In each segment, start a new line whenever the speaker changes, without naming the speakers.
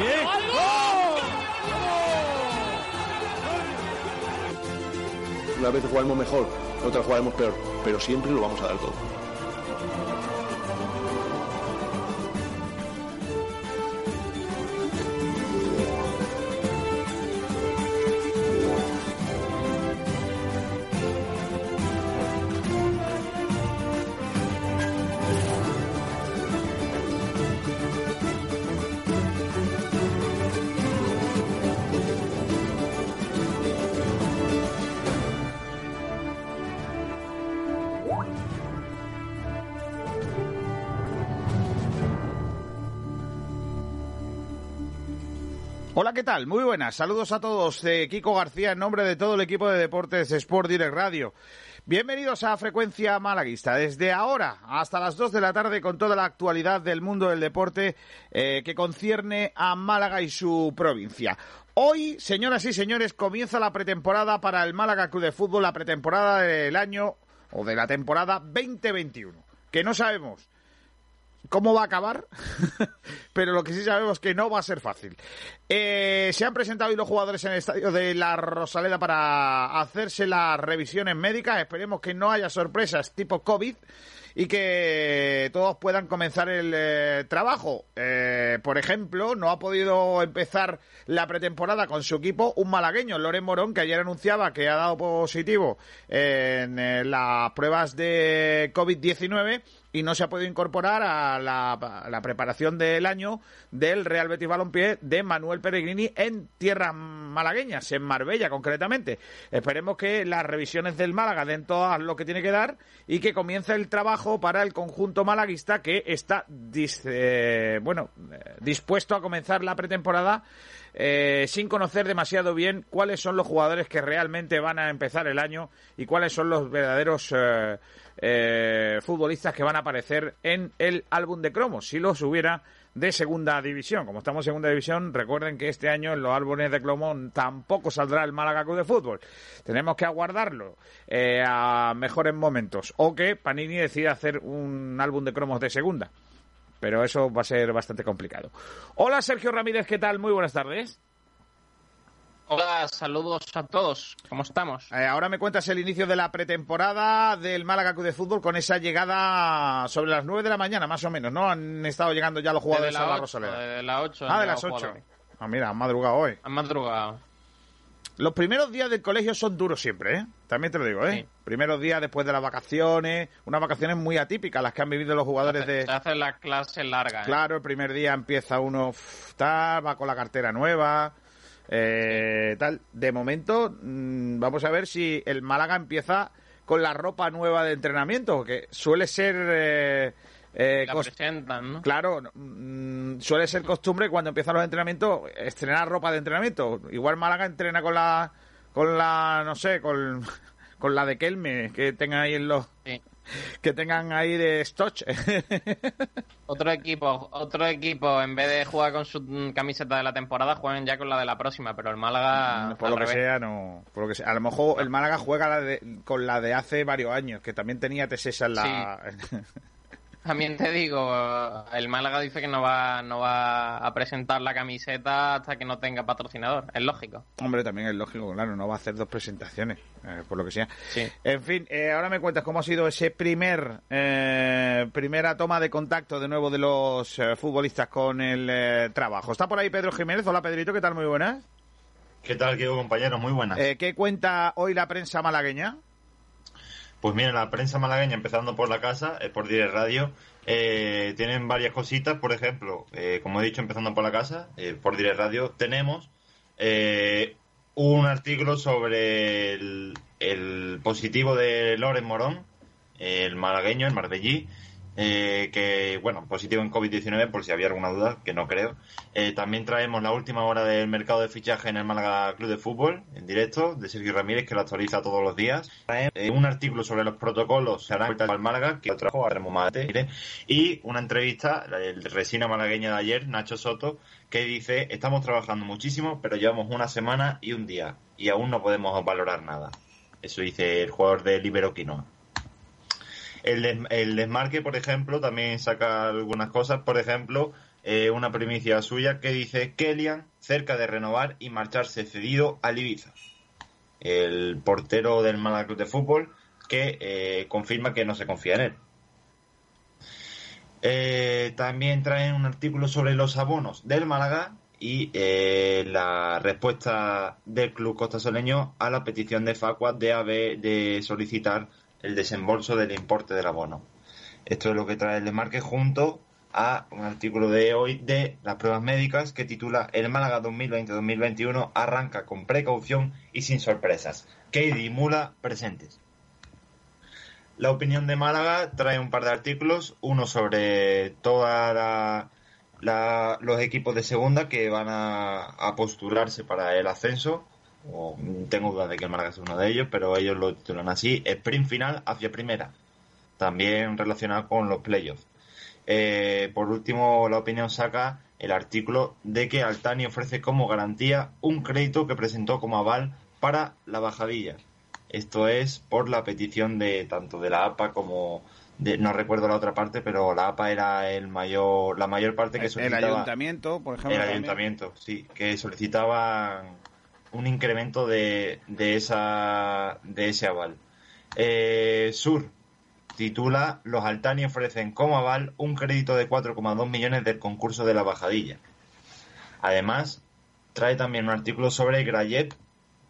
Bien.
Una vez jugaremos mejor, otra jugaremos peor, pero siempre lo vamos a dar todo.
Muy buenas. Saludos a todos. de Kiko García en nombre de todo el equipo de deportes Sport Direct Radio. Bienvenidos a Frecuencia Malaguista. Desde ahora hasta las 2 de la tarde con toda la actualidad del mundo del deporte eh, que concierne a Málaga y su provincia. Hoy, señoras y señores, comienza la pretemporada para el Málaga Club de Fútbol, la pretemporada del año o de la temporada 2021. Que no sabemos cómo va a acabar, pero lo que sí sabemos es que no va a ser fácil. Eh, se han presentado hoy los jugadores en el estadio de la Rosaleda para hacerse las revisiones médicas. Esperemos que no haya sorpresas tipo COVID y que todos puedan comenzar el eh, trabajo. Eh, por ejemplo, no ha podido empezar la pretemporada con su equipo un malagueño, Loren Morón, que ayer anunciaba que ha dado positivo en eh, las pruebas de COVID-19 y no se ha podido incorporar a la, a la, preparación del año del Real Betis Balompié de Manuel Peregrini en tierras malagueñas, en Marbella concretamente. Esperemos que las revisiones del Málaga den todo lo que tiene que dar y que comience el trabajo para el conjunto malaguista que está dis, eh, bueno, dispuesto a comenzar la pretemporada eh, sin conocer demasiado bien cuáles son los jugadores que realmente van a empezar el año y cuáles son los verdaderos eh, eh, futbolistas que van a aparecer en el álbum de cromos, si los hubiera de segunda división. Como estamos en segunda división, recuerden que este año en los álbumes de cromo tampoco saldrá el Málaga Club de Fútbol. Tenemos que aguardarlo eh, a mejores momentos o que Panini decida hacer un álbum de cromos de segunda. Pero eso va a ser bastante complicado. Hola Sergio Ramírez, ¿qué tal? Muy buenas tardes.
Hola, saludos a todos. ¿Cómo estamos?
Eh, ahora me cuentas el inicio de la pretemporada del Málaga Club de Fútbol con esa llegada sobre las 9 de la mañana, más o menos, ¿no? Han estado llegando ya los jugadores a la
8,
Rosaleda.
De la 8.
Ah, de las 8. Ah, mira, han madrugado hoy.
Han madrugado.
Los primeros días del colegio son duros siempre, ¿eh? También te lo digo, ¿eh?
Sí.
Primeros días después de las vacaciones, unas vacaciones muy atípicas las que han vivido los jugadores de...
Se hace la clase larga. ¿eh?
Claro, el primer día empieza uno, tal, va con la cartera nueva, eh, tal. De momento, mmm, vamos a ver si el Málaga empieza con la ropa nueva de entrenamiento, que suele ser... Eh, eh,
la presentan, ¿no?
Claro, mmm, suele ser costumbre cuando empiezan los entrenamientos estrenar ropa de entrenamiento. Igual Málaga entrena con la, con la, no sé, con, con la de Kelme que tengan ahí en los,
Sí.
que tengan ahí de Stoch.
Otro equipo, otro equipo, en vez de jugar con su camiseta de la temporada, juegan ya con la de la próxima, pero el Málaga.
por lo que sea, no, por lo que sea. A lo mejor el Málaga juega la de- con la de hace varios años, que también tenía Tesesa en la.
También te digo, el Málaga dice que no va, no va a presentar la camiseta hasta que no tenga patrocinador. Es lógico.
Hombre, también es lógico, claro, no va a hacer dos presentaciones, eh, por lo que sea.
Sí.
En fin, eh, ahora me cuentas cómo ha sido ese primer eh, primera toma de contacto de nuevo de los eh, futbolistas con el eh, trabajo. Está por ahí Pedro Jiménez. Hola Pedrito, ¿qué tal? Muy buenas.
¿Qué tal, Diego, compañeros? Muy buenas.
Eh, ¿Qué cuenta hoy la prensa malagueña?
Pues mira, la prensa malagueña, empezando por la casa, eh, por Dire Radio, eh, tienen varias cositas. Por ejemplo, eh, como he dicho, empezando por la casa, eh, por Dire Radio, tenemos un artículo sobre el, el positivo de Loren Morón, el malagueño, el marbellí, eh, que, bueno, positivo en COVID-19, por si había alguna duda, que no creo. Eh, también traemos la última hora del mercado de fichaje en el Málaga Club de Fútbol, en directo, de Sergio Ramírez, que lo actualiza todos los días. Eh, un artículo sobre los protocolos se hará al Málaga, que lo trajo a Remo Mate, y una entrevista, el resina malagueña de ayer, Nacho Soto, que dice, estamos trabajando muchísimo, pero llevamos una semana y un día, y aún no podemos valorar nada. Eso dice el jugador de Libero Quinoa. El, el desmarque, por ejemplo, también saca algunas cosas. Por ejemplo, eh, una primicia suya que dice Kellyan cerca de renovar y marcharse cedido al Ibiza. El portero del Málaga Club de Fútbol que eh, confirma que no se confía en él. Eh, también traen un artículo sobre los abonos del Málaga y la respuesta del club costasoleño a la petición de Facua de, de solicitar el desembolso del importe del abono. Esto es lo que trae el desmarque junto a un artículo de hoy de las pruebas médicas que titula El Málaga 2020-2021 arranca con precaución y sin sorpresas. Katie Mula presentes. La opinión de Málaga trae un par de artículos, uno sobre todos los equipos de segunda que van a, postularse para el ascenso. O, tengo dudas de que el Málaga es uno de ellos, pero ellos lo titulan así, sprint final hacia primera, también relacionado con los playoffs. Eh, por último, la opinión saca el artículo de que Altani ofrece como garantía un crédito que presentó como aval para la bajadilla. Esto es por la petición de tanto de la APA como de, no recuerdo la otra parte, pero la APA era el mayor, la mayor parte que solicitaba.
El ayuntamiento, por ejemplo.
El ayuntamiento, sí, que solicitaba un incremento de, de esa, de ese aval. Eh, Sur titula Los Altani ofrecen como aval un crédito de 4,2 millones del concurso de la bajadilla. Además, trae también un artículo sobre Grayet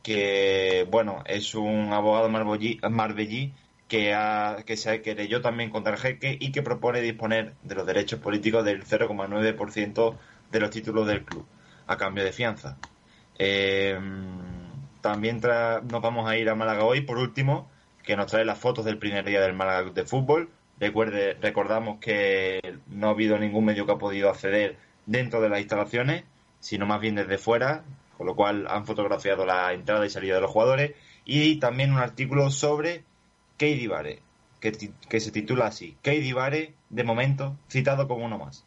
que, bueno, es un abogado marbellí que, ha, que se querelló también contra el jeque y que propone disponer de los derechos políticos del 0,9% de los títulos del club, a cambio de fianza. Eh, también nos vamos a ir a Málaga hoy, por último, que nos trae las fotos del primer día del Málaga de Fútbol. Recuerde, recordamos que no ha habido ningún medio que ha podido acceder dentro de las instalaciones, sino más bien desde fuera, con lo cual han fotografiado la entrada y salida de los jugadores, y también un artículo sobre Keidi Vare, que, se titula así, Keidi Vare, de momento, citado como uno más.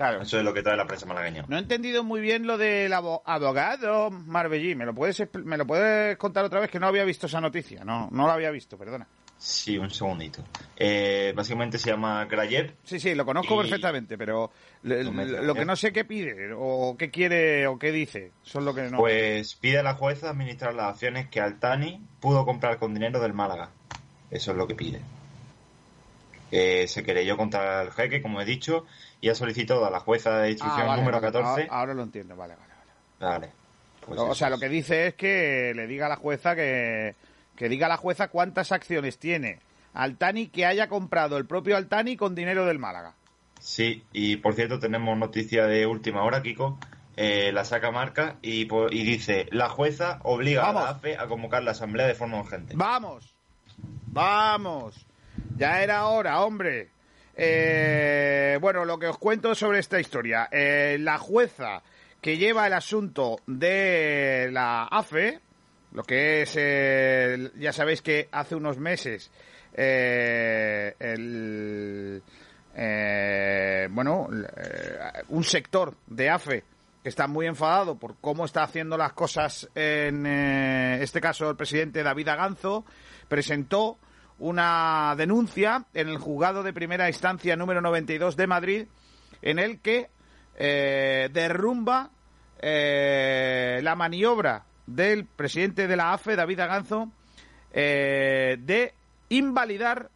Claro. Eso es lo que trae la prensa malagueña.
No he entendido muy bien lo del abogado Marbellí. ¿Me lo, puedes, ¿Me lo puedes contar otra vez? Que no había visto esa noticia. No, no la había visto, perdona.
Sí, un segundito. Eh, básicamente se llama Grayer.
Sí, sí, lo conozco perfectamente, pero lo que no sé qué pide, o qué quiere, o qué dice, son lo que no.
Pues pide a la jueza administrar las acciones que Altani pudo comprar con dinero del Málaga. Eso es lo que pide. Eh, se querelló contra el jeque, como he dicho, y ha solicitado a la jueza de instrucción ah, número 14.
Ahora, lo entiendo, vale, vale.
Vale. vale.
Pues o sea, lo que dice es que le diga a la jueza que que diga la jueza cuántas acciones tiene Altani que haya comprado el propio Altani con dinero del Málaga.
Sí, y por cierto tenemos noticia de última hora, Kiko. Eh, la saca marca y, dice, la jueza obliga a la AFE a convocar la asamblea de forma urgente.
Vamos, vamos, ya era hora, hombre. Eh, bueno, lo que os cuento sobre esta historia. Eh, la jueza que lleva el asunto de la AFE, lo que es, eh, ya sabéis que hace unos meses eh, bueno, un sector de AFE que está muy enfadado por cómo está haciendo las cosas en este caso el presidente David Aganzo presentó una denuncia en el juzgado de primera instancia número 92 de Madrid en el que derrumba la maniobra del presidente de la AFE, David Aganzo, eh, de invalidar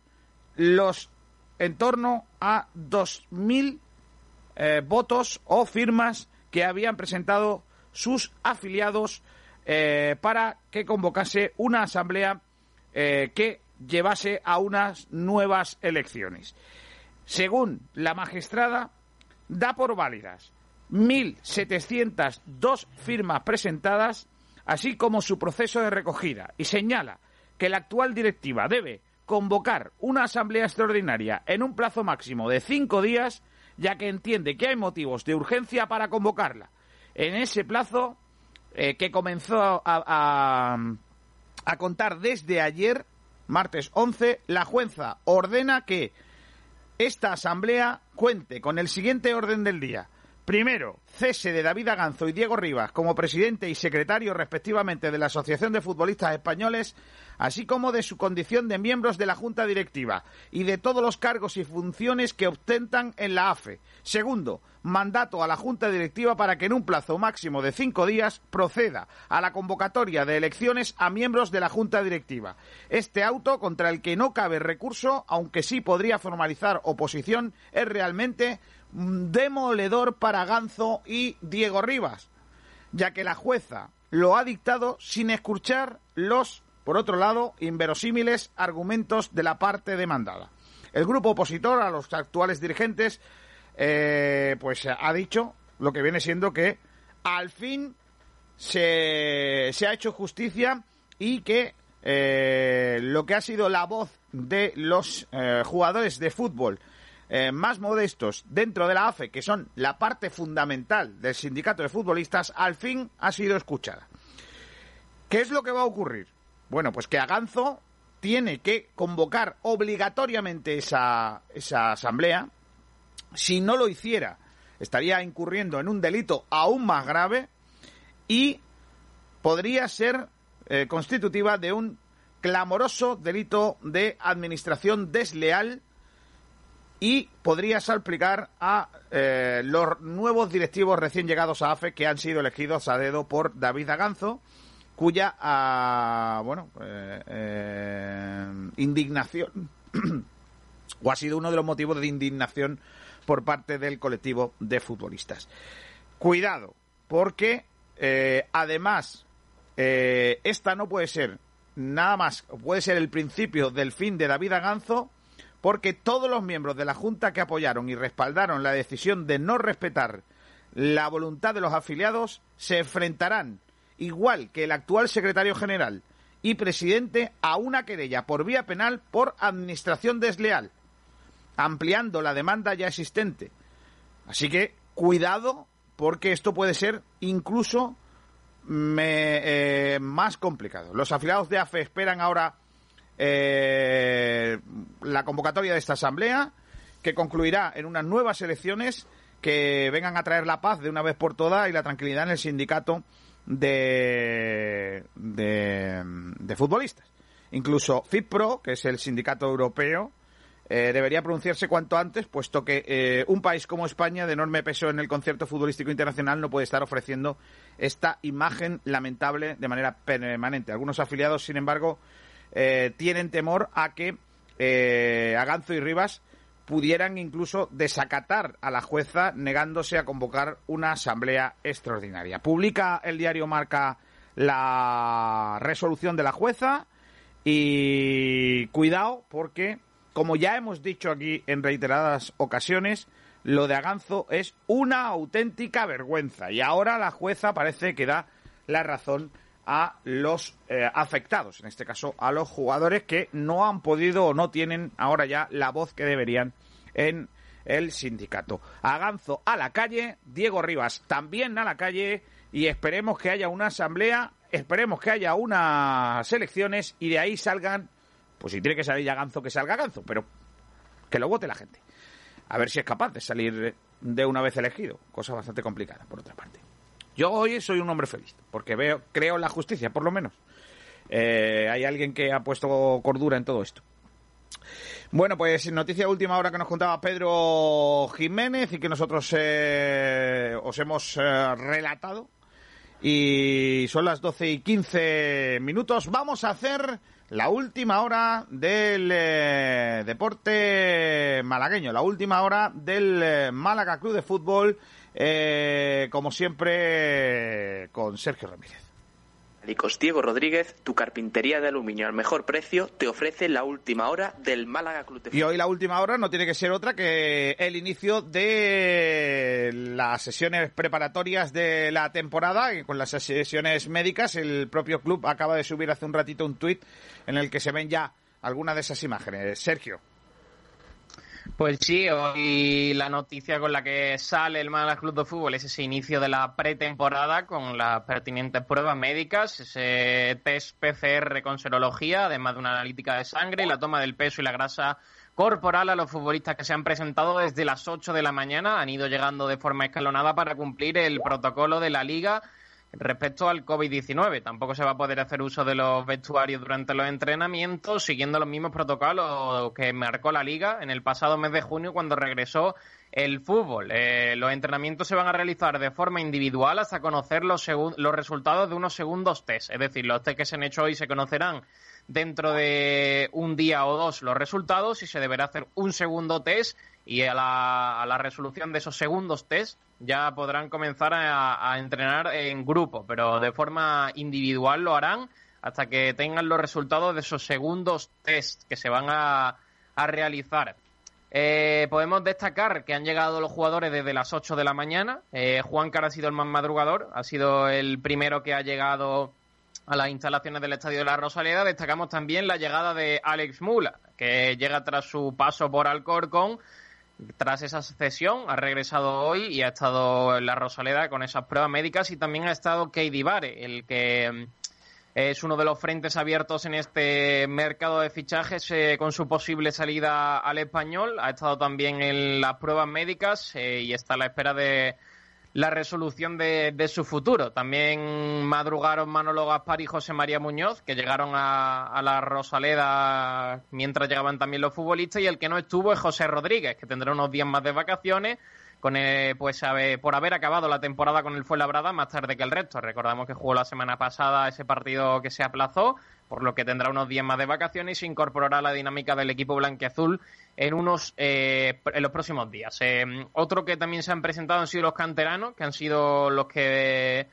los en torno a 2.000 eh, votos o firmas que habían presentado sus afiliados eh, para que convocase una asamblea que llevase a unas nuevas elecciones. Según la magistrada, da por válidas 1.702 firmas presentadas así como su proceso de recogida, y señala que la actual directiva debe convocar una asamblea extraordinaria en un plazo máximo de cinco días, ya que entiende que hay motivos de urgencia para convocarla. En ese plazo, eh, que comenzó a, a contar desde ayer, martes 11, la jueza ordena que esta asamblea cuente con el siguiente orden del día. Primero, cese de David Aganzo y Diego Rivas como presidente y secretario respectivamente de la Asociación de Futbolistas Españoles así como de su condición de miembros de la Junta Directiva y de todos los cargos y funciones que ostentan en la AFE. Segundo, mandato a la Junta Directiva para que en un plazo máximo de cinco días proceda a la convocatoria de elecciones a miembros de la Junta Directiva. Este auto, contra el que no cabe recurso, aunque sí podría formalizar oposición, es realmente demoledor para Ganzo y Diego Rivas, ya que la jueza lo ha dictado sin escuchar los, por otro lado, inverosímiles argumentos de la parte demandada. El grupo opositor a los actuales dirigentes, eh, pues ha dicho lo que viene siendo que al fin se, ha hecho justicia y que eh, lo que ha sido la voz de los eh, jugadores de fútbol más modestos dentro de la AFE, que son la parte fundamental del sindicato de futbolistas, al fin ha sido escuchada. ¿Qué es lo que va a ocurrir? Bueno, pues que Aganzo tiene que convocar obligatoriamente esa, esa asamblea. Si no lo hiciera, estaría incurriendo en un delito aún más grave y podría ser eh, constitutiva de un clamoroso delito de administración desleal y podría aplicar a eh, los nuevos directivos recién llegados a AFE que han sido elegidos a dedo por David Aganzo, cuya ah, bueno eh, eh, indignación o ha sido uno de los motivos de indignación por parte del colectivo de futbolistas. Cuidado, porque además esta no puede ser nada más, puede ser el principio del fin de David Aganzo porque todos los miembros de la Junta que apoyaron y respaldaron la decisión de no respetar la voluntad de los afiliados se enfrentarán, igual que el actual secretario general y presidente, a una querella por vía penal por administración desleal, ampliando la demanda ya existente. Así que cuidado porque esto puede ser incluso eh, más complicado. Los afiliados de AFE esperan ahora eh, la convocatoria de esta asamblea, que concluirá en unas nuevas elecciones que vengan a traer la paz de una vez por todas y la tranquilidad en el sindicato de, de, futbolistas. Incluso FIPRO, que es el sindicato europeo, eh, debería pronunciarse cuanto antes, puesto que eh, un país como España, de enorme peso en el concierto futbolístico internacional, no puede estar ofreciendo esta imagen lamentable de manera permanente. Algunos afiliados, sin embargo, eh, tienen temor a que Aganzo y Rivas pudieran incluso desacatar a la jueza negándose a convocar una asamblea extraordinaria. Publica el diario Marca la resolución de la jueza y cuidado porque, como ya hemos dicho aquí en reiteradas ocasiones, lo de Aganzo es una auténtica vergüenza y ahora la jueza parece que da la razón a los eh, afectados, en este caso a los jugadores que no han podido o no tienen ahora ya la voz que deberían en el sindicato. Aganzo a la calle, Diego Rivas también a la calle y esperemos que haya una asamblea, esperemos que haya unas elecciones y de ahí salgan, pues si tiene que salir Aganzo, que salga Aganzo, pero que lo vote la gente. A ver si es capaz de salir de una vez elegido, cosa bastante complicada por otra parte. Yo hoy soy un hombre feliz, porque veo, creo en la justicia, por lo menos. Eh, hay alguien que ha puesto cordura en todo esto. Bueno, pues noticia última hora que nos contaba Pedro Jiménez y que nosotros eh, os hemos eh, relatado. Y son las 12 y 15 minutos. Vamos a hacer la última hora del deporte malagueño, la última hora del Málaga Club de Fútbol eh, como siempre, con Sergio Ramírez.
Diego Rodríguez, tu carpintería de aluminio al mejor precio, te ofrece la última hora del Málaga Club
Y hoy la última hora no tiene que ser otra que el inicio de las sesiones preparatorias de la temporada, con las sesiones médicas. El propio club acaba de subir hace un ratito un tuit en el que se ven ya algunas de esas imágenes. Sergio.
Pues sí, hoy la noticia con la que sale el Málaga Club de Fútbol es ese inicio de la pretemporada con las pertinentes pruebas médicas, ese test PCR con serología, además de una analítica de sangre y la toma del peso y la grasa corporal a los futbolistas que se han presentado desde las 8 de la mañana. Han ido llegando de forma escalonada para cumplir el protocolo de la liga respecto al COVID-19. Tampoco se va a poder hacer uso de los vestuarios durante los entrenamientos, siguiendo los mismos protocolos que marcó la liga en el pasado mes de junio cuando regresó el fútbol. Eh, los entrenamientos se van a realizar de forma individual hasta conocer los, los resultados de unos segundos test. Es decir, los test que se han hecho hoy se conocerán dentro de un día o dos los resultados y se deberá hacer un segundo test y a la, resolución de esos segundos test ya podrán comenzar a, entrenar en grupo, pero de forma individual lo harán hasta que tengan los resultados de esos segundos test que se van a, realizar. Eh, podemos destacar que han llegado los jugadores desde las 8 de la mañana. Eh, Juan Car ha sido el más madrugador, ha sido el primero que ha llegado a las instalaciones del Estadio de la Rosaleda. Destacamos también la llegada de Alex Mula, que llega tras su paso por Alcorcón. Tras esa cesión, ha regresado hoy y ha estado en la Rosaleda con esas pruebas médicas y también ha estado Keidi Vare, el que mm, es uno de los frentes abiertos en este mercado de fichajes eh, con su posible salida al español. Ha estado también en las pruebas médicas eh, y está a la espera de, la resolución de, su futuro. También madrugaron Manolo Gaspar y José María Muñoz, que llegaron a, la Rosaleda mientras llegaban también los futbolistas, y el que no estuvo es José Rodríguez, que tendrá unos días más de vacaciones, con pues por haber acabado la temporada con el Fuenlabrada más tarde que el resto. Recordamos que jugó la semana pasada ese partido que se aplazó por lo que tendrá unos días más de vacaciones y se incorporará la dinámica del equipo blanqueazul en unos eh, en los próximos días. Eh, otro que también se han presentado han sido los canteranos, que han sido los que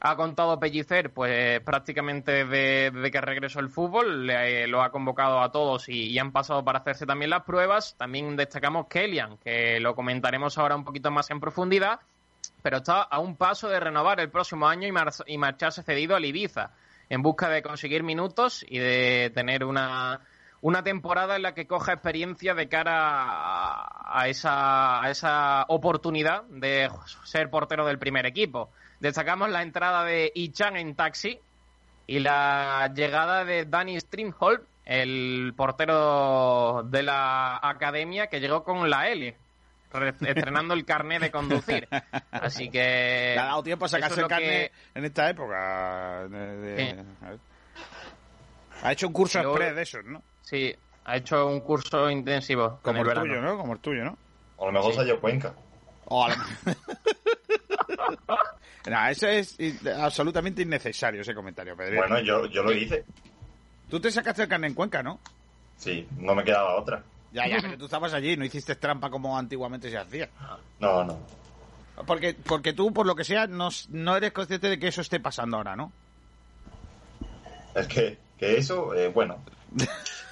ha contado Pellicer, pues prácticamente desde, que regresó el fútbol, le, lo ha convocado a todos y, han pasado para hacerse también las pruebas. También destacamos Kellyan, que lo comentaremos ahora un poquito más en profundidad, pero está a un paso de renovar el próximo año y, y marcharse cedido al Ibiza en busca de conseguir minutos y de tener una, una temporada en la que coja experiencia de cara a, esa, a esa oportunidad de ser portero del primer equipo. Destacamos la entrada de Ichan en taxi y la llegada de Danny Stringholm, el portero de la academia que llegó con la L estrenando el carnet de conducir. Así que.
Le ha dado tiempo a sacarse el carnet en esta época. Ha hecho un curso express de esos, ¿no?
Sí, ha hecho un curso intensivo.
Como el, tuyo, ¿no? Como el tuyo, ¿no?
O a lo mejor salió Cuenca.
O no, eso es absolutamente innecesario ese comentario, Pedro.
Bueno, yo, yo lo hice.
Tú te sacaste el carnet en Cuenca, ¿no?
Sí, no me quedaba otra.
Ya, ya, pero tú estabas allí, no hiciste trampa como antiguamente se hacía.
No, no.
Porque, porque tú, por lo que sea, no, no eres consciente de que eso esté pasando ahora, ¿no?
Es que, que eso, eh, bueno,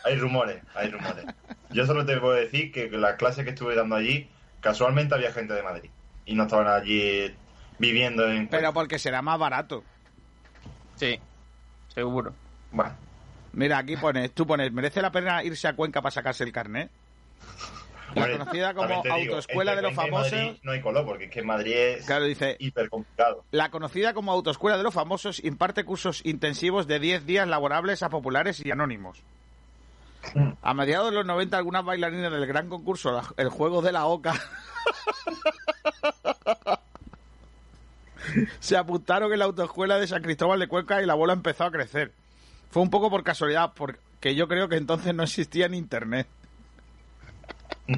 hay rumores, hay rumores. Yo solo te puedo decir que la clase que estuve dando allí, casualmente había gente de Madrid. Y no estaban allí viviendo en...
Pero porque será más barato.
Sí, seguro.
Bueno.
Mira, aquí pones, tú pones, ¿merece la pena irse a Cuenca para sacarse el carnet? La conocida como autoescuela de los famosos.
no hay color, porque es que Madrid es
claro, dice,
hiper complicado.
La conocida como autoescuela de los famosos imparte cursos intensivos de 10 días laborables a populares y anónimos. A mediados de los 90, algunas bailarinas del gran concurso El Juego de la Oca se apuntaron en la autoescuela de San Cristóbal de Cuenca y la bola empezó a crecer. Fue un poco por casualidad, porque yo creo que entonces no existía ni internet.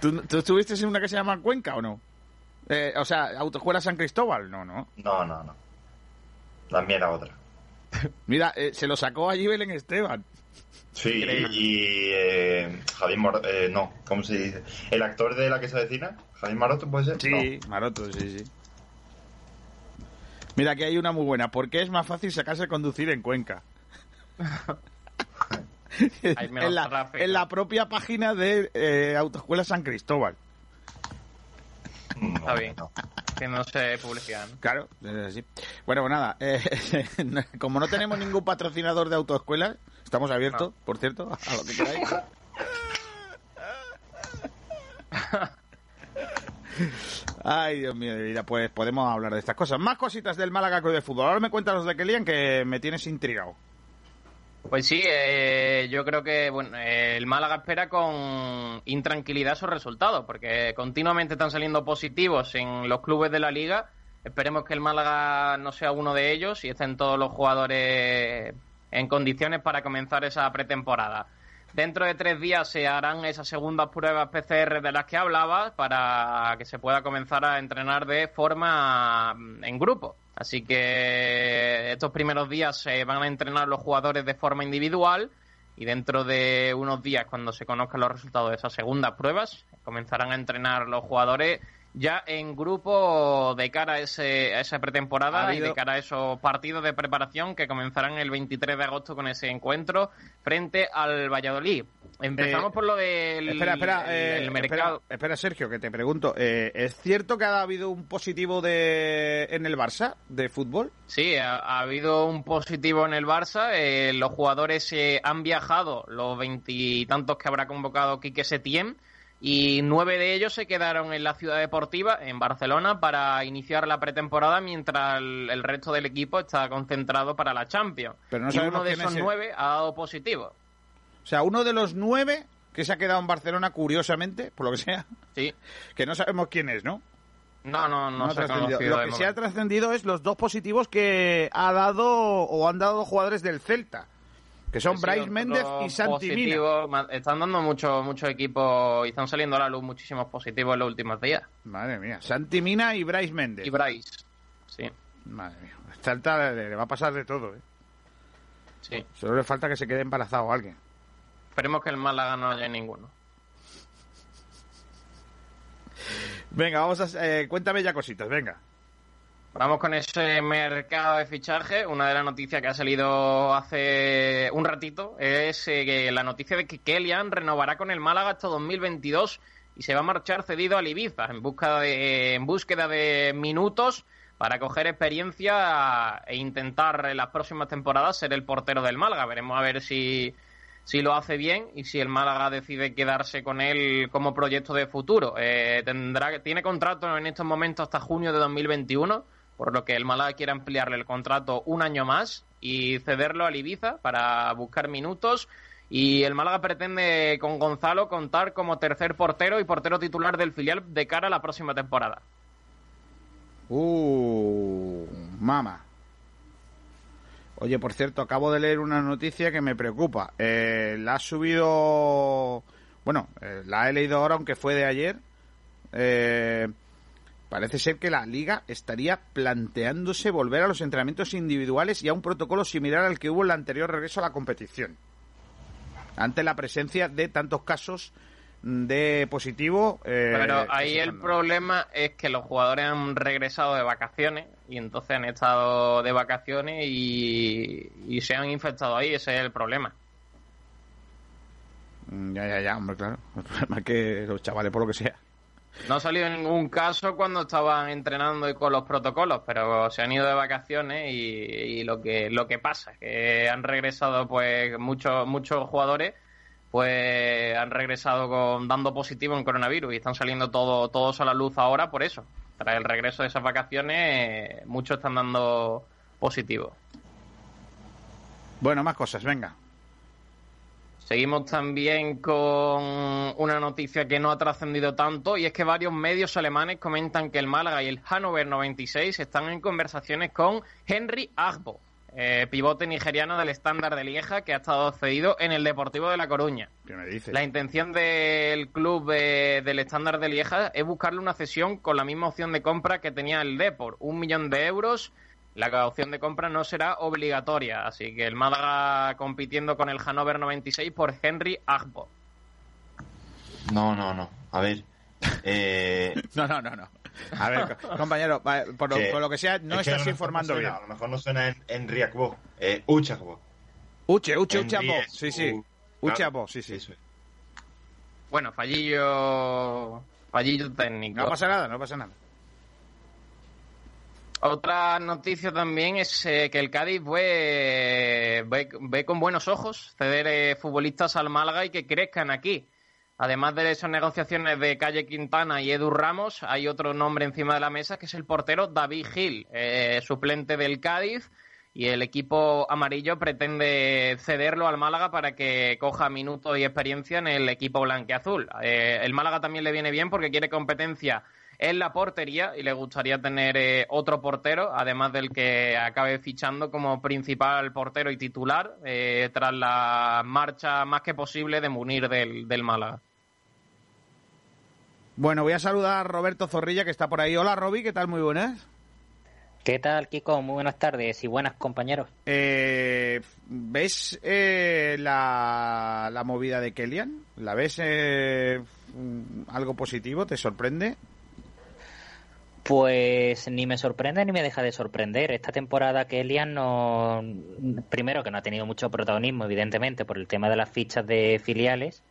¿Tú, estuviste en una que se llama Cuenca o no? Eh, o sea, Autoescuela San Cristóbal, no,
no. No, no, no. También era otra.
Mira, eh, se lo sacó allí Belén Esteban.
Sí, y, eh, Javier eh, no, ¿cómo se dice? ¿El actor de la que se avecina? ¿Javier Maroto puede ser?
Sí, Maroto, sí, sí. Mira, aquí hay una muy buena. ¿Por qué es más fácil sacarse a conducir en Cuenca? en, la, propia página de eh, Autoescuela San Cristóbal.
Está bien. Que no se publicidad.
Claro, sí. Bueno, pues nada. Eh, como no tenemos ningún patrocinador de autoescuelas, estamos abiertos, por cierto, a lo que queráis. Ay, Dios mío de vida, pues podemos hablar de estas cosas. Más cositas del Málaga Club de Fútbol. Ahora me cuentas los de Kelian que me tienes intrigado.
Pues sí, eh, yo creo que bueno, el Málaga espera con intranquilidad sus resultados, porque continuamente están saliendo positivos en los clubes de la liga Esperemos que el Málaga no sea uno de ellos y estén todos los jugadores en condiciones para comenzar esa pretemporada. Dentro de tres días se harán esas segundas pruebas PCR de las que hablaba para que se pueda comenzar a entrenar de forma mm, en grupo. Así que estos primeros días se van a entrenar los jugadores de forma individual y dentro de unos días, cuando se conozcan los resultados de esas segundas pruebas, comenzarán a entrenar los jugadores ya en grupo de cara a, ese, a esa pretemporada y de cara a esos partidos de preparación que comenzarán el 23 de agosto con ese encuentro frente al Valladolid. Empezamos
Eh,
por lo del
Espera, espera, eh,
el mercado.
espera, espera, Sergio, que te pregunto. eh, ¿Es cierto que ha habido un positivo de en el Barça de fútbol?
Sí, ha, ha habido un positivo en el Barça. eh, los jugadores eh, han viajado, los veintitantos que habrá convocado Quique Setién, y nueve de ellos se quedaron en la ciudad deportiva, en Barcelona, para iniciar la pretemporada, mientras el, el resto del equipo está concentrado para la Champions.
Pero no
y uno de esos
es el-
nueve ha dado positivo.
O sea, uno de los nueve que se ha quedado en Barcelona, curiosamente, por lo que sea,
Sí.
que no sabemos quién es, ¿no?
No, no, no,
ha
se ha
Lo que se ha trascendido es los dos positivos que ha dado o han dado jugadores del Celta, que son Bryce Méndez y Santi Mina.
positivo. Están dando muchos muchos equipos y están saliendo a la luz muchísimos positivos en los últimos días.
Madre mía, Santi Mina y Bryce Méndez.
Y Bryce, sí,
Madre mía, le va a pasar de todo, ¿eh?
sí.
Solo le falta que se quede embarazado alguien.
Esperemos que el Málaga no haya ninguno.
Venga, vamos a... eh, cuéntame ya cositas, venga.
Vamos con ese mercado de fichaje. Una de las noticias que ha salido hace un ratito es eh, la noticia de que Kellyan renovará con el Málaga hasta 2022 y se va a marchar cedido al Ibiza en búsqueda de, en búsqueda de minutos para coger experiencia e intentar en las próximas temporadas ser el portero del Málaga. Veremos a ver si, si lo hace bien y si el Málaga decide quedarse con él como proyecto de futuro. Eh, tendrá tiene contrato en estos momentos hasta junio de 2021, por lo que el Málaga quiere ampliarle el contrato un año más y cederlo al Ibiza para buscar minutos. Y el Málaga pretende con Gonzalo contar como tercer portero y portero titular del filial de cara a la próxima temporada.
Uh, mama. Oye, por cierto, acabo de leer una noticia que me preocupa. Eh, la ha subido... Bueno, eh, la he leído ahora, aunque fue de ayer. Eh, parece ser que la liga estaría planteándose volver a los entrenamientos individuales y a un protocolo similar al que hubo en el anterior regreso a la competición. Ante la presencia de tantos casos de positivo. eh,
Pero ahí el problema es que los jugadores han regresado de vacaciones y entonces han estado de vacaciones y, y se han infectado ahí, ese es el problema.
Mm, Ya, ya, ya, hombre, claro. El problema es que los chavales, por lo que sea.
No ha salido ningún caso cuando estaban entrenando y con los protocolos, pero se han ido de vacaciones y, y lo que lo que pasa es que han regresado pues muchos muchos jugadores pues han regresado con dando positivo en coronavirus y están saliendo todo, todos a la luz ahora por eso. Tras el regreso de esas vacaciones eh, muchos están dando positivo.
Bueno, más cosas, venga.
Seguimos también con una noticia que no ha trascendido tanto y es que varios medios alemanes comentan que el Málaga y el Hannover 96 están en conversaciones con Henry Agbo, eh, pivote nigeriano del estándar de Lieja que ha estado cedido en el Deportivo de La Coruña.
¿Qué me dices?
La intención del club eh, del estándar de Lieja es buscarle una cesión con la misma opción de compra que tenía el Depor, un millón de euros. La opción de compra no será obligatoria, así que el Málaga compitiendo con el Hannover 96 por Henry Agbo.
No, no, no. A ver. Eh,
No, no, no, no. A ver, co- compañero, por lo,
que-
por lo que sea, no
es
estás informando
no
bien.
A lo mejor no suena en, en Riakbo, eh, Uchakbo.
Uche, uche, uche, abo.
Ries,
Sí, sí. Uche, abo, sí, sí.
Bueno, fallillo, fallillo técnico.
No pasa nada, no pasa nada.
Otra noticia también es eh, que el Cádiz ve, ve, ve con buenos ojos ceder eh, futbolistas al Málaga y que crezcan aquí. Además de esas negociaciones de Calle Quintana y Edu Ramos, hay otro nombre encima de la mesa que es el portero David Gil, eh, suplente del Cádiz. Y el equipo amarillo pretende cederlo al Málaga para que coja minutos y experiencia en el equipo blanqueazul. Eh, el Málaga también le viene bien porque quiere competencia en la portería y le gustaría tener eh, otro portero, además del que acabe fichando como principal portero y titular eh, tras la marcha más que posible de Munir del, del Málaga.
Bueno, voy a saludar a Roberto Zorrilla que está por ahí. Hola Roby, ¿qué tal? Muy buenas.
¿Qué tal, Kiko? Muy buenas tardes y buenas compañeros.
Eh, ¿Ves eh, la, la, movida de Kellyan? ¿La ves eh, algo positivo? ¿Te sorprende?
Pues ni me sorprende ni me deja de sorprender. Esta temporada Kellyan no. Primero, que no ha tenido mucho protagonismo, evidentemente, por el tema de las fichas de filiales.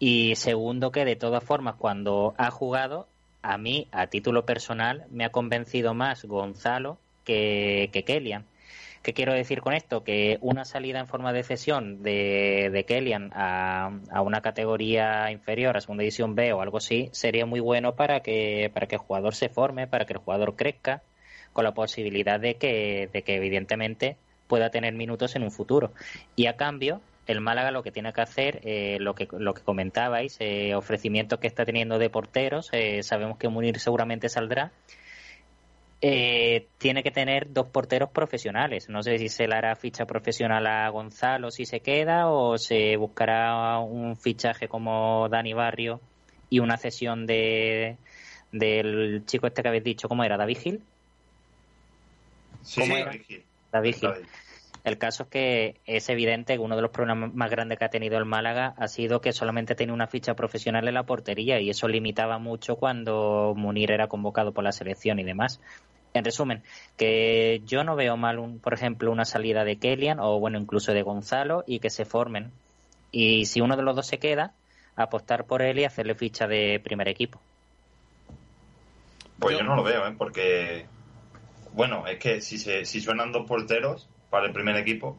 Y segundo, que de todas formas, cuando ha jugado, a mí, a título personal, me ha convencido más Gonzalo que, que Kellyan. ¿Qué quiero decir con esto? Que una salida en forma de cesión de, de Kellyan a, a, una categoría inferior, a segunda división B o algo así, sería muy bueno para que, para que el jugador se forme, para que el jugador crezca, con la posibilidad de que, de que evidentemente pueda tener minutos en un futuro. Y a cambio, el Málaga lo que tiene que hacer, eh, lo, que, lo que comentabais, eh, ofrecimientos que está teniendo de porteros, eh, sabemos que Munir seguramente saldrá, eh, tiene que tener dos porteros profesionales. No sé si se le hará ficha profesional a Gonzalo si se queda o se buscará un fichaje como Dani Barrio y una cesión de del chico este que habéis dicho, ¿cómo era? ¿David Gil?
Sí,
¿Cómo
sí,
era?
David Gil.
David Gil.
David.
El caso es que es evidente que uno de los problemas más grandes que ha tenido el Málaga ha sido que solamente tenía una ficha profesional en la portería y eso limitaba mucho cuando Munir era convocado por la selección y demás. En resumen, que yo no veo mal, un, por ejemplo, una salida de Kellyan o, bueno, incluso de Gonzalo y que se formen. Y si uno de los dos se queda, apostar por él y hacerle ficha de primer equipo.
Pues yo no lo veo, ¿eh? Porque, bueno, es que si, se, si suenan dos porteros para el primer equipo,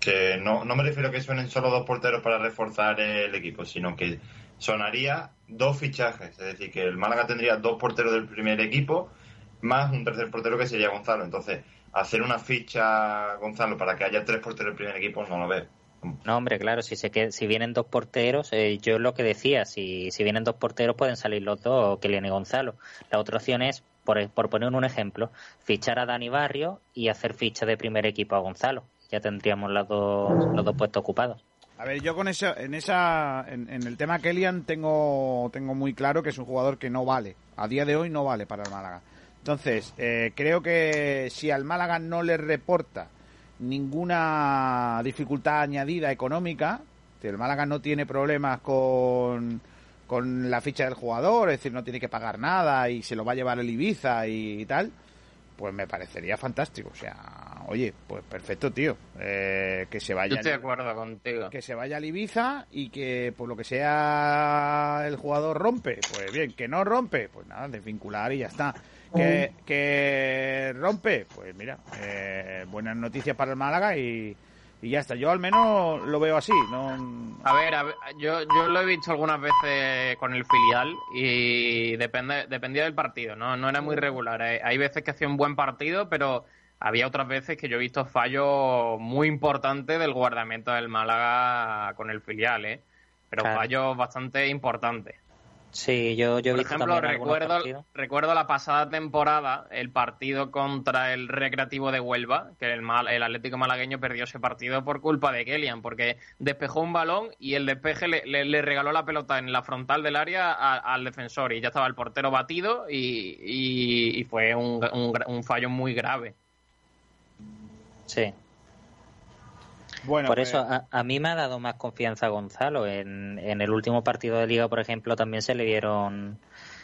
que no, no me refiero a que suenen solo dos porteros para reforzar el equipo, sino que sonaría dos fichajes. Es decir, que el Málaga tendría dos porteros del primer equipo más un tercer portero que sería Gonzalo. Entonces, hacer una ficha Gonzalo para que haya tres porteros del primer equipo no lo veo.
No, hombre, claro, si se qued- si vienen dos porteros, eh, yo lo que decía, si, si vienen dos porteros pueden salir los dos, Kelian y Gonzalo. La otra opción es, por, por poner un ejemplo, fichar a Dani Barrio y hacer ficha de primer equipo a Gonzalo. Ya tendríamos las dos, los dos puestos ocupados.
A ver, yo con esa, en esa, en, en el tema Kellyan tengo, tengo muy claro que es un jugador que no vale. A día de hoy no vale para el Málaga. Entonces, eh, creo que si al Málaga no le reporta ninguna dificultad añadida económica, si el Málaga no tiene problemas con, con la ficha del jugador, es decir, no tiene que pagar nada y se lo va a llevar el Ibiza y, tal, pues me parecería fantástico. O sea, oye, pues perfecto, tío. Eh, que se vaya
Yo estoy de acuerdo contigo.
que se vaya al Ibiza y que por lo que sea el jugador rompe, pues bien, que no rompe, pues nada, desvincular y ya está. Que, que rompe, pues mira, eh, buenas noticias para el Málaga y, y ya está. Yo al menos lo veo así, no
A ver, a ver, yo, yo lo he visto algunas veces con el filial y depende, dependía del partido, ¿no? No era muy regular. Hay, veces que hacía un buen partido, pero había otras veces que yo he visto fallos muy importantes del guardamento del Málaga con el filial, ¿eh? Pero
Claro.
fallos bastante importantes.
Sí, yo, yo he
Por
visto
ejemplo,
también
recuerdo, recuerdo la pasada temporada, el partido contra el Recreativo de Huelva, que el, Mal- el Atlético Malagueño perdió ese partido por culpa de Kellyan, porque despejó un balón y el despeje le, le- le regaló la pelota en la frontal del área a- al defensor y ya estaba el portero batido y, y- y fue un, un un fallo muy grave.
Sí.
Bueno,
Por
pues,
eso a, a mí me ha dado más confianza Gonzalo. En, en el último partido de liga, por ejemplo, también se le dieron...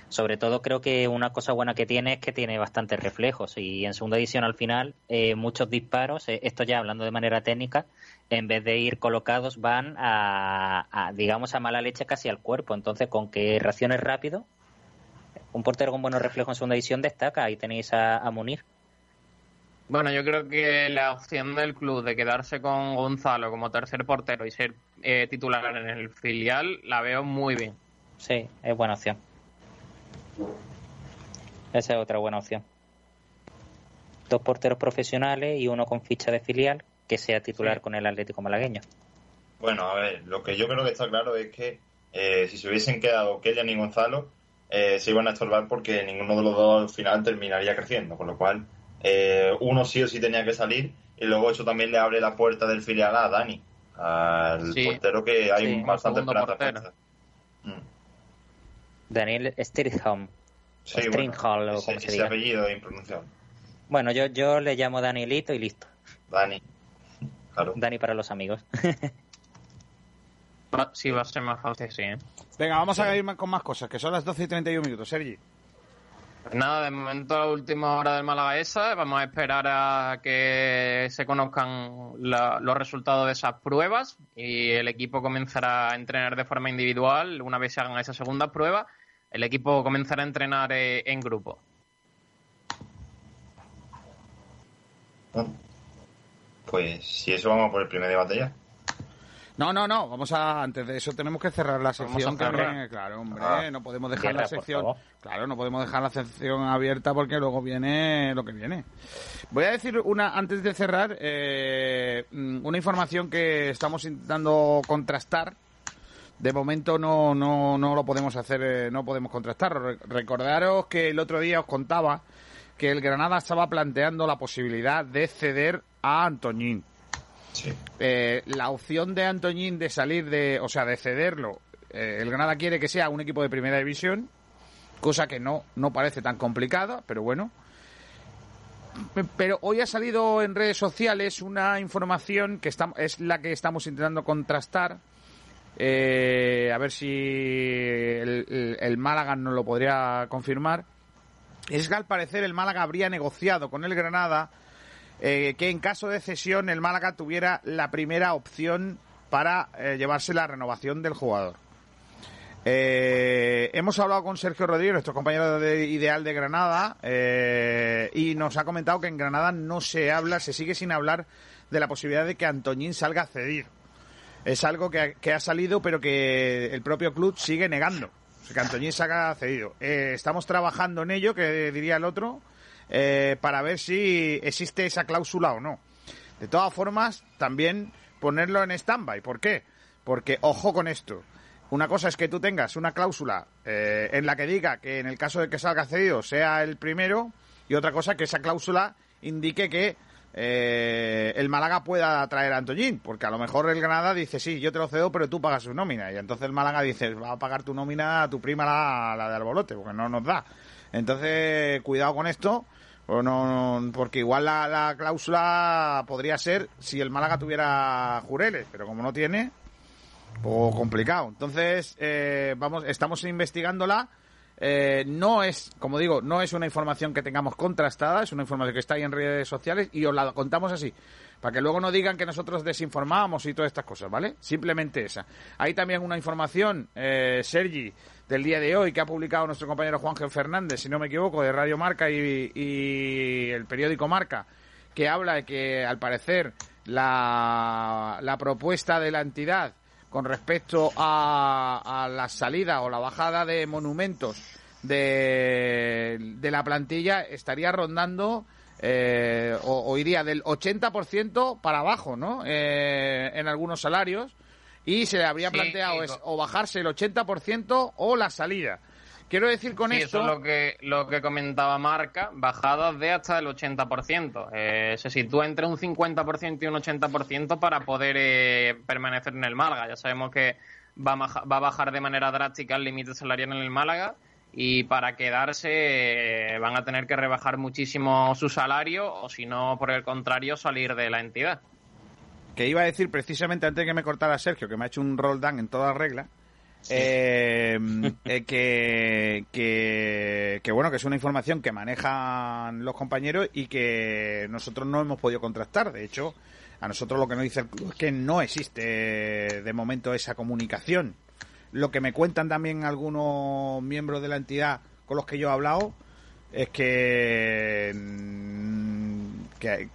Sobre todo creo que una cosa buena que tiene es que tiene bastantes reflejos y en segunda edición al final eh, muchos disparos, eh, esto ya hablando de manera técnica, en vez de ir colocados van a, a, digamos a mala leche casi al cuerpo. Entonces con que reacciones rápido, un portero con buenos reflejos en segunda edición destaca. Ahí tenéis a, a Munir.
Bueno, yo creo que la opción del club de quedarse con Gonzalo como tercer portero y ser eh, titular en el filial la veo muy bien.
Sí, es buena opción. Esa es otra buena opción. Dos porteros profesionales y uno con ficha de filial que sea titular
Sí.
con el Atlético Malagueño.
Bueno, a ver, lo que yo creo que está claro es que eh, si se hubiesen quedado Kellyan y Gonzalo, eh, se iban a estorbar porque ninguno de los dos al final terminaría creciendo, con lo cual eh, uno sí o sí tenía que salir y luego eso también le abre la puerta del filial a Dani, al
Sí.
portero que hay
Sí,
bastante esperanza. Mm.
Daniel Stirham.
Sí,
Stringhall, o
ese,
como se
ese
diga.
apellido es impronunciable.
Bueno, yo, yo le llamo Danielito y listo.
Dani. Claro.
Dani para los amigos.
Sí, va a ser más fácil, sí. ¿eh?
Venga, vamos a ir con más cosas, que son las 12 y 31 minutos, Sergi.
Pues Nada, de momento la última hora del Málaga esa. Vamos a esperar a que se conozcan los resultados de esas pruebas y el equipo comenzará a entrenar de forma individual. Una vez se hagan esas segundas pruebas, el equipo comenzará a entrenar eh, en grupo.
Pues si eso vamos por el primer debate ya.
No, no, no, vamos a, antes de eso tenemos que cerrar la sección. claro, hombre,
Ah.
no podemos dejar la sección. Claro, no podemos dejar la sección abierta porque luego viene lo que viene. Voy a decir una, antes de cerrar, eh, mm, una información que estamos intentando contrastar. De momento no, no, no lo podemos hacer, eh, no podemos contrastar. Re- Recordaros que el otro día os contaba que el Granada estaba planteando la posibilidad de ceder a Antoñín.
Sí.
Eh, la opción de Antoñín de salir de, o sea, de cederlo, eh, el Granada quiere que sea un equipo de primera división, cosa que no, no parece tan complicada, pero bueno. Pe- Pero hoy ha salido en redes sociales una información que está, es la que estamos intentando contrastar. eh, a ver si el, el- el Málaga nos lo podría confirmar. Es que al parecer el Málaga habría negociado con el Granada eh, que en caso de cesión el Málaga tuviera la primera opción para eh, llevarse la renovación del jugador. Eh, hemos hablado con Sergio Rodríguez, nuestro compañero de Ideal de Granada, eh, y nos ha comentado que en Granada no se habla, se sigue sin hablar de la posibilidad de que Antoñín salga a cedir. Es algo que ha, que ha salido, pero que el propio club sigue negando. Que Antoñín salga cedido. Estamos trabajando en ello, que diría el otro, eh, para ver si existe esa cláusula o no. De todas formas, también ponerlo en stand-by. ¿Por qué? Porque, ojo con esto. Una cosa es que tú tengas una cláusula eh, en la que diga que en el caso de que salga cedido sea el primero, y otra cosa que esa cláusula indique que eh, el Málaga pueda traer a Antoñín, porque a lo mejor el Granada dice, sí, yo te lo cedo, pero tú pagas su nómina, y entonces el Málaga dice, va a pagar tu nómina a tu prima la, la de Albolote, porque no nos da. Entonces, cuidado con esto, o no, porque igual la, la cláusula podría ser si el Málaga tuviera Jureles, pero como no tiene, pues complicado. Entonces, eh, vamos, estamos investigándola. Eh, no es, como digo, no es una información que tengamos contrastada, es una información que está ahí en redes sociales y os la contamos así, para que luego no digan que nosotros desinformamos y todas estas cosas, ¿vale? Simplemente esa. Hay también una información, eh, Sergi, del día de hoy que ha publicado nuestro compañero Juan Fernández, si no me equivoco, de Radio Marca y, y el periódico Marca, que habla de que al parecer la, la propuesta de la entidad con respecto a, a la salida o la bajada de monumentos de, de la plantilla estaría rondando eh, o, o iría del 80% para abajo, ¿no? Eh, en algunos salarios y se le habría
Sí,
planteado es o bajarse el 80% o la salida. Quiero decir con
Sí,
esto
eso es lo que, lo que comentaba Marca, bajadas de hasta el 80%. Eh, se sitúa entre un 50% y un 80% para poder eh, permanecer en el Málaga. Ya sabemos que va a, va a bajar de manera drástica el límite salarial en el Málaga y para quedarse eh, van a tener que rebajar muchísimo su salario o si no, por el contrario, salir de la entidad.
que iba a decir precisamente antes de que me cortara Sergio, que me ha hecho un roll down en toda regla, eh, eh, que, que, que, bueno, que es una información que manejan los compañeros y que nosotros no hemos podido contrastar. De hecho, a nosotros lo que nos dice el club es que no existe de momento esa comunicación. Lo que me cuentan también algunos miembros de la entidad con los que yo he hablado es que, mm,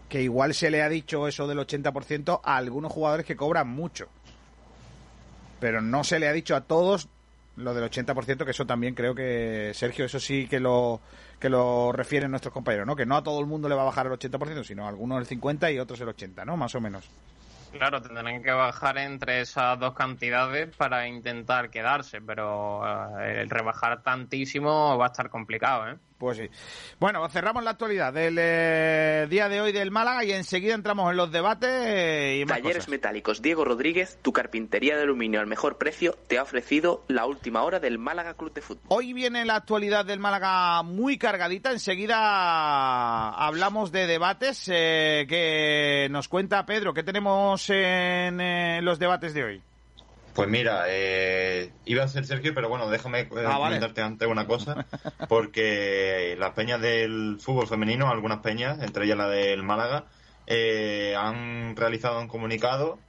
que, igual se le ha dicho eso del 80% a algunos jugadores que cobran mucho. Pero no se le ha dicho a todos lo del 80%, que eso también creo que, Sergio, eso sí que lo, que lo refieren nuestros compañeros, ¿no? Que no a todo el mundo le va a bajar el 80%, sino a algunos el 50% y otros el 80%, ¿no? Más o menos.
Claro, tendrán que bajar entre esas dos cantidades para intentar quedarse, pero eh, el rebajar tantísimo va a estar complicado, ¿eh?
Pues sí. Bueno, cerramos la actualidad del eh, día de hoy del Málaga y enseguida entramos en los debates eh, y más
Talleres
cosas.
Metálicos Diego Rodríguez, tu carpintería de aluminio al mejor precio, te ha ofrecido la última hora del Málaga Club de Fútbol.
Hoy viene la actualidad del Málaga muy cargadita. Enseguida hablamos de debates eh, que nos cuenta Pedro. ¿Qué tenemos en eh, los debates de hoy?
Pues mira, eh, iba a ser Sergio, pero bueno, déjame eh,
Ah, vale.
comentarte antes una cosa, porque las peñas del fútbol femenino, algunas peñas, entre ellas la del Málaga, eh, han realizado un comunicado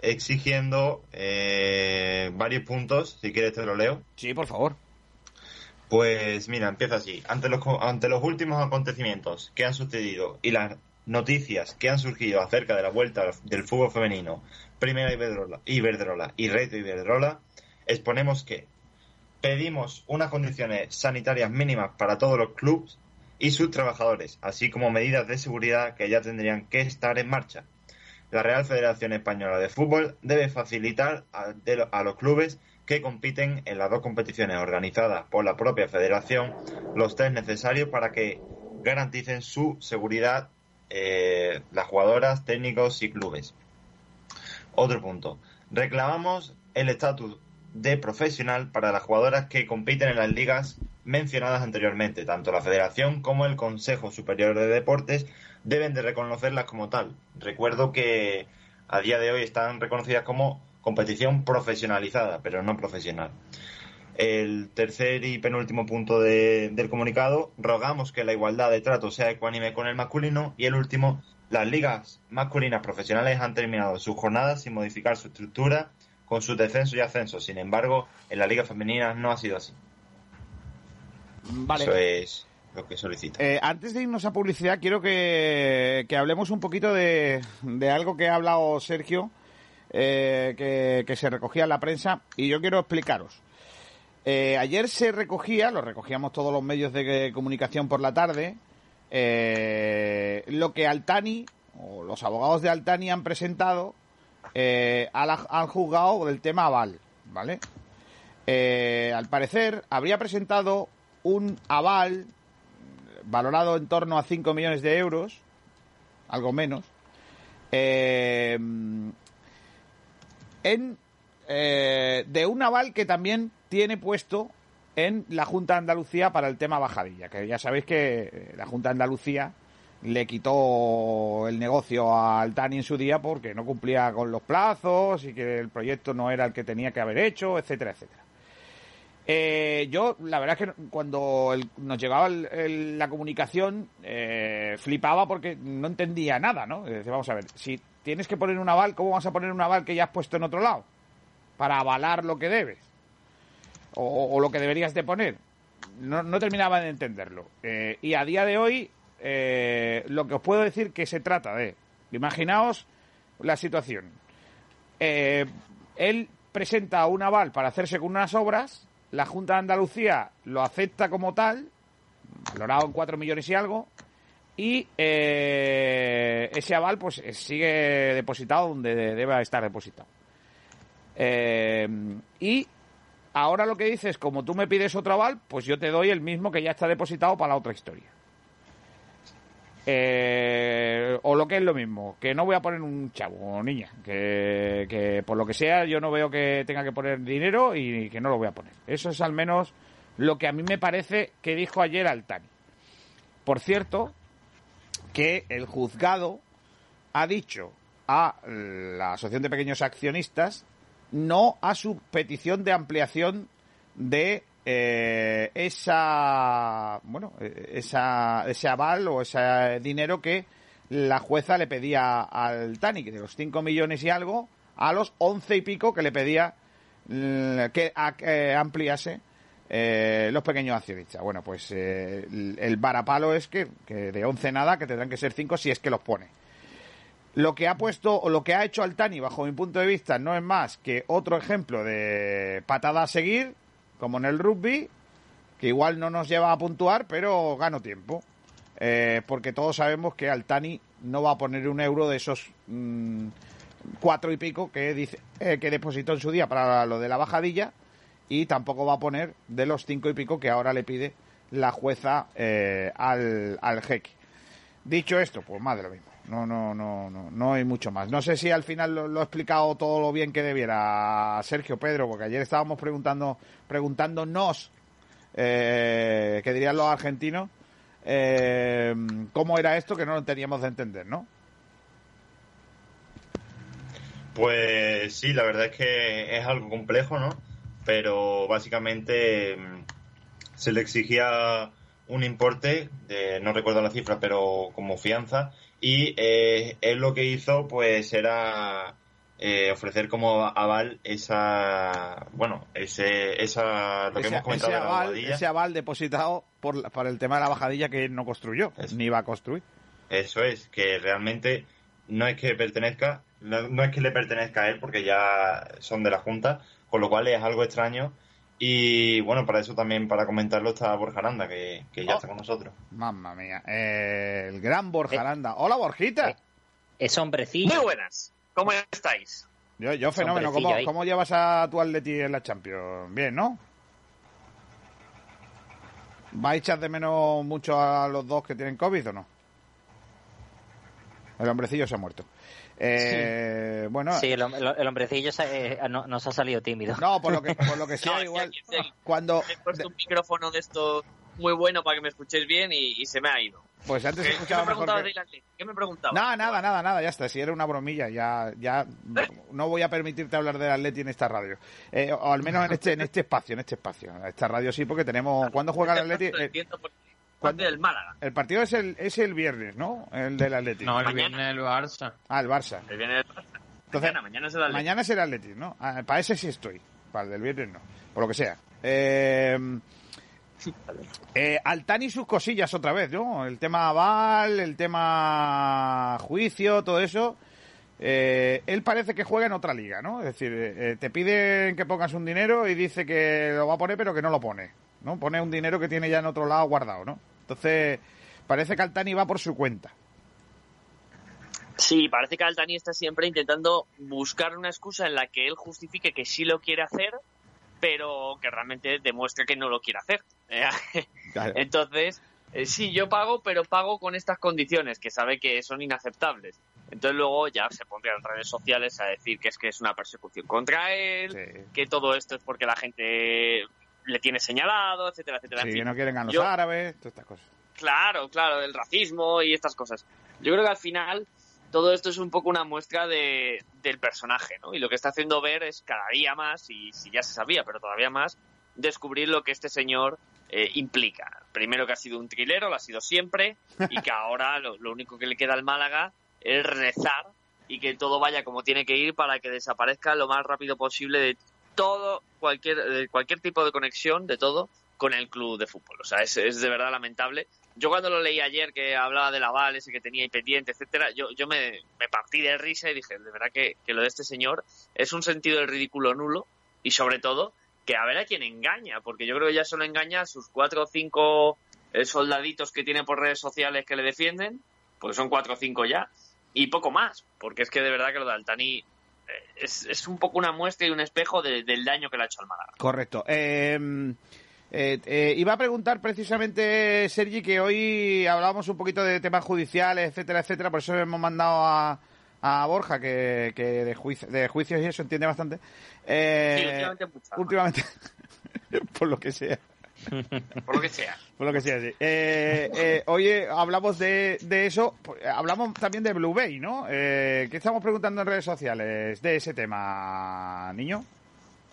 exigiendo eh, varios puntos, si quieres te lo leo.
Sí, por favor.
Pues mira, empieza así. Ante los, ante los últimos acontecimientos que han sucedido y las noticias que han surgido acerca de la vuelta del fútbol femenino, Primera Iberdrola, Iberdrola y Reto Iberdrola, exponemos que pedimos unas condiciones sanitarias mínimas para todos los clubes y sus trabajadores, así como medidas de seguridad que ya tendrían que estar en marcha. La Real Federación Española de Fútbol debe facilitar a, a los clubes que compiten en las dos competiciones organizadas por la propia federación los test necesarios para que garanticen su seguridad eh, las jugadoras, técnicos y clubes. Otro punto. Reclamamos el estatus de profesional para las jugadoras que compiten en las ligas mencionadas anteriormente. Tanto la Federación como el Consejo Superior de Deportes deben de reconocerlas como tal. Recuerdo que a día de hoy están reconocidas como competición profesionalizada, pero no profesional. El tercer y penúltimo punto de- del comunicado, rogamos que la igualdad de trato sea ecuánime con el masculino. Y el último, las ligas masculinas profesionales han terminado sus jornadas sin modificar su estructura con sus descensos y ascensos. Sin embargo, en la liga femenina no ha sido así.
Vale.
Eso es lo que solicita.
Eh, antes de irnos a publicidad, quiero que, que hablemos un poquito de, de algo que ha hablado Sergio, eh, que, que se recogía en la prensa, y yo quiero explicaros. Eh, ayer se recogía, lo recogíamos todos los medios de comunicación por la tarde, eh, lo que Altani, o los abogados de Altani han presentado eh, al, al juzgado del tema aval, ¿vale? Eh, al parecer, habría presentado un aval valorado en torno a 5 millones de euros, algo menos, eh, en, eh, de un aval que también tiene puesto en la Junta de Andalucía para el tema bajadilla, que ya sabéis que eh, la Junta de Andalucía le quitó el negocio a Altani en su día porque no cumplía con los plazos y que el proyecto no era el que tenía que haber hecho, etcétera, etcétera. Eh, yo, la verdad es que cuando nos llegaba la comunicación, eh, flipaba porque no entendía nada, ¿no? Eh, vamos a ver, si tienes que poner un aval, ¿cómo vas a poner un aval que ya has puesto en otro lado? Para avalar lo que debes. O, lo que deberías de poner. No, terminaba de entenderlo. Eh, y a día de hoy, eh, lo que os puedo decir que se trata de... Imaginaos la situación. Eh, él presenta un aval para hacerse con unas obras, la Junta de Andalucía lo acepta como tal, valorado en 4 millones y algo, y eh, ese aval pues sigue depositado donde debe estar depositado. Y ahora lo que dice es, como tú me pides otro aval, pues yo te doy el mismo que ya está depositado para la otra historia. Eh, o lo que es lo mismo, que no voy a poner un chavo niña, que, que por lo que sea yo no veo que tenga que poner dinero y que no lo voy a poner. Eso es al menos lo que a mí me parece que dijo ayer Altani. Por cierto, que el juzgado ha dicho a la Asociación de Pequeños Accionistas no a su petición de ampliación de eh, esa bueno eh, esa ese aval o ese dinero que la jueza le pedía al Tani, de los 5 millones y algo a los 11 y pico que le pedía mm, que que ampliase eh, los pequeños accionistas. Bueno, pues eh, el, el varapalo es que, que de 11 nada, que tendrán que ser 5 si es que los pone. Lo que ha puesto, o lo que ha hecho Altani, bajo mi punto de vista, no es más que otro ejemplo de patada a seguir, como en el rugby, que igual no nos lleva a puntuar, pero gano tiempo. Eh, porque todos sabemos que Altani no va a poner un euro de esos mm, cuatro y pico que dice eh, que depositó en su día para lo de la bajadilla y tampoco va a poner de los cinco y pico que ahora le pide la jueza eh, al, al jeque. Dicho esto, pues más de lo mismo. No, no, no, no, no hay mucho más. No sé si al final lo, he explicado todo lo bien que debiera Sergio Pedro, porque ayer estábamos preguntando, preguntándonos, eh, que dirían los argentinos, eh, cómo era esto que no lo teníamos de entender, ¿no?
Pues sí, la verdad es que es algo complejo, ¿no? Pero básicamente mm, se le exigía un importe, de, no recuerdo la cifra, pero como fianza, y eh, él lo que hizo pues era eh, ofrecer como aval esa, bueno, ese, esa, lo que
ese,
hemos comentado
ese
de la
aval,
bobadilla.
ese aval depositado por, para el tema de la bajadilla que él no construyó,
Eso.
ni va a construir.
Eso es, que realmente no es que pertenezca, no, no es que le pertenezca a él porque ya son de la Junta, con lo cual es algo extraño. Y bueno, para eso también, para comentarlo, está Borja Aranda, que, que ya
Oh.
está con nosotros.
Mamma mía. Eh, el gran Borja
Eh.
Aranda. Hola, Borjita.
Eh. Es hombrecillo.
Muy buenas. ¿Cómo estáis?
Yo, yo fenómeno. ¿Cómo. ¿Cómo llevas a tu Atleti en la Champions? Bien, ¿no? ¿Va a echar de menos mucho a los dos que tienen COVID o no? El hombrecillo se ha muerto. Eh, Bueno,
Sí, el, hom- el- el hombrecillo se- eh, no, nos ha salido tímido.
no, por lo que, por lo que sea,
No,
igual.
aquí
Cuando.
He puesto un micrófono de esto muy bueno para que me escuchéis bien y, y se me ha ido.
Pues antes
¿Qué,
he
qué me
escuchado mejor.
preguntabas
que-?
¿Qué me preguntabas?
Nada, nada, nada, nada, ya está. Si era una bromilla, ya, ya no voy a permitirte hablar del Atleti en esta radio. Eh, o al menos en este, en este espacio, en este espacio. Esta radio sí, porque tenemos. ¿Cuándo juega el Atleti? Eh, ¿cuándo?
del Málaga.
El partido es el, es el viernes, ¿no? El del Atleti.
No, el
Mañana.
viernes el Barça.
Ah, el Barça.
Que viene el Barça.
Entonces,
mañana, mañana es el Atleti.
Mañana es el Atleti, ¿no? Ah, para ese sí estoy. Para el del viernes no. Por lo que sea. Eh, eh, Altani y sus cosillas otra vez, ¿no? El tema aval, el tema juicio, todo eso. Eh, él parece que juega en otra liga, ¿no? Es decir, eh, te piden que pongas un dinero y dice que lo va a poner pero que no lo pone, ¿no? Pone un dinero que tiene ya en otro lado guardado, ¿no? Entonces, parece que Altani va por su cuenta.
Sí, parece que Altani está siempre intentando buscar una excusa en la que él justifique que sí lo quiere hacer, pero que realmente demuestre que no lo quiere hacer. Entonces, eh, sí, yo pago, pero pago con estas condiciones que sabe que son inaceptables. Entonces luego ya se pondría en redes sociales a decir que es que es una persecución contra él,
Sí.
que todo esto es porque la gente le tiene señalado, etcétera, etcétera. en
Sí,
fin.
que no quieren a los
Yo-
árabes, todas estas cosas.
Claro, claro, el racismo y estas cosas. Yo creo que al final todo esto es un poco una muestra de, del personaje, ¿no? Y lo que está haciendo ver es cada día más, y si ya se sabía, pero todavía más, descubrir lo que este señor eh, implica. Primero que ha sido un trilero, lo ha sido siempre, y que ahora lo, lo único que le queda al Málaga es rezar y que todo vaya como tiene que ir para que desaparezca lo más rápido posible de todo, cualquier, de cualquier tipo de conexión, de todo, con el club de fútbol. O sea, es, es de verdad lamentable. Yo cuando lo leí ayer que hablaba del aval ese que tenía ahí pendiente, etcétera, yo, yo me, me partí de risa y dije, de verdad que, que lo de este señor es un sentido del ridículo nulo y sobre todo que a ver a quién engaña, porque yo creo que ya solo engaña a sus cuatro o cinco eh, soldaditos que tiene por redes sociales que le defienden, porque son cuatro o cinco ya, y poco más, porque es que de verdad que lo de Altani eh, es, es un poco una muestra y un espejo de- del daño que le ha hecho al Málaga.
Correcto. Eh, eh, eh, iba a preguntar precisamente, Sergi, que hoy hablábamos un poquito de temas judiciales, etcétera, etcétera, por eso hemos mandado a, a Borja, que, que de, juicio- de juicios y eso entiende bastante. Eh,
Sí, últimamente mucha,
últimamente, por lo que sea.
por lo que sea.
Por lo que sea, sí. Eh, eh, oye, hablamos de, de eso, pues, hablamos también de Blue Bay, ¿no? Eh, ¿Qué estamos preguntando en redes sociales de ese tema, niño?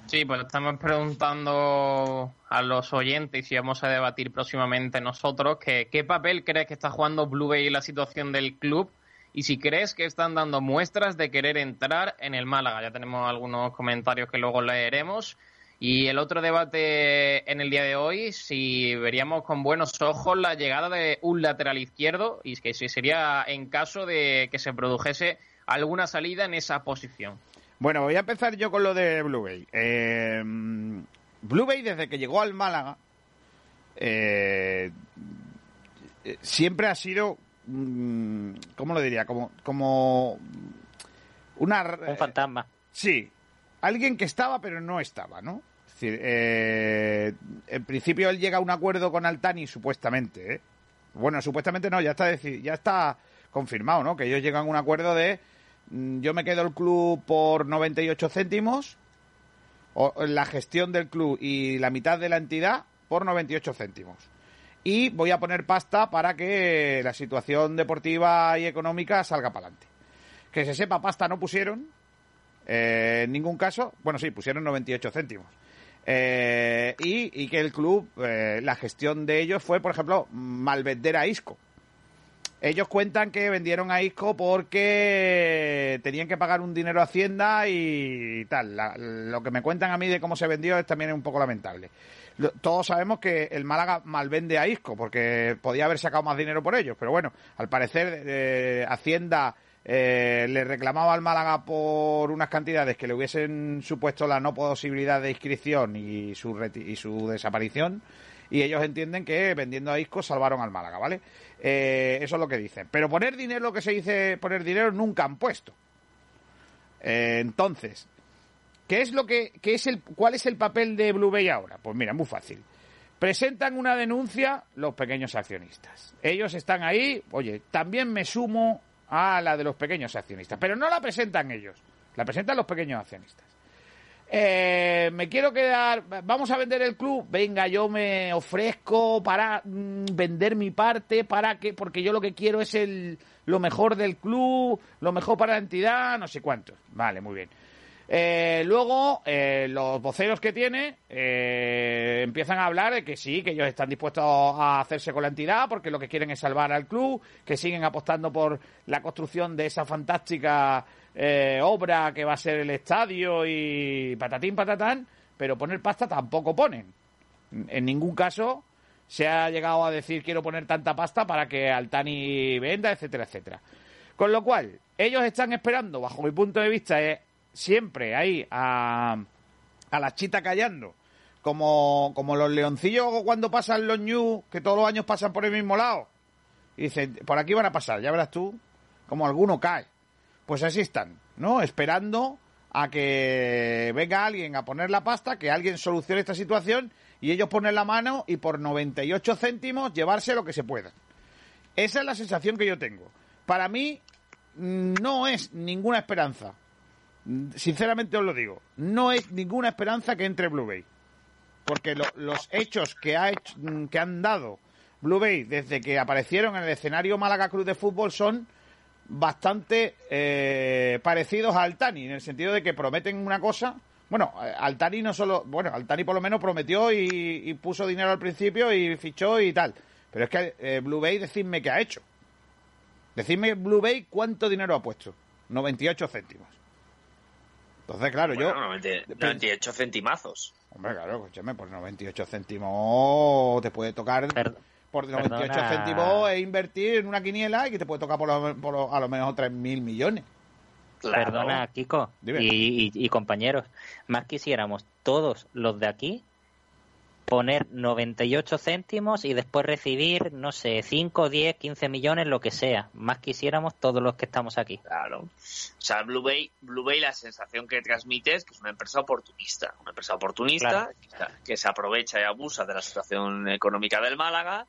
Sí, pues estamos preguntando a los oyentes y vamos a debatir próximamente nosotros que, qué papel crees que está jugando Blue Bay en la situación del club y si crees que están dando muestras de querer entrar en el Málaga. Ya tenemos algunos comentarios que luego leeremos. Y el otro debate en el día de hoy, si veríamos con buenos ojos la llegada de un lateral izquierdo y que si sería en caso de que se produjese alguna salida en esa posición.
Bueno, voy a empezar yo con lo de Blue Bay. Eh, Blue Bay, desde que llegó al Málaga, eh, siempre ha sido, mm, ¿cómo lo diría? Como, como Una,
Un fantasma.
Sí, alguien que estaba pero no estaba, ¿no? Decir, eh, en principio él llega a un acuerdo con Altani, supuestamente, ¿eh? Bueno, supuestamente no, ya está, ya está confirmado, ¿no? Que ellos llegan a un acuerdo de mm, yo me quedo el club por 98 céntimos, o la gestión del club y la mitad de la entidad por 98 céntimos. Y voy a poner pasta para que la situación deportiva y económica salga para adelante. Que se sepa, pasta no pusieron, eh, en ningún caso, bueno, sí, pusieron 98 céntimos. Eh, y, que el club, eh, la gestión de ellos fue, por ejemplo, malvender a Isco. Ellos cuentan que vendieron a Isco porque tenían que pagar un dinero a Hacienda y tal. Lo que me cuentan a mí de cómo se vendió es también un poco lamentable. Lo- Todos sabemos que el Málaga malvende a Isco porque podía haber sacado más dinero por ellos, pero bueno, al parecer eh, Hacienda eh, le reclamaba al Málaga por unas cantidades que le hubiesen supuesto la no posibilidad de inscripción y su, y su desaparición y ellos entienden que vendiendo a Isco salvaron al Málaga, ¿vale? Eh, eso es lo que dicen. Pero poner dinero, lo que se dice poner dinero, nunca han puesto. Eh, entonces, ¿qué es lo que, qué es el, cuál es el papel de Blue Bay ahora? Pues mira, muy fácil. Presentan una denuncia los pequeños accionistas. Ellos están ahí, oye, también me sumo a la de los pequeños accionistas, pero no la presentan ellos, la presentan los pequeños accionistas. Eh, me quiero quedar, vamos a vender el club, venga, yo me ofrezco para mm, vender mi parte, para que, porque yo lo que quiero es el, lo mejor del club, lo mejor para la entidad, no sé cuántos. Vale, muy bien. Eh, luego, eh, los voceros que tiene eh, empiezan a hablar de que sí, que ellos están dispuestos a hacerse con la entidad porque lo que quieren es salvar al club, que siguen apostando por la construcción de esa fantástica eh, obra que va a ser el estadio y patatín patatán, pero poner pasta tampoco ponen. En ningún caso se ha llegado a decir quiero poner tanta pasta para que Altani venda, etcétera, etcétera. Con lo cual, ellos están esperando, bajo mi punto de vista, eh, siempre ahí a, a la chita callando, como, como los leoncillos cuando pasan los New, que todos los años pasan por el mismo lado. Y dicen, por aquí van a pasar, ya verás tú, como alguno cae. Pues así están, ¿no? Esperando a que venga alguien a poner la pasta, que alguien solucione esta situación y ellos ponen la mano y por 98 céntimos llevarse lo que se pueda. Esa es la sensación que yo tengo. Para mí mm, no es ninguna esperanza. Sinceramente os lo digo. No es ninguna esperanza que entre Blue Bay. Porque lo- los hechos que, ha hecho- mm, que han dado Blue Bay desde que aparecieron en el escenario Málaga Club de Fútbol son bastante eh, parecidos a Altani, en el sentido de que prometen una cosa. Bueno, eh, Altani no solo. Bueno, Altani por lo menos prometió y, y puso dinero al principio y fichó y tal. Pero es que eh, Blue Bay, decidme qué ha hecho. Decidme Blue Bay cuánto dinero ha puesto. 98 céntimos. Entonces, claro,
Bueno,
yo.
90 98 centimazos.
Hombre, claro, escúchame, por 98 céntimos te puede tocar.
Per-
por 98
perdona.
céntimos es invertir en una quiniela y que te puede tocar por, lo- por lo- a lo menos 3.000 millones.
Claro.
Perdona, Kiko
Dime.
y, y- y compañeros, más quisiéramos todos los de aquí poner 98 céntimos y después recibir, no sé, 5, 10, 15 millones, lo que sea. Más quisiéramos todos los que estamos aquí.
Claro. O sea, Blue Bay, Blue Bay la sensación que transmite es que es una empresa oportunista. Una empresa oportunista
Claro.
que, que se aprovecha y abusa de la situación económica del Málaga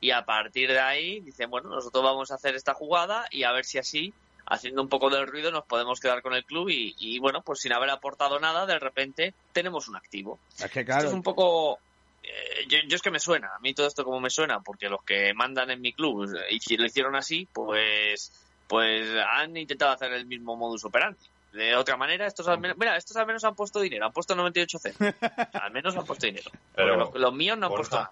y a partir de ahí dicen, bueno, nosotros vamos a hacer esta jugada y a ver si así, haciendo un poco del ruido, nos podemos quedar con el club y, y, bueno, pues sin haber aportado nada, de repente tenemos un activo.
Es que,
Esto
claro,
es un poco... eh, yo, yo es que me suena, a mí todo esto como me suena, porque los que mandan en mi club eh, y lo hicieron así, pues pues han intentado hacer el mismo modus operandi. De otra manera, estos al menos, mira, estos al menos han puesto dinero, han puesto 98 céntimos. al menos han puesto dinero.
Pero,
los, los míos no han puesto nada.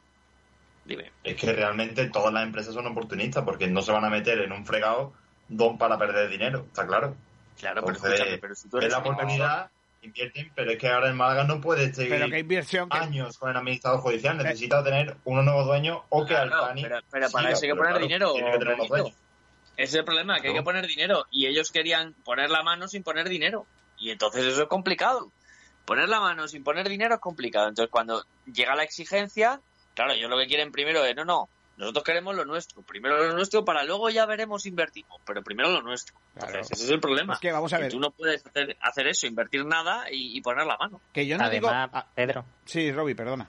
Dime.
Es que realmente todas las empresas son oportunistas porque no se van a meter en un fregado don para perder dinero, está claro.
Claro, pero
Entonces,
escúchame, pero si tú eres
la oportunidad, invierten, pero es que ahora el Málaga no puede seguir
pero qué inversión. que-
años con el administrador judicial, necesita tener unos nuevos dueños o que
Claro,
Altani
pero, pero para
siga,
eso hay que poner
claro,
dinero.
tiene que tener unos dueños.
Ese es el problema, que hay que poner dinero. Y ellos querían poner la mano sin poner dinero. Y entonces eso es complicado. Poner la mano sin poner dinero es complicado. Entonces cuando llega la exigencia, claro, ellos lo que quieren primero es, no, no, Nosotros queremos lo nuestro. Primero lo nuestro para luego ya veremos invertimos. Pero primero lo nuestro.
Claro.
Entonces, ese es el problema.
Es que vamos a
Que
ver.
tú no puedes hacer, hacer eso, invertir nada y, y poner la mano.
Que yo no
Además,
digo. ah,
Pedro.
sí, Roby, perdona.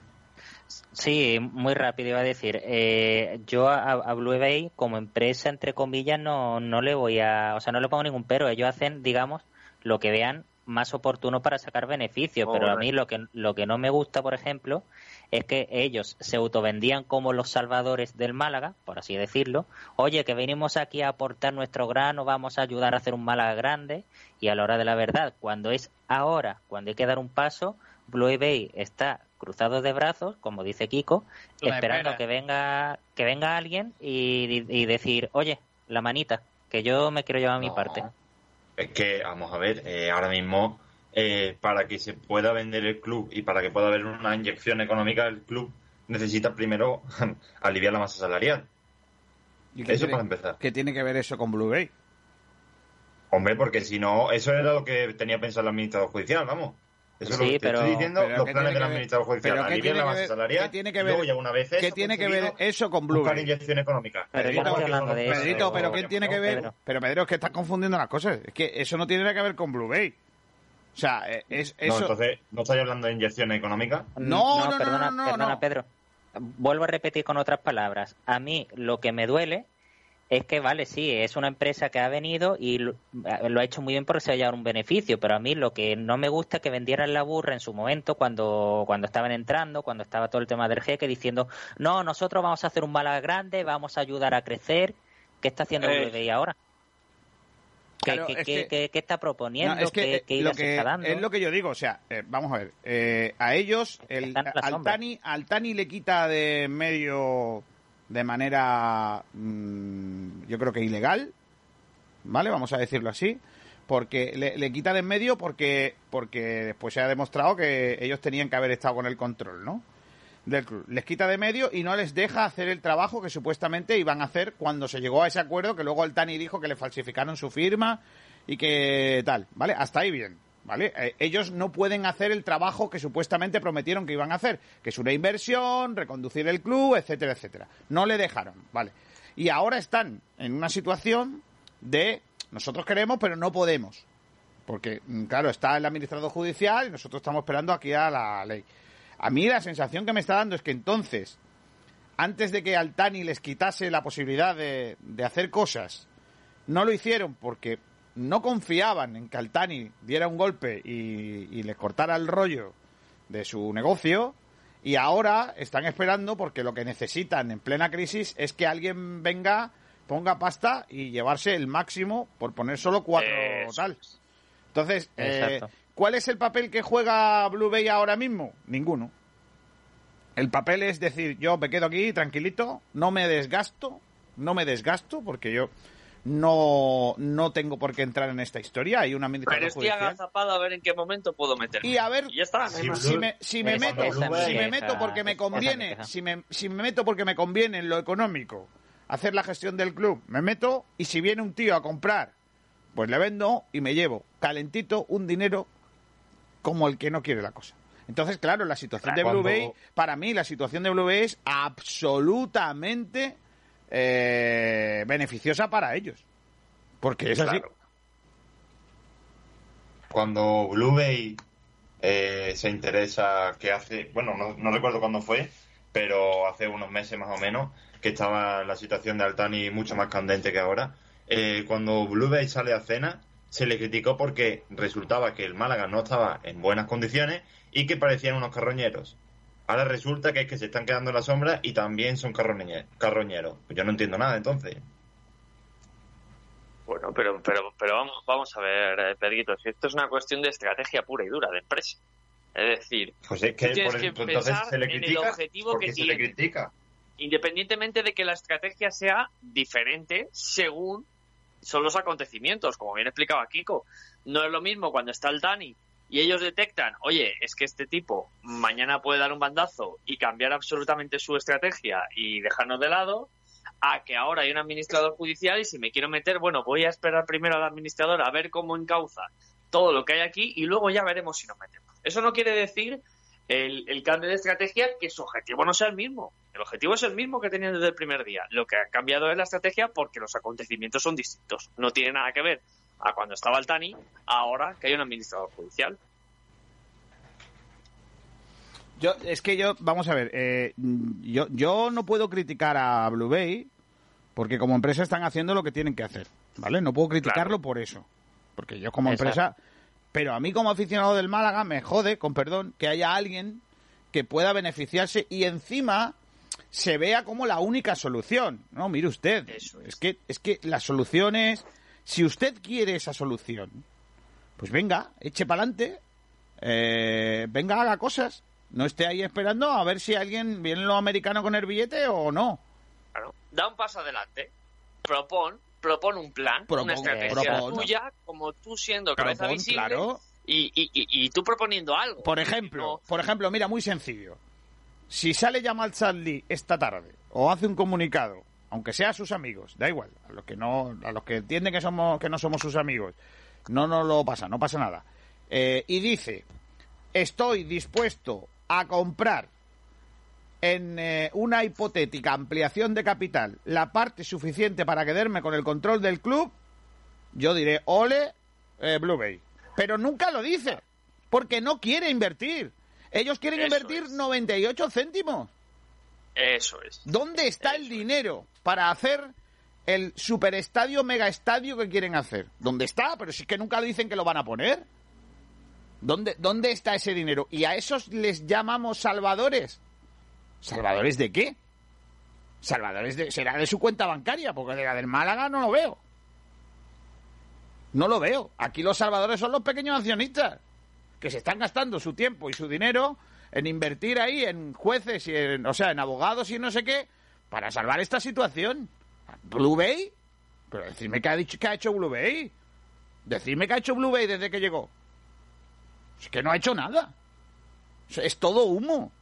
Sí, muy rápido iba a decir. Eh, yo a, a Blue Bay como empresa, entre comillas, no, no le voy a, o sea, no le pongo ningún pero. Ellos hacen, digamos, lo que vean más oportuno para sacar beneficios. Pero a mí lo que, lo que no me gusta, por ejemplo, es que ellos se autovendían como los salvadores del Málaga, por así decirlo. Oye, que venimos aquí a aportar nuestro grano, vamos a ayudar a hacer un Málaga grande. Y a la hora de la verdad, cuando es ahora, cuando hay que dar un paso, Blue Bay está cruzado de brazos, como dice Kiko,
La
esperando
espera.
que venga que venga alguien y, y decir, oye, la manita, que yo me quiero llevar mi
No.
parte.
Es que, vamos a ver, eh, ahora mismo, eh, para que se pueda vender el club y para que pueda haber una inyección económica del club, necesita primero aliviar la masa salarial.
¿Y qué
Eso
tiene-
para empezar.
¿Qué tiene que ver eso con Blue Bay?
Hombre, porque si no, eso era lo que tenía pensado el administrador judicial, vamos. Eso es lo
Sí,
que
pero-
estoy diciendo,
pero
los
¿qué
planes del administrador judicial.
qué
Aliviar
tiene
la
que
masa
ver-
salarial.
qué tiene que
y luego
ver-
ya una vez
¿Qué
eso
tiene que ver eso con Blue
buscar
Bay?
inyección económica.
Pero yo no estoy hablando de eso.
Pedrito, pero ¿qué tiene que ver?
Pedro.
Pero Pedro, es que estás confundiendo las cosas. Es que eso no tiene nada que ver con Blue Bay. O sea, eh, es
No,
eso.
entonces, ¿no estáis hablando de inyección económica?
No, no, no,
perdona,
no, no,
perdona,
no.
Pedro. Vuelvo a repetir con otras palabras. A mí lo que me duele es que, vale, sí, es una empresa que ha venido y lo, lo ha hecho muy bien porque se ha llevado un beneficio, pero a mí lo que no me gusta es que vendieran la burra en su momento cuando, cuando estaban entrando, cuando estaba todo el tema del jeque, diciendo, no, nosotros vamos a hacer un Málaga grande, vamos a ayudar a crecer. ¿Qué está haciendo
Eh,
BBI ahora? ¿Qué,
Claro,
qué-
es
qué-
que-
qué- qué está proponiendo?
No, es que,
¿Qué,
eh, lo que
está dando?
es lo que yo digo, o sea, eh, vamos a ver, eh, a ellos, el,
la sombra.
Altani, Altani le quita de en medio de manera, mm, yo creo que ilegal, ¿vale? Vamos a decirlo así, porque le, le quita de en medio porque, porque después se ha demostrado que ellos tenían que haber estado con el control, ¿no? Del club. Les quita de medio y no les deja hacer el trabajo que supuestamente iban a hacer cuando se llegó a ese acuerdo que luego Altani dijo que le falsificaron su firma y que tal, ¿vale? Hasta ahí bien, ¿vale? Eh, ellos no pueden hacer el trabajo que supuestamente prometieron que iban a hacer, que es una inversión, reconducir el club, etcétera, etcétera. No le dejaron, ¿vale? Y ahora están en una situación de nosotros queremos pero no podemos. Porque, mm, claro, está el administrador judicial y nosotros estamos esperando aquí a la ley. A mí la sensación que me está dando es que entonces, antes de que Altani les quitase la posibilidad de, de hacer cosas, no lo hicieron porque no confiaban en que Altani diera un golpe y, y les cortara el rollo de su negocio. Y ahora están esperando porque lo que necesitan en plena crisis es que alguien venga, ponga pasta y llevarse el máximo por poner solo cuatro
Eso
tal. Entonces, eh. ¿Cuál es el papel que juega Blue Bay ahora mismo? Ninguno. El papel es decir, yo me quedo aquí tranquilito, no me desgasto, no me desgasto porque yo no, no tengo por qué entrar en esta historia. Hay un
Pero estoy
judicial.
agazapado a ver en qué momento puedo meterme.
Y a ver
Y ya está.
si me, si me meto,
esa
si me meto porque me
esa
conviene, si me, si me meto porque me conviene en lo económico, hacer la gestión del club, me meto y si viene un tío a comprar, pues le vendo y me llevo calentito un dinero como el que no quiere la cosa. Entonces, claro, la situación de Blue Bay, para mí, la situación de Blue Bay es absolutamente eh, beneficiosa para ellos. Porque es así.
Claro. Cuando Blue Bay eh, se interesa, que hace, bueno, no, no recuerdo cuándo fue, pero hace unos meses más o menos, que estaba la situación de Altani mucho más candente que ahora. eh, cuando Blue Bay sale a cena, se le criticó porque resultaba que el Málaga no estaba en buenas condiciones y que parecían unos carroñeros. Ahora resulta que es que se están quedando en la sombra y también son carroñe- carroñeros. Pues yo no entiendo nada entonces.
Bueno, pero, pero, pero vamos, vamos a ver, eh, Pedrito, si esto es una cuestión de estrategia pura y dura de empresa. Es decir,
Pues es que por
que
entonces
pensar
se le
en el
critica.
objetivo
¿Por qué
que
se le critica?
independientemente de que la estrategia sea diferente según son los acontecimientos, como bien explicaba Kiko. No es lo mismo cuando está el Dani y ellos detectan, oye, es que este tipo mañana puede dar un bandazo y cambiar absolutamente su estrategia y dejarnos de lado, a que ahora hay un administrador judicial y si me quiero meter, bueno, voy a esperar primero al administrador a ver cómo encauza todo lo que hay aquí y luego ya veremos si nos metemos. Eso no quiere decir el, el cambio de estrategia, que su objetivo no sea el mismo. El objetivo es el mismo que tenían desde el primer día. Lo que ha cambiado es la estrategia porque los acontecimientos son distintos. No tiene nada que ver a cuando estaba el Tani, ahora que hay un administrador judicial.
Yo, es que yo, vamos a ver, eh, yo, yo no puedo criticar a Blue Bay porque como empresa están haciendo lo que tienen que hacer, ¿vale? No puedo criticarlo por eso, porque yo como
Exacto.
empresa, pero a mí como aficionado del Málaga me jode, con perdón, que haya alguien que pueda beneficiarse y encima se vea como la única solución. No, mire usted,
Eso es.
es que es que la solución es si usted quiere esa solución, pues venga, eche para adelante, venga, haga cosas. No esté ahí esperando a ver si alguien viene los americanos con el billete o no.
Claro. Da un paso adelante. Propon, propon un plan,
Propon-
una estrategia
propon.
tuya, como tú siendo cabeza
Propon,
visible
claro.
y, y, y, tú proponiendo algo.
Por ejemplo,
No,
por ejemplo, mira, muy sencillo. Si sale Jamal Charlie esta tarde o hace un comunicado, aunque sea a sus amigos, da igual, a los que no, a los que entienden que somos, que no somos sus amigos, no nos lo pasa, no pasa nada. Eh, y dice, estoy dispuesto a comprar en eh, una hipotética ampliación de capital la parte suficiente para quedarme con el control del club, yo diré, ole, eh, Blue Bay. Pero nunca lo dice, porque no quiere invertir. Ellos quieren
Eso
invertir
es.
98 céntimos.
Eso es.
¿Dónde está el dinero para hacer el superestadio, megaestadio que quieren hacer? ¿Dónde está? Pero si es que nunca dicen que lo van a poner. ¿Dónde, ¿Dónde está ese dinero? ¿Y a esos les llamamos salvadores? ¿Salvadores de qué? Salvadores de... será de su cuenta bancaria, porque de la del Málaga no lo veo. No lo veo. Aquí los salvadores son los pequeños accionistas, que se están gastando su tiempo y su dinero en invertir ahí en jueces y en, o sea, en abogados y no sé qué, para salvar esta situación. ¿Blue Bay? Pero decidme qué ha dicho que ha hecho Blue Bay. Decidme qué ha hecho Blue Bay desde que llegó. Es que no ha hecho nada. Es- Es todo humo.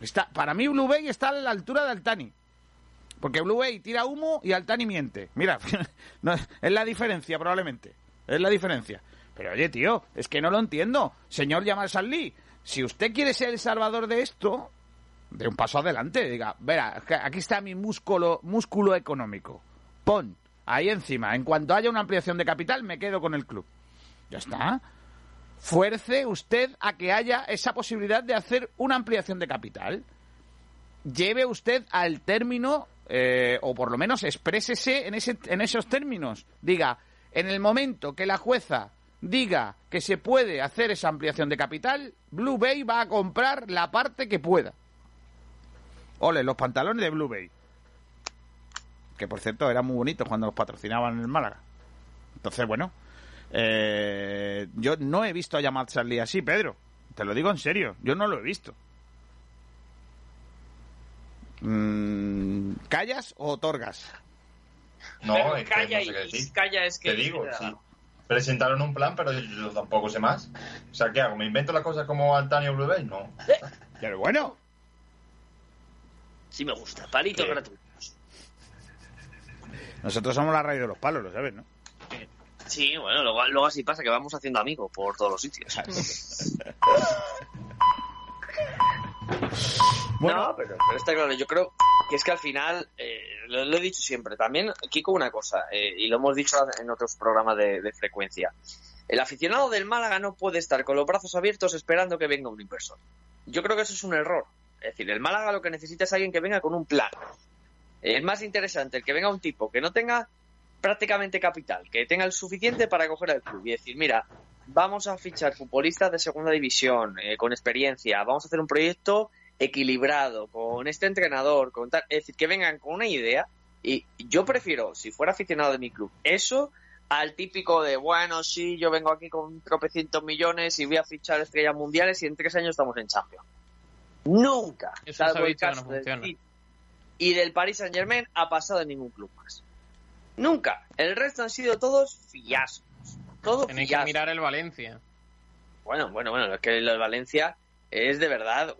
Está, para mí Blue Bay está a la altura de Altani. Porque Blue Bay tira humo y Altani miente. Mira, no, es la diferencia probablemente. Es la diferencia. Pero oye, tío, es que no lo entiendo. Señor Yamal Salí, si usted quiere ser el salvador de esto, de un paso adelante. Diga, verá, aquí está mi músculo, músculo económico. Pon ahí encima. En cuanto haya una ampliación de capital, me quedo con el club. Ya está. Fuerce usted a que haya esa posibilidad de hacer una ampliación de capital. Lleve usted al término, eh, o por lo menos exprésese en, ese, en esos términos. Diga, en el momento que la jueza diga que se puede hacer esa ampliación de capital, Blue Bay va a comprar la parte que pueda. Ole, los pantalones de Blue Bay. Que por cierto eran muy bonitos cuando los patrocinaban en el Málaga. Entonces, bueno, eh, yo no he visto a Yamal Charlie así, Pedro. Te lo digo en serio, yo no lo he visto. Mm, ¿Callas o otorgas?
No,
Pero
es que
calla
no sé qué
y
decir.
calla es que
Te digo, sí. Presentaron un plan, pero yo tampoco sé más. O sea, ¿qué hago? ¿Me invento las cosas como Antonio Blue Bay? No.
Pero bueno,
Sí me gusta, palitos
¿Qué?
gratuitos.
nosotros somos la raíz de los palos, lo sabes, ¿no?
Sí, bueno, luego, luego así pasa que vamos haciendo amigos por todos los sitios.
Bueno.
No, pero, pero está claro, yo creo que es que al final, eh, lo, lo he dicho siempre, también, Kiko, una cosa, eh, y lo hemos dicho en otros programas de, de frecuencia, el aficionado del Málaga no puede estar con los brazos abiertos esperando que venga un inversor. Yo creo que eso es un error. Es decir, el Málaga lo que necesita es alguien que venga con un plan. Es más interesante el que venga un tipo que no tenga prácticamente capital, que tenga el suficiente para coger al club. Y decir, mira, vamos a fichar futbolistas de segunda división, eh, con experiencia, vamos a hacer un proyecto equilibrado, con este entrenador, con tal, es decir, que vengan con una idea y yo prefiero, si fuera aficionado de mi club, eso al típico de, bueno, sí, yo vengo aquí con tropecientos millones y voy a fichar estrellas mundiales y en tres años estamos en Champions. Nunca,
Eso
salvo el
no
del y del Paris Saint Germain, ha pasado en ningún club más. Nunca. El resto han sido todos fiascos. Todos
Tenéis que mirar el Valencia.
Bueno, bueno, bueno, es que de Valencia es de verdad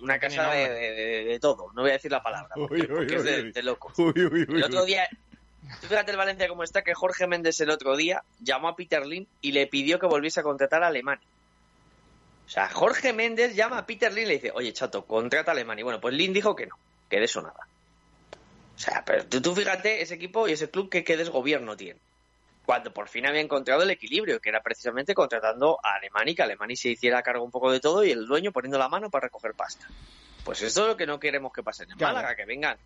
una casa de, de- de todo. No voy a decir la palabra, porque,
Uy, uy,
porque es
uy,
de,
uy.
de
uy, uy,
El otro día, tú fíjate el Valencia como está, que Jorge Méndez el otro día llamó a Peter Lim y le pidió que volviese a contratar a Alemania. O sea, Jorge Méndez llama a Peter Lin y le dice, oye, chato, contrata a Alemania. Y bueno, pues Lin dijo que no, que de eso nada. O sea, pero tú, tú fíjate ese equipo y ese club que qué desgobierno tiene. Cuando por fin había encontrado el equilibrio, que era precisamente contratando a Alemania y que Alemania se hiciera cargo un poco de todo y el dueño poniendo la mano para recoger pasta. Pues eso es lo que no queremos que pase en
Claro.
Málaga, que vengan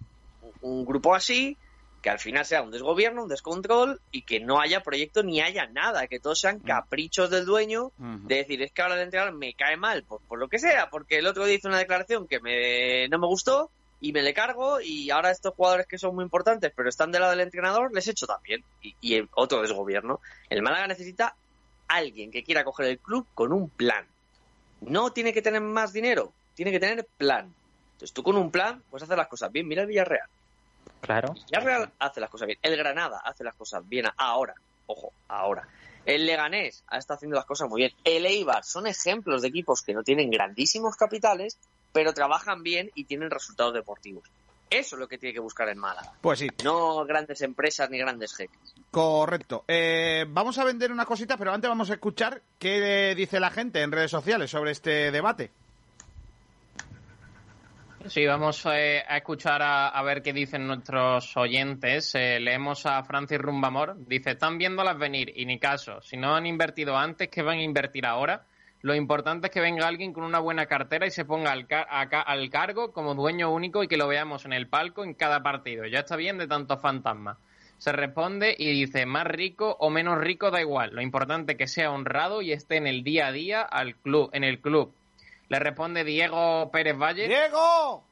un, grupo así, que al final sea un desgobierno, un descontrol y que no haya proyecto ni haya nada, que todos sean caprichos del dueño de decir, es que ahora el entrenador me cae mal por, por lo que sea, porque el otro día hizo una declaración que me, no me gustó y me le cargo y ahora estos jugadores que son muy importantes pero están del lado del entrenador les echo también y, y el otro desgobierno. El Málaga necesita alguien que quiera coger el club con un plan. No tiene que tener más dinero, tiene que tener plan. Entonces tú con un plan pues haces las cosas bien. Mira el Villarreal.
Claro.
El Villarreal hace las cosas bien. El Granada hace las cosas bien ahora. Ojo, ahora. El Leganés está haciendo las cosas muy bien. El Eibar son ejemplos de equipos que no tienen grandísimos capitales, pero trabajan bien y tienen resultados deportivos. Eso es lo que tiene que buscar en Málaga.
Pues sí,
No grandes empresas ni grandes jeques.
correcto. Eh, vamos a vender una cosita, pero antes vamos a escuchar qué dice la gente en redes sociales sobre este debate.
Sí, vamos eh, a escuchar a, a ver qué dicen nuestros oyentes. Eh, leemos a Francis Rumbamor. Dice, están viéndolas venir y ni caso. Si no han invertido antes, ¿qué van a invertir ahora? Lo importante es que venga alguien con una buena cartera y se ponga al, al cargo como dueño único y que lo veamos en el palco en cada partido. Ya está bien de tantos fantasmas. Se responde y dice, más rico o menos rico da igual. Lo importante es que sea honrado y esté en el día a día al club, en el club. Le responde Diego Pérez Valle.
¡Diego!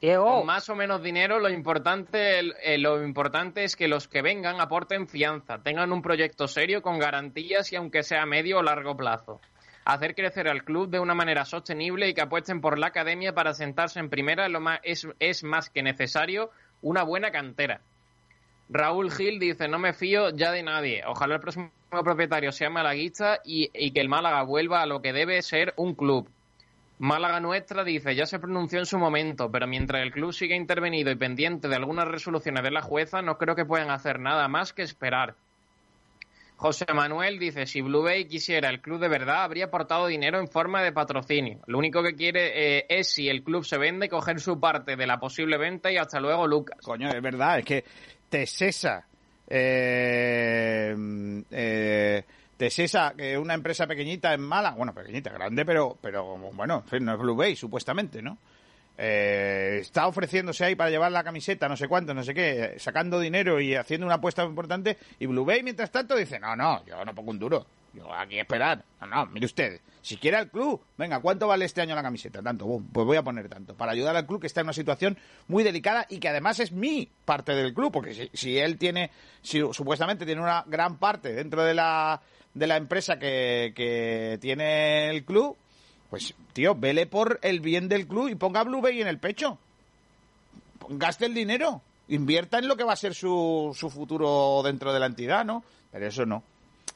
Diego.
Con más o menos dinero, lo importante, eh, lo importante es que los que vengan aporten fianza, tengan un proyecto serio con garantías y aunque sea a medio o largo plazo. Hacer crecer al club de una manera sostenible y que apuesten por la academia para sentarse en primera lo más, es, es más que necesario una buena cantera. Raúl Gil dice, no me fío ya de nadie. Ojalá el próximo propietario sea malaguista y, y que el Málaga vuelva a lo que debe ser un club. Málaga Nuestra dice, ya se pronunció en su momento, pero mientras el club siga intervenido y pendiente de algunas resoluciones de la jueza, no creo que puedan hacer nada más que esperar. José Manuel dice, si Blue Bay quisiera el club de verdad, habría aportado dinero en forma de patrocinio. Lo único que quiere eh, es, si el club se vende, coger su parte de la posible venta y hasta luego, Lucas.
Coño, es verdad, es que Tesesa, eh, eh, Tesesa, que es una empresa pequeñita en Mala, bueno, pequeñita, grande, pero, pero bueno, no es Blue Bay, supuestamente, ¿no? Eh, está ofreciéndose ahí para llevar la camiseta, no sé cuánto, no sé qué, sacando dinero y haciendo una apuesta importante, y Blue Bay, mientras tanto, dice, no, no, yo no pongo un duro, yo aquí esperar, no, no, mire usted, si quiere al club, venga, ¿cuánto vale este año la camiseta? Tanto, Bum, pues voy a poner tanto, para ayudar al club que está en una situación muy delicada y que además es mi parte del club, porque si, si él tiene, si supuestamente tiene una gran parte dentro de la, de la empresa que, que tiene el club, pues, tío, vele por el bien del club y ponga Blue Bay en el pecho. Gaste el dinero. Invierta en lo que va a ser su, su futuro dentro de la entidad, ¿no? Pero eso no.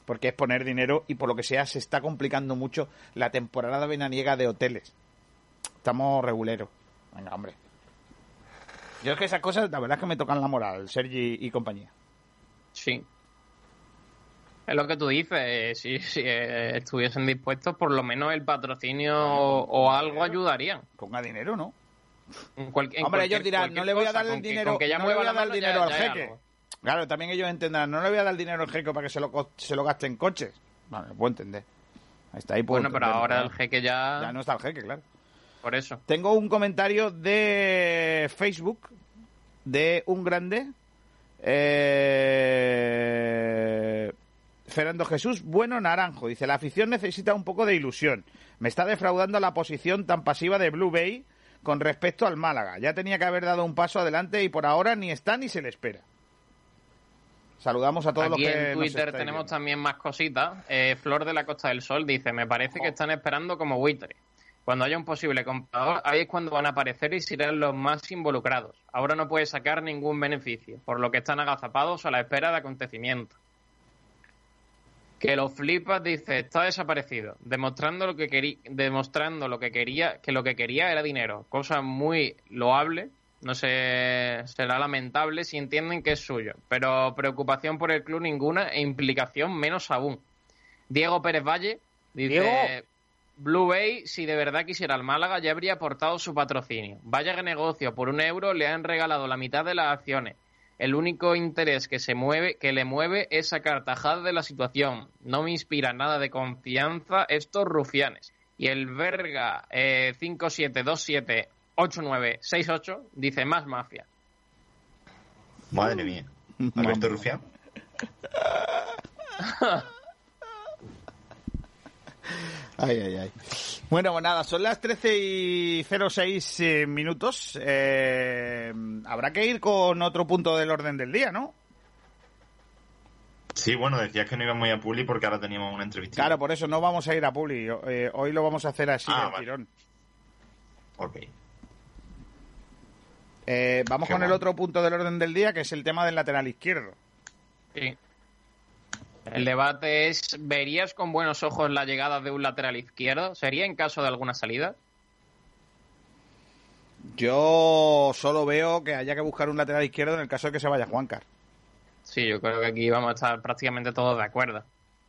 Porque es poner dinero y por lo que sea se está complicando mucho la temporada veraniega de hoteles. Estamos reguleros. Venga, hombre. Yo es que esas cosas, la verdad es que me tocan la moral, Sergi y compañía.
Sí. Es lo que tú dices, eh, si, si eh, estuviesen dispuestos, por lo menos el patrocinio o, o algo ayudarían.
Ponga dinero, ¿no?
En cual- en
Hombre, ellos dirán, no le voy a dar el
que-
dinero,
que ya
no le voy a dar
mano,
dinero
ya-
al
ya
jeque.
algo.
Claro, también ellos entenderán, no le voy a dar el dinero al jeque para que se lo, se lo gaste en coches. Vale, lo puedo entender. Ahí está, ahí puedo
Bueno, pero ahora el jeque ya...
Ya no está el jeque, claro.
Por eso.
Tengo un comentario de Facebook de un grande. eh, Fernando Jesús Bueno Naranjo. Dice, la afición necesita un poco de ilusión. Me está defraudando la posición tan pasiva de Blue Bay con respecto al Málaga. Ya tenía que haber dado un paso adelante y por ahora ni está ni se le espera. Saludamos a todos
Aquí
los que
en Twitter tenemos
viendo.
también más cositas. Eh, Flor de la Costa del Sol dice, me parece que están esperando como buitres. Cuando haya un posible comprador, ahí es cuando van a aparecer y serán los más involucrados. Ahora no puede sacar ningún beneficio, por lo que están agazapados a la espera de acontecimientos. Que lo flipas dice, está desaparecido, demostrando lo que quería, demostrando lo que quería, que lo que quería era dinero, cosa muy loable, no sé, será lamentable si entienden que es suyo, pero preocupación por el club ninguna e implicación menos aún. Diego Pérez Valle dice,
Diego.
Blue Bay, si de verdad quisiera el Málaga, ya habría aportado su patrocinio. Vaya que negocio, por un euro le han regalado la mitad de las acciones. El único interés que se mueve, que le mueve es sacar tajada de la situación. No me inspira nada de confianza estos rufianes. Y el verga eh, 57278968 dice más mafia.
Madre mía. Alberto Rufián.
Ay, ay, ay. Bueno, pues nada, son las 13 y 06 eh, minutos. Eh, habrá que ir con otro punto del orden del día, ¿no?
Sí, bueno, decías que no íbamos a ir a Publi porque ahora teníamos una entrevista.
Claro, por eso no vamos a ir a Publi. Eh, hoy lo vamos a hacer así,
Ah,
de
vale.
tirón.
Ok.
Eh, vamos
Qué
con el otro punto del orden del día, que es el tema del lateral izquierdo.
Sí. El debate es, ¿verías con buenos ojos la llegada de un lateral izquierdo? ¿Sería en caso de alguna salida?
Yo solo veo que haya que buscar un lateral izquierdo en el caso de que se vaya Juancar.
Sí, yo creo que aquí vamos a estar prácticamente todos de acuerdo.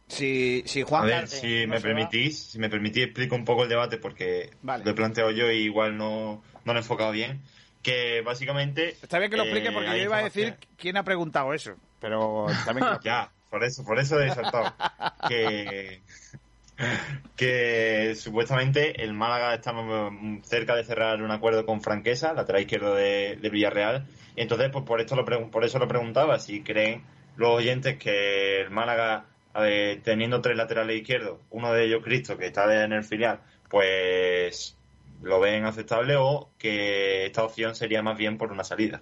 Si, si
A
Juancar...
ver, si
no
me permitís, si me permitís, explico un poco el debate porque
Vale.
lo he planteado yo y igual no, no lo he enfocado bien. Que básicamente.
Está bien que lo explique
eh,
porque yo iba a decir quién ha preguntado eso. Pero también que lo explique.
Ya, por eso, por eso he saltado. que, que supuestamente el Málaga está cerca de cerrar un acuerdo con Franquesa, lateral izquierdo de, de Villarreal. Entonces, pues por esto lo por eso lo preguntaba, si creen los oyentes que el Málaga, eh, teniendo tres laterales izquierdos, uno de ellos Cristo, que está en el filial, pues lo ven aceptable o que esta opción sería más bien por una salida.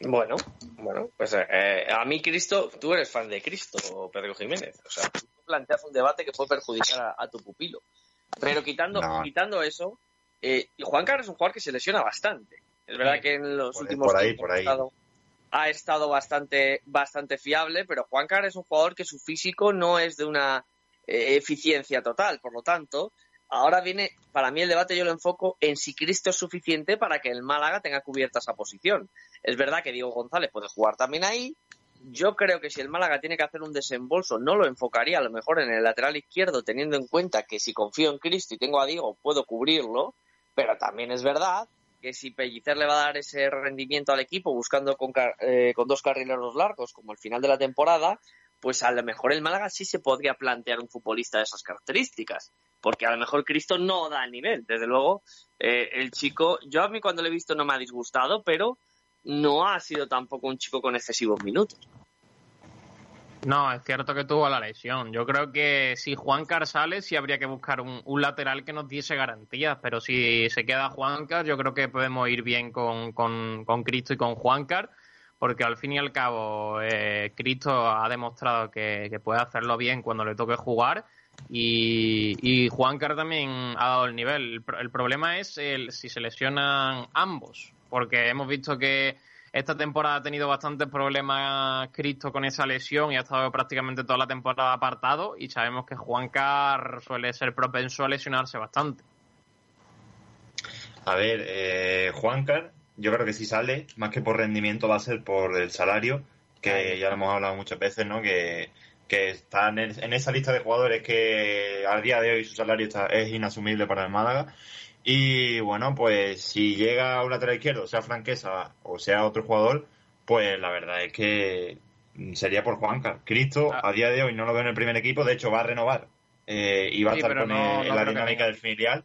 Bueno, bueno, pues eh, a mí Cristo, tú eres fan de Cristo, Pedro Jiménez. O sea, tú planteas un debate que puede perjudicar a, a tu pupilo. Pero quitando,
No.
quitando eso, eh, Juan Carlos es un jugador que se lesiona bastante. Es verdad
Sí.
que en los
Por-
últimos
por ahí,
tiempos
por
ha
ahí.
estado, ha estado bastante, bastante fiable, pero Juan Carlos es un jugador que su físico no es de una eh, eficiencia total. Por lo tanto, ahora viene, para mí el debate yo lo enfoco en si Cristo es suficiente para que el Málaga tenga cubierta esa posición. Es verdad que Diego González puede jugar también ahí. Yo creo que si el Málaga tiene que hacer un desembolso, no lo enfocaría a lo mejor en el lateral izquierdo, teniendo en cuenta que si confío en Cristo y tengo a Diego, puedo cubrirlo. Pero también es verdad que si Pellicer le va a dar ese rendimiento al equipo buscando con, eh, con dos carrileros largos como el final de la temporada, pues a lo mejor el Málaga sí se podría plantear un futbolista de esas características. Porque a lo mejor Cristo no da el nivel. Desde luego, eh, el chico, yo a mí cuando lo he visto no me ha disgustado, pero no ha sido tampoco un chico con excesivos minutos.
No, es cierto que tuvo la lesión. Yo creo que si Juancar sale, sí habría que buscar un, lateral que nos diese garantías. Pero si se queda Juancar, yo creo que podemos ir bien con, Cristo y con Juancar. Porque al fin y al cabo, eh, Cristo ha demostrado que puede hacerlo bien cuando le toque jugar. Y, y Juancar también ha dado el nivel. El, pro- el problema es el, si se lesionan ambos. Porque hemos visto que esta temporada ha tenido bastantes problemas Cristo con esa lesión y ha estado prácticamente toda la temporada apartado y sabemos que Juancar suele ser propenso a lesionarse bastante.
A ver, eh, Juancar, yo creo que si sale, más que por rendimiento, va a ser por el salario, que ya lo hemos hablado muchas veces, ¿no? Que, que está en, esa lista de jugadores que al día de hoy su salario está, es inasumible para el Málaga. Y bueno, pues si llega un lateral izquierdo, sea Franquesa o sea otro jugador, pues la verdad es que sería por Juancar. Cristo,
Ah.
a día de hoy no lo veo en el primer equipo, de hecho va a renovar eh, y va
Sí,
a estar con
no-
el-
no
la dinámica del filial.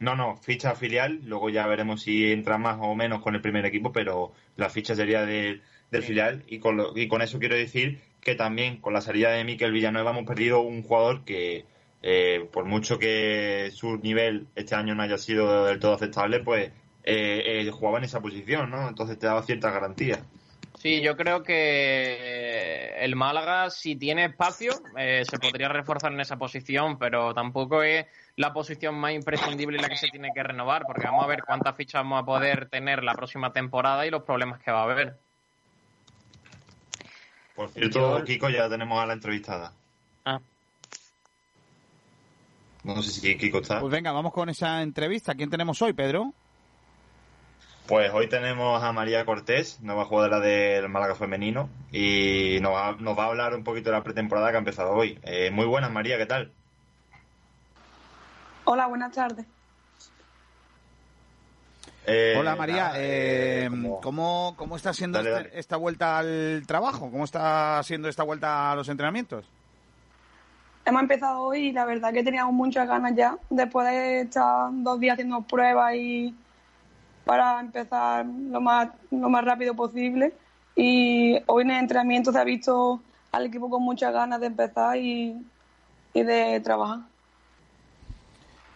No, no, ficha filial, luego ya veremos si entra más o menos con el primer equipo, pero la ficha sería de- del filial y con, lo- y con eso quiero decir que también con la salida de Miquel Villanueva hemos perdido un jugador que eh, por mucho que su nivel este año no haya sido del todo aceptable, pues eh, eh, jugaba en esa posición, ¿no? Entonces te daba cierta garantía.
Sí, yo creo que el Málaga, si tiene espacio, eh, se podría reforzar en esa posición, pero tampoco es la posición más imprescindible la que se tiene que renovar, porque vamos a ver cuántas fichas vamos a poder tener la próxima temporada y los problemas que va a haber.
Por cierto,
Yo-
Kiko, ya tenemos a la entrevistada.
Ah.
No sé si Kiko está.
Pues venga, vamos con esa entrevista. ¿Quién tenemos hoy, Pedro?
Pues hoy tenemos a María Cortés, nueva jugadora del Málaga femenino, y nos va, nos va a hablar un poquito de la pretemporada que ha empezado hoy. Eh, muy buenas, María, ¿qué tal?
Hola, buenas tardes.
Eh, Hola María, eh, ¿cómo, ¿cómo, está siendo este, esta vuelta al trabajo? ¿Cómo está siendo esta vuelta a los entrenamientos?
Hemos empezado hoy y la verdad que teníamos muchas ganas ya, después de estar dos días haciendo pruebas y para empezar lo más, lo más rápido posible. Y hoy en el entrenamiento se ha visto al equipo con muchas ganas de empezar y, y de trabajar.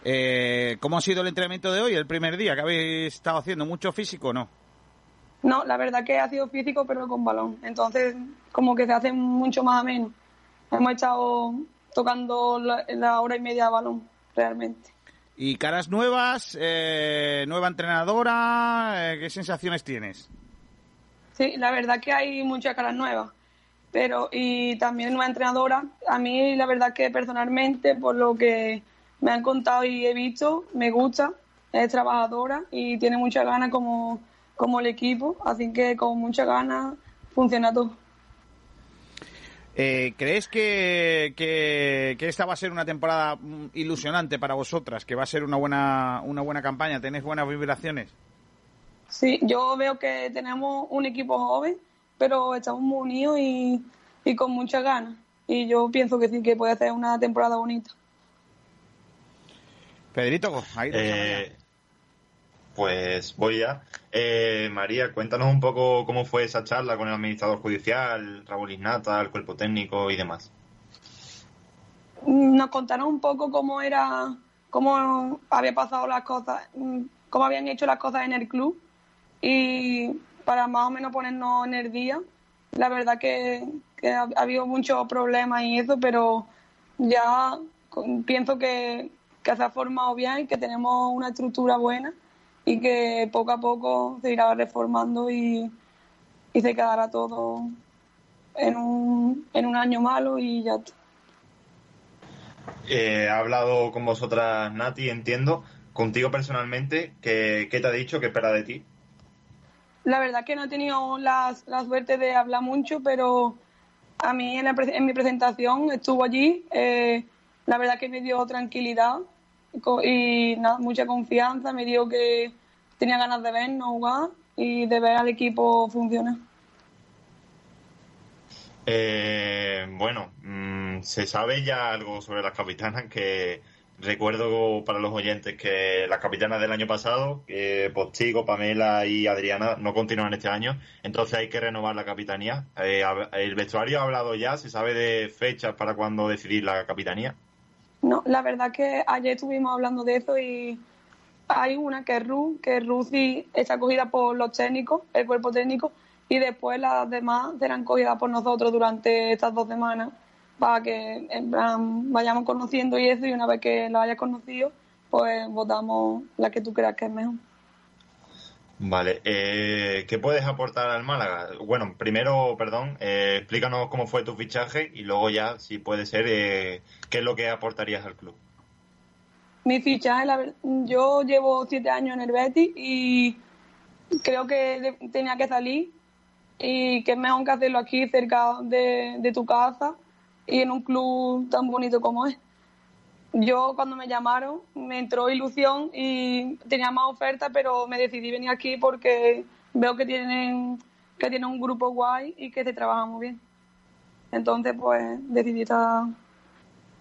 Eh, ¿Cómo ha sido el entrenamiento de hoy, el primer día? que habéis estado haciendo? ¿Mucho físico o no?
No, la verdad que ha sido físico, pero con balón. Entonces, como que se hace mucho más ameno. Hemos estado tocando la, hora y media de balón, realmente.
¿Y caras nuevas? Eh, ¿Nueva entrenadora? Eh, ¿Qué sensaciones tienes?
Sí, la verdad que hay muchas caras nuevas. Pero, y también nueva entrenadora. A mí, la verdad que personalmente, por lo que me han contado y he visto, me gusta, es trabajadora y tiene mucha ganas como, como el equipo, así que con mucha ganas funciona todo.
Eh, ¿Crees que, que, esta va a ser una temporada ilusionante para vosotras? ¿Que va a ser una buena, una buena campaña? ¿Tenéis buenas vibraciones?
Sí, yo veo que tenemos un equipo joven, pero estamos muy unidos y, y con muchas ganas. Y yo pienso que sí, que puede ser una temporada bonita.
Pedrito, ahí
eh, Pues voy ya. Eh, María, cuéntanos un poco cómo fue esa charla con el administrador judicial, Raúl Ignata, el cuerpo técnico y demás.
Nos contaron un poco cómo era, cómo había pasado las cosas, cómo habían hecho las cosas en el club y para más o menos ponernos en el día. La verdad que, que ha, habido muchos problemas y eso, pero ya pienso que que se ha formado bien y que tenemos una estructura buena y que poco a poco se irá reformando y, se quedará todo en un, en un año malo y ya está.
Eh, ha hablado con vosotras Nati, entiendo. Contigo personalmente, ¿qué, te ha dicho? ¿Qué espera de ti?
La verdad que no he tenido la, suerte de hablar mucho, pero a mí en, en mi presentación estuvo allí. Eh, la verdad que me dio tranquilidad y nada, mucha confianza, me dijo que tenía ganas de vernos jugar y de ver al equipo funcionar.
Eh, bueno, mm, se sabe ya algo sobre las capitanas que recuerdo para los oyentes que las capitanas del año pasado, que Postigo, Pamela y Adriana no continúan este año, entonces hay que renovar la capitanía. Eh, ¿El vestuario ha hablado ya? ¿Se sabe de fechas para cuándo decidir la capitanía?
No, la verdad que ayer estuvimos hablando de eso y hay una que es Ruth, que Ruth está cogida por los técnicos, el cuerpo técnico, y después las demás serán cogidas por nosotros durante estas dos semanas para que vayamos conociendo y eso, y una vez que la hayas conocido, pues votamos la que tú creas que es mejor.
Vale, eh, ¿qué puedes aportar al Málaga? Bueno, primero, perdón, eh, explícanos cómo fue tu fichaje y luego ya, si puede ser, eh, qué es lo que aportarías al club.
Mi fichaje, yo llevo siete años en el Betis y creo que tenía que salir y que es mejor que hacerlo aquí cerca de, de tu casa y en un club tan bonito como es yo cuando me llamaron me entró ilusión y tenía más ofertas, pero me decidí venir aquí porque veo que tienen que tienen un grupo guay y que se trabaja muy bien. Entonces, pues decidí esta,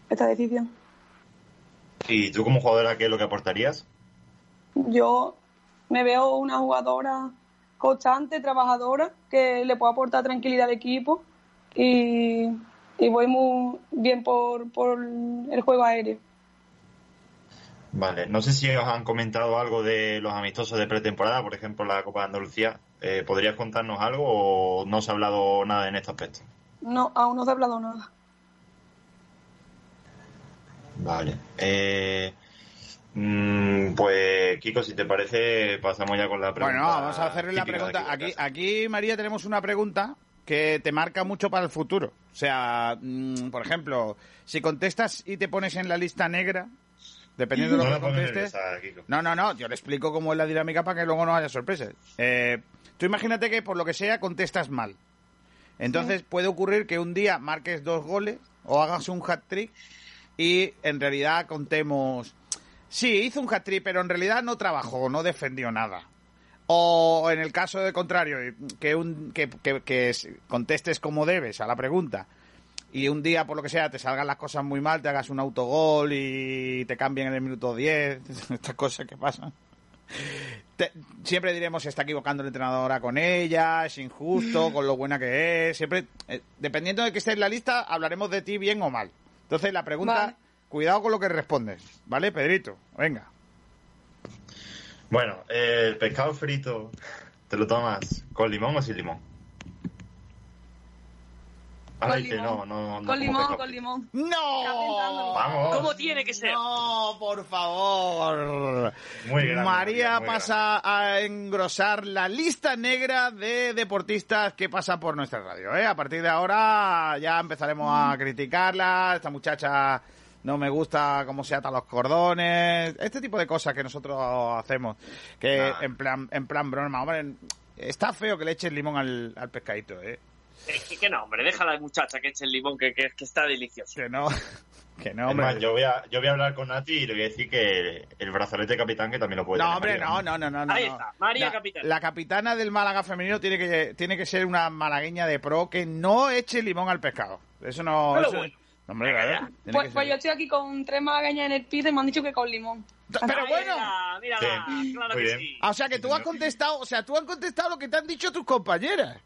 esta decisión.
¿Y tú como jugadora qué es lo que aportarías?
Yo me veo una jugadora constante, trabajadora, que le puedo aportar tranquilidad al equipo y y voy muy bien por, por el juego aéreo.
Vale, no sé si os han comentado algo de los amistosos de pretemporada, por ejemplo la Copa de Andalucía. Eh, ¿Podrías contarnos algo o no se ha hablado nada en este aspecto?
No, aún no se ha hablado nada.
Vale. Eh, mm, pues Kiko, si te parece, pasamos ya con la pregunta.
Bueno, vamos a hacerle la pregunta. Aquí, aquí, María, tenemos una pregunta que te marca mucho para el futuro. O sea, mm, por ejemplo, si contestas y te pones en la lista negra, dependiendo de lo que contestes.
nerviosa.
No, no, no, yo le explico cómo es la dinámica para que luego no haya sorpresas. Eh, tú imagínate que por lo que sea contestas mal. Entonces puede ocurrir que un día marques dos goles o hagas un hat-trick y en realidad contemos... Sí, hizo un hat-trick, pero en realidad no trabajó, no defendió nada. O en el caso de contrario, que, un, que, que- que es- contestes como debes a la pregunta y un día, por lo que sea, te salgan las cosas muy mal, te hagas un autogol y te cambien en el minuto 10, estas cosas que pasan. Te- siempre diremos se está equivocando el entrenador con ella, es injusto, con lo buena que es. Siempre, eh, dependiendo de que esté en la lista, hablaremos de ti bien o mal. Entonces, la pregunta,
Vale.
cuidado con lo que respondes, ¿vale, Pedrito? Venga.
Bueno, eh, el pescado frito, ¿te lo tomas con limón o sin limón?
Con limón.
no, no, no.
con
como
limón, con limón.
¡No!
Vamos.
¿Cómo tiene que ser?
No, por favor.
Muy grande,
María
muy
pasa a engrosar la lista negra de deportistas que pasan por nuestra radio. ¿eh? A partir de ahora ya empezaremos a criticarla. Esta muchacha no me gusta cómo se atan los cordones. Este tipo de cosas que nosotros hacemos. Que
Nah.
en plan en plan broma. Hombre, está feo que le eches limón al, al pescadito, ¿eh?
Eh, que, que no, hombre, deja a la muchacha que eche el limón, que, que, que está delicioso.
Que no. Que no,
Es
hombre.
yo voy, a, yo voy a hablar con Nati y le voy a decir que el brazalete capitán que también lo puede
No,
tener
hombre,
María.
no, no, no, no. no,
Ahí
no.
está, María
la,
Capitana.
La capitana del Málaga femenino tiene que, tiene que ser una malagueña de pro que no eche limón al pescado. Eso no...
Pero
eso-
bueno.
Hombre, tiene
Pues, pues yo estoy aquí con tres magañas en el piso y me han dicho que con limón.
Pero bueno...
mírala,
Sí.
claro
Muy
que
bien.
sí.
Ah, O sea que tú has contestado, o sea, tú has contestado lo que te han dicho tus compañeras.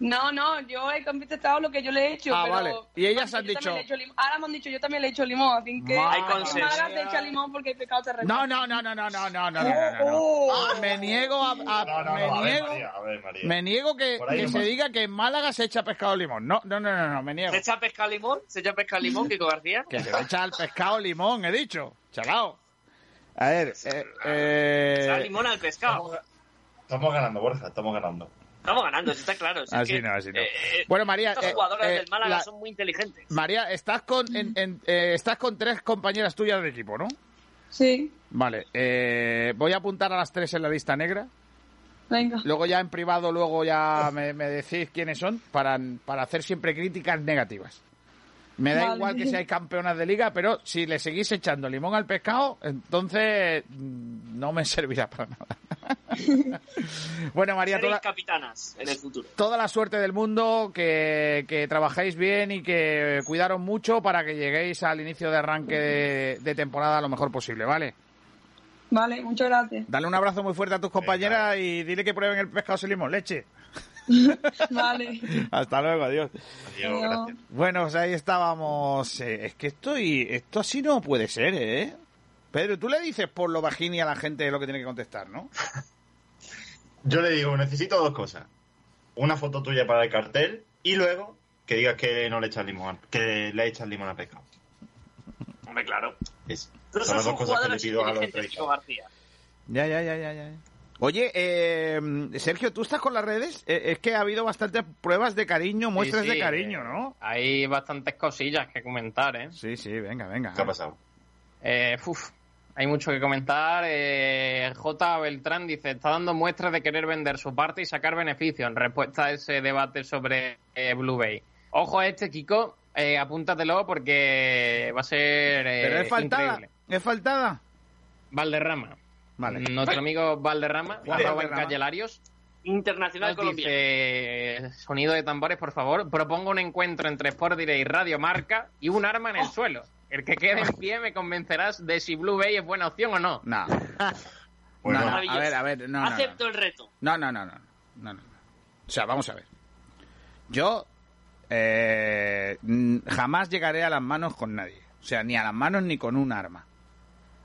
No, no, yo he contestado lo que yo le he hecho.
Ah,
pero
vale. Y ellas han dicho-
Ahora me han dicho, yo también le he hecho limón, así que
Hay
consenso.
Málaga se echa limón porque el pecado se
No, no, no, no, no, no, no, no, no. Ah, me niego a, a-
No, no, no,
me
a ver,
niego,
María, a ver, María.
me niego que, que se diga que en Málaga se echa pescado limón. No, no, no, no, no, me niego.
¿Se echa pesca limón? ¿Se echa pesca limón, Kiko García?
Que se echa al pescado limón, he dicho. Chalao. A ver, eh, eh,
limón al pescado.
Estamos ganando, Borja, estamos ganando.
Estamos ganando, si está claro. es
Así
que,
no, así no.
eh,
Bueno, María,
Estas
eh,
jugadoras
eh,
del Málaga
la-
son muy inteligentes.
María, estás con, en- en- eh, estás con tres compañeras tuyas de equipo, ¿no?
Sí,
Vale, eh, voy a apuntar a las tres en la lista negra.
venga.
Luego ya en privado, luego ya me, me decís quiénes son para, para hacer siempre críticas negativas. Me da igual que seáis campeonas de liga, pero si le seguís echando limón al pescado, entonces mm, no me servirá para nada. bueno, María, toda,
capitanas en el futuro.
toda la suerte del mundo, que, que trabajéis bien y que cuidaros mucho para que lleguéis al inicio de arranque de, de temporada lo mejor posible, ¿vale?
Vale, muchas gracias.
Dale un abrazo muy fuerte a tus compañeras y dile que prueben el pescado sin limón, leche.
Vale.
Hasta luego, adiós.
Adiós,
Adiós.
gracias.
Bueno, pues ahí estábamos. Eh, es que estoy, esto así no puede ser, ¿eh? Pedro, tú le dices por lo bajini a la gente lo que tiene que contestar, ¿no?
Yo le digo, necesito dos cosas. Una foto tuya para el cartel y luego que digas que no le echas limón, que le echas limón al pescado.
Hombre, claro.
Es, son las dos cosas que le pido a los.
Ya, ya, ya, ya, ya. Oye, eh, Sergio, ¿tú estás con las redes? Eh, es que ha habido bastantes pruebas de cariño, muestras
Sí, sí,
de cariño,
eh,
¿no?
Hay bastantes cosillas que comentar, ¿eh?
Sí, sí, venga, venga.
¿Qué ha pasado?
Eh, uf, hay mucho que comentar. Eh, J. Beltrán dice, está dando muestras de querer vender su parte y sacar beneficio en respuesta a ese debate sobre eh, Blue Bay. Ojo a este, Kiko, eh, apúntatelo porque va a ser eh,
Pero es faltada,
increíble.
es faltada.
Valderrama.
Vale.
Nuestro amigo Valderrama,
Valderrama.
encallararios,
Internacional
nos
colombiano.
dice, sonido de tambores, por favor, propongo un encuentro entre Sport Direct y Radio Marca y un arma en el suelo. El que quede en pie me convencerás de si Blue Bay es buena opción o no.
No.
Bueno,
No, no, a ver, a ver, no, no, no.
Acepto el reto.
No, no, no, no, no. O sea, vamos a ver. Yo eh, mm, jamás llegaré a las manos con nadie. O sea, ni a las manos ni con un arma.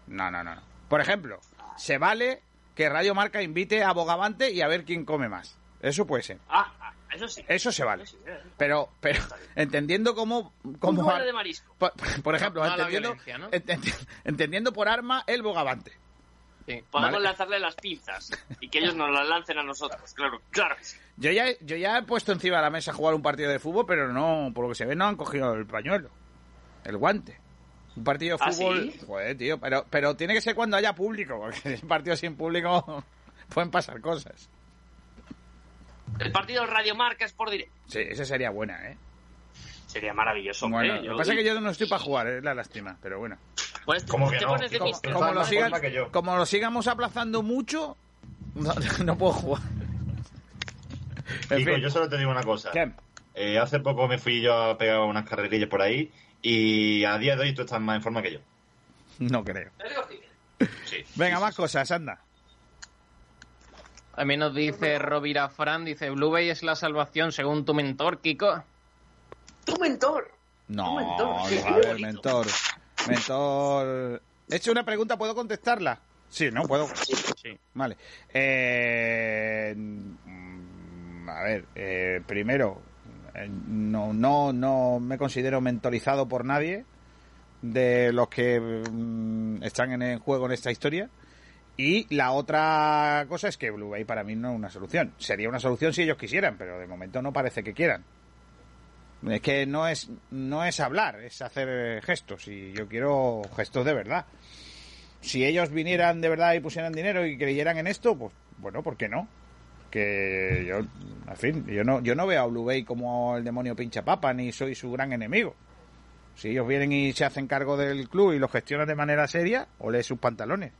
No, no, no. no. Por ejemplo, se vale que Radio Marca invite a Bogavante y a ver quién come más. Eso puede ser.
Ah, ah, eso sí.
Eso se vale.
Eso sí, eh.
Pero, pero entendiendo cómo,
Un
cómo
de marisco.
por, por ejemplo, entendiendo,
violencia, ¿no?
ent- entendiendo por arma el Bogavante.
Sí.
Podemos
Vale.
lanzarle las pinzas y que ellos nos las lancen a nosotros. Claro, claro.
Yo ya, yo ya he puesto encima de la mesa a jugar un partido de fútbol, pero no, por lo que se ve, no han cogido el pañuelo, el guante. Un partido de
¿Ah,
fútbol,
sí?
joder, tío, pero, pero tiene que ser cuando haya público, porque en partido sin público pueden pasar cosas.
El partido Radio Marca es por directo.
Sí, esa sería buena, ¿eh?
Sería maravilloso, hombre.
Bueno, lo
Yo-
que pasa es que yo no estoy para jugar, es la lástima, pero bueno.
Pues,
¿Cómo que no?
pones de
¿Cómo-
mister.
Como lo,
más
sigan-
forma que yo.
como lo sigamos aplazando mucho, no, no puedo jugar. Fin,
yo solo te digo una cosa.
¿qué?
Eh, hace poco me fui yo a pegar unas carrerillas por ahí y a día de hoy tú estás más en forma que yo.
No creo.
Sí.
Venga, más cosas, anda.
También nos dice Rovira Fran, dice, Blue Bay es la salvación según tu mentor, Kiko.
Tu mentor.
No,
Un mentor, sí,
a ver, mentor. Mentor. He hecho una pregunta, ¿puedo contestarla? Sí, no, puedo.
Sí.
Vale. Eh, mm, a ver, eh, primero, no, no, no me considero mentorizado por nadie de los que mm, están en el juego en esta historia. Y la otra cosa es que Blue Bay para mí no es una solución. Sería una solución si ellos quisieran, pero de momento no parece que quieran. Es que no es, no es hablar, es hacer eh, gestos. Y yo quiero gestos de verdad. Si ellos vinieran de verdad y pusieran dinero y creyeran en esto, pues bueno, ¿por qué no? Que yo, en fin, yo no, yo no veo a Blue Bay como el demonio pincha papa, ni soy su gran enemigo. Si ellos vienen y se hacen cargo del club y lo gestionan de manera seria, ole sus pantalones.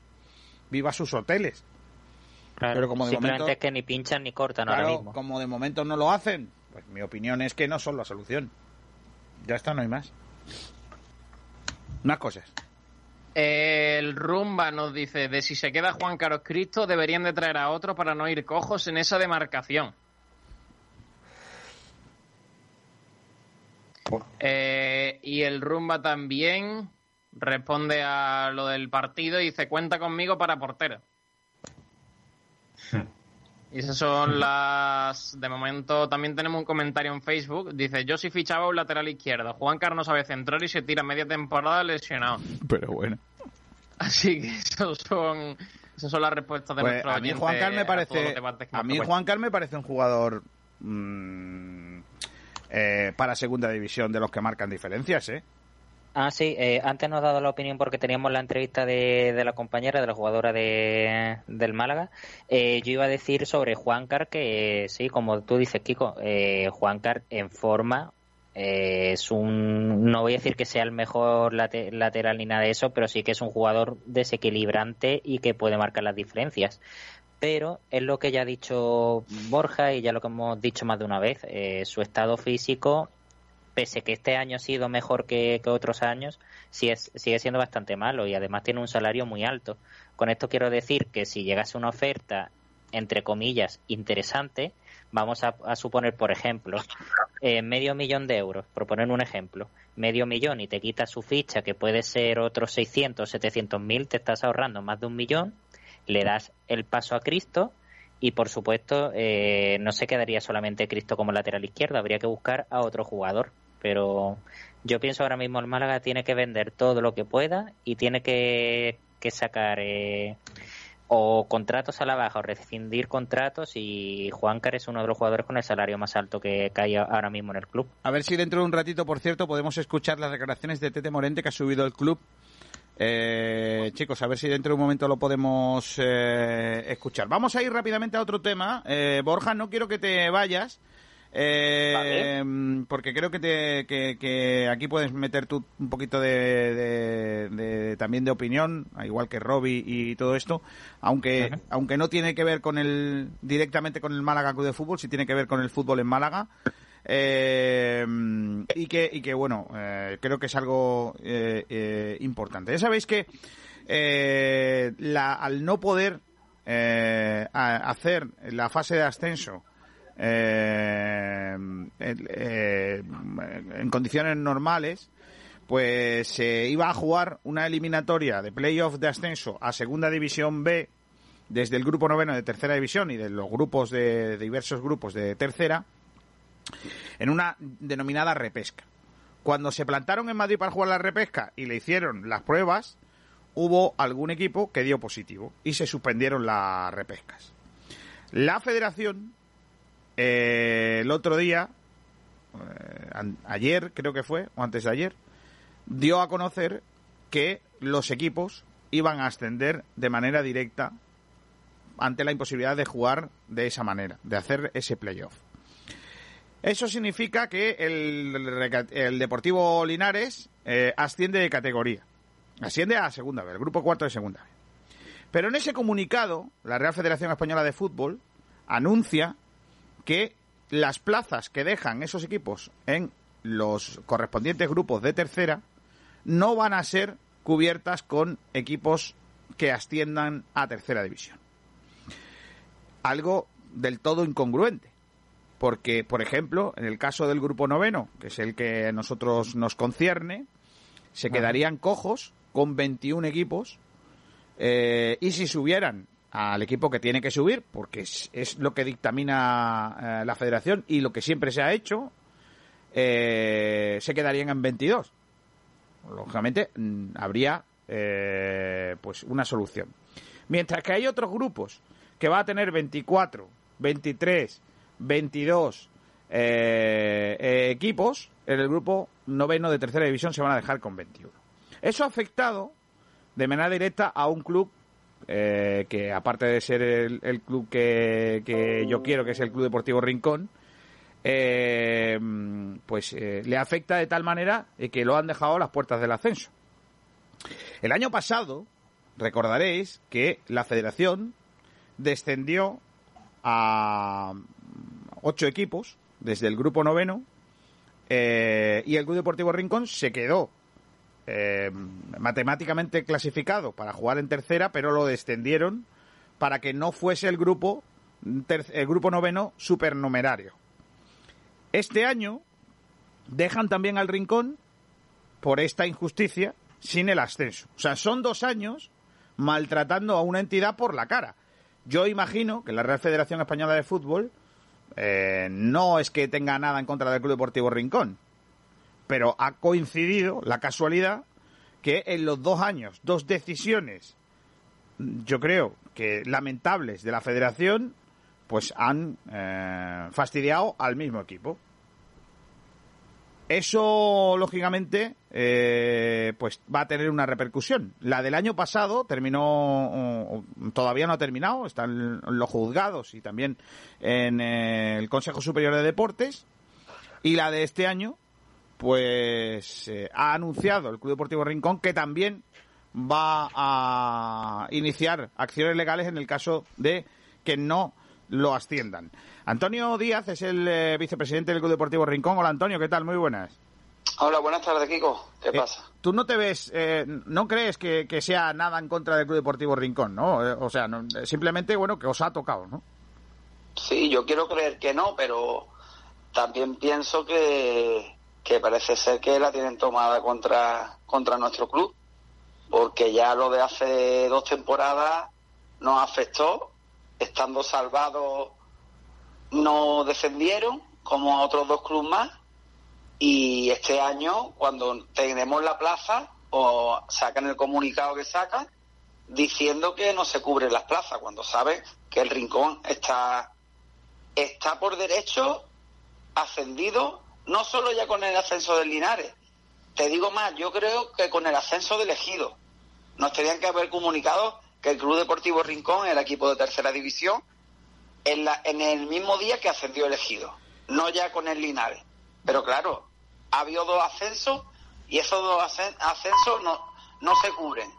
Viva sus hoteles.
Claro,
Pero como de
simplemente
momento-
es que ni pinchan ni cortan ahora
Claro,
mismo.
como de momento no lo hacen, pues mi opinión es que no son la solución. Ya está, no hay más. Más cosas.
El Rumba nos dice, de si se queda Juan Carlos Cristo, deberían de traer a otro para no ir cojos en esa demarcación. Eh, y el Rumba también responde a lo del partido y dice, cuenta conmigo para portero. Y esas son las... De momento también tenemos un comentario en Facebook. Dice, yo si fichaba un lateral izquierdo. Juan Carlos no sabe centrar y se tira media temporada lesionado.
Pero bueno.
Así que esos son, esas son las respuestas de
Pues
nuestro
a mí Juan Carlos me parece a mí. Juan Carlos me parece un jugador mm, eh, para segunda división de los que marcan diferencias, ¿eh?
Ah, sí, eh, antes nos ha dado la opinión porque teníamos la entrevista de, de la compañera, de la jugadora de, del Málaga. Eh, yo iba a decir sobre Juancar que, sí, como tú dices, Kiko, eh, Juancar en forma es un. No voy a decir que sea el mejor late- lateral ni nada de eso, pero sí que es un jugador desequilibrante y que puede marcar las diferencias. Pero es lo que ya ha dicho Borja y ya lo que hemos dicho más de una vez. su estado físico pese que este año ha sido mejor que, otros años, sigue, sigue siendo bastante malo y además tiene un salario muy alto. Con esto quiero decir que si llegase una oferta, entre comillas, interesante, vamos a, a suponer, por ejemplo, eh, medio millón de euros, por poner un ejemplo, medio millón y te quitas su ficha, que puede ser otros 600, 700 mil, te estás ahorrando más de un millón, le das el paso a Cristo y por supuesto eh, no se quedaría solamente Cristo como lateral izquierdo, habría que buscar a otro jugador. Pero yo pienso ahora mismo el Málaga tiene que vender todo lo que pueda y tiene que, que sacar eh, o contratos a la baja o rescindir contratos y Juancar es uno de los jugadores con el salario más alto que, que hay ahora mismo en el club.
A ver si dentro de un ratito, por cierto, podemos escuchar las declaraciones de Tete Morente que ha subido el club. Eh, chicos, a ver si dentro de un momento lo podemos eh, escuchar. Vamos a ir rápidamente a otro tema. Eh, Borja, no quiero que te vayas. Eh, porque creo que, te, que, que aquí puedes meter tú un poquito de, de- de- también de opinión, igual que Robbie y todo esto, aunque aunque no tiene que ver con el directamente con el Málaga Club de Fútbol, sí tiene que ver con el fútbol en Málaga. Eh, y que y que bueno eh, creo que es algo eh, eh, importante. Ya sabéis que eh, la, al no poder eh, a- hacer la fase de ascenso eh, eh, en condiciones normales pues se iba a jugar una eliminatoria de playoff de ascenso a segunda división B desde el grupo noveno de tercera división y de los grupos de, de diversos grupos de tercera en una denominada repesca. Cuando se plantaron en Madrid para jugar la repesca y le hicieron las pruebas, hubo algún equipo que dio positivo y se suspendieron las repescas. La federación, eh, el otro día, eh, ayer creo que fue, o antes de ayer, dio a conocer que los equipos iban a ascender de manera directa ante la imposibilidad de jugar de esa manera, de hacer ese playoff. Eso significa que el, el Deportivo Linares eh, asciende de categoría. Asciende a segunda vez, el grupo cuarto de segunda vez. Pero en ese comunicado, la Real Federación Española de Fútbol anuncia que las plazas que dejan esos equipos en los correspondientes grupos de tercera no van a ser cubiertas con equipos que asciendan a tercera división. Algo del todo incongruente porque, por ejemplo, en el caso del grupo noveno, que es el que a nosotros nos concierne, se quedarían cojos con 21 equipos eh, y si subieran al equipo que tiene que subir, porque es, lo que dictamina eh, la federación y lo que siempre se ha hecho, eh, se quedarían en 22. Lógicamente, mm, habría pues una solución. Mientras que hay otros grupos que va a tener 24, 23, 22 eh, eh, equipos en el grupo noveno de tercera división se van a dejar con 21. Eso ha afectado de manera directa a un club eh, que, aparte de ser el, club que, yo quiero, que es el Club Deportivo Rincón, pues le afecta de tal manera que lo han dejado a las puertas del ascenso. El año pasado, recordaréis que la federación descendió a ocho equipos desde el grupo noveno eh, y el Club Deportivo Rincón se quedó eh, matemáticamente clasificado para jugar en tercera, pero lo descendieron para que no fuese el grupo el grupo noveno supernumerario. Este año dejan también al Rincón por esta injusticia sin el ascenso. O sea, son dos años maltratando a una entidad por la cara. Yo imagino que la Real Federación Española de Fútbol eh, no es que tenga nada en contra del Club Deportivo Rincón, pero ha coincidido la casualidad que en los dos años, dos decisiones, yo creo que lamentables de la federación, pues han eh, fastidiado al mismo equipo. Eso, lógicamente, eh, pues va a tener una repercusión. La del año pasado terminó, todavía no ha terminado, están los juzgados y también en eh, el Consejo Superior de Deportes. Y la de este año, pues eh, ha anunciado el Club Deportivo Rincón que también va a iniciar acciones legales en el caso de que no lo asciendan. Antonio Díaz es el eh, vicepresidente del Club Deportivo Rincón. Hola Antonio, ¿qué tal? Muy buenas.
Hola, buenas tardes, Kiko. ¿Qué
eh,
pasa?
Tú no te ves, eh, no crees que, sea nada en contra del Club Deportivo Rincón, ¿no? o sea, simplemente, bueno, que os ha tocado, ¿no?
Sí, yo quiero creer que no, pero también pienso que, que parece ser que la tienen tomada contra, contra nuestro club, porque ya lo de hace dos temporadas nos afectó, estando salvados no descendieron, como a otros dos clubes más, y este año, cuando tenemos la plaza, o sacan el comunicado que sacan, diciendo que no se cubren las plazas, cuando saben que el Rincón está, está por derecho ascendido, no solo ya con el ascenso del Linares, te digo más, yo creo que con el ascenso del Ejido. Nos tenían que haber comunicado que el Club Deportivo Rincón, el equipo de tercera división, en, la, en el mismo día que ascendió elegido, no ya con el Linares. Pero claro, ha habido dos ascensos y esos dos ascensos no, no se cubren.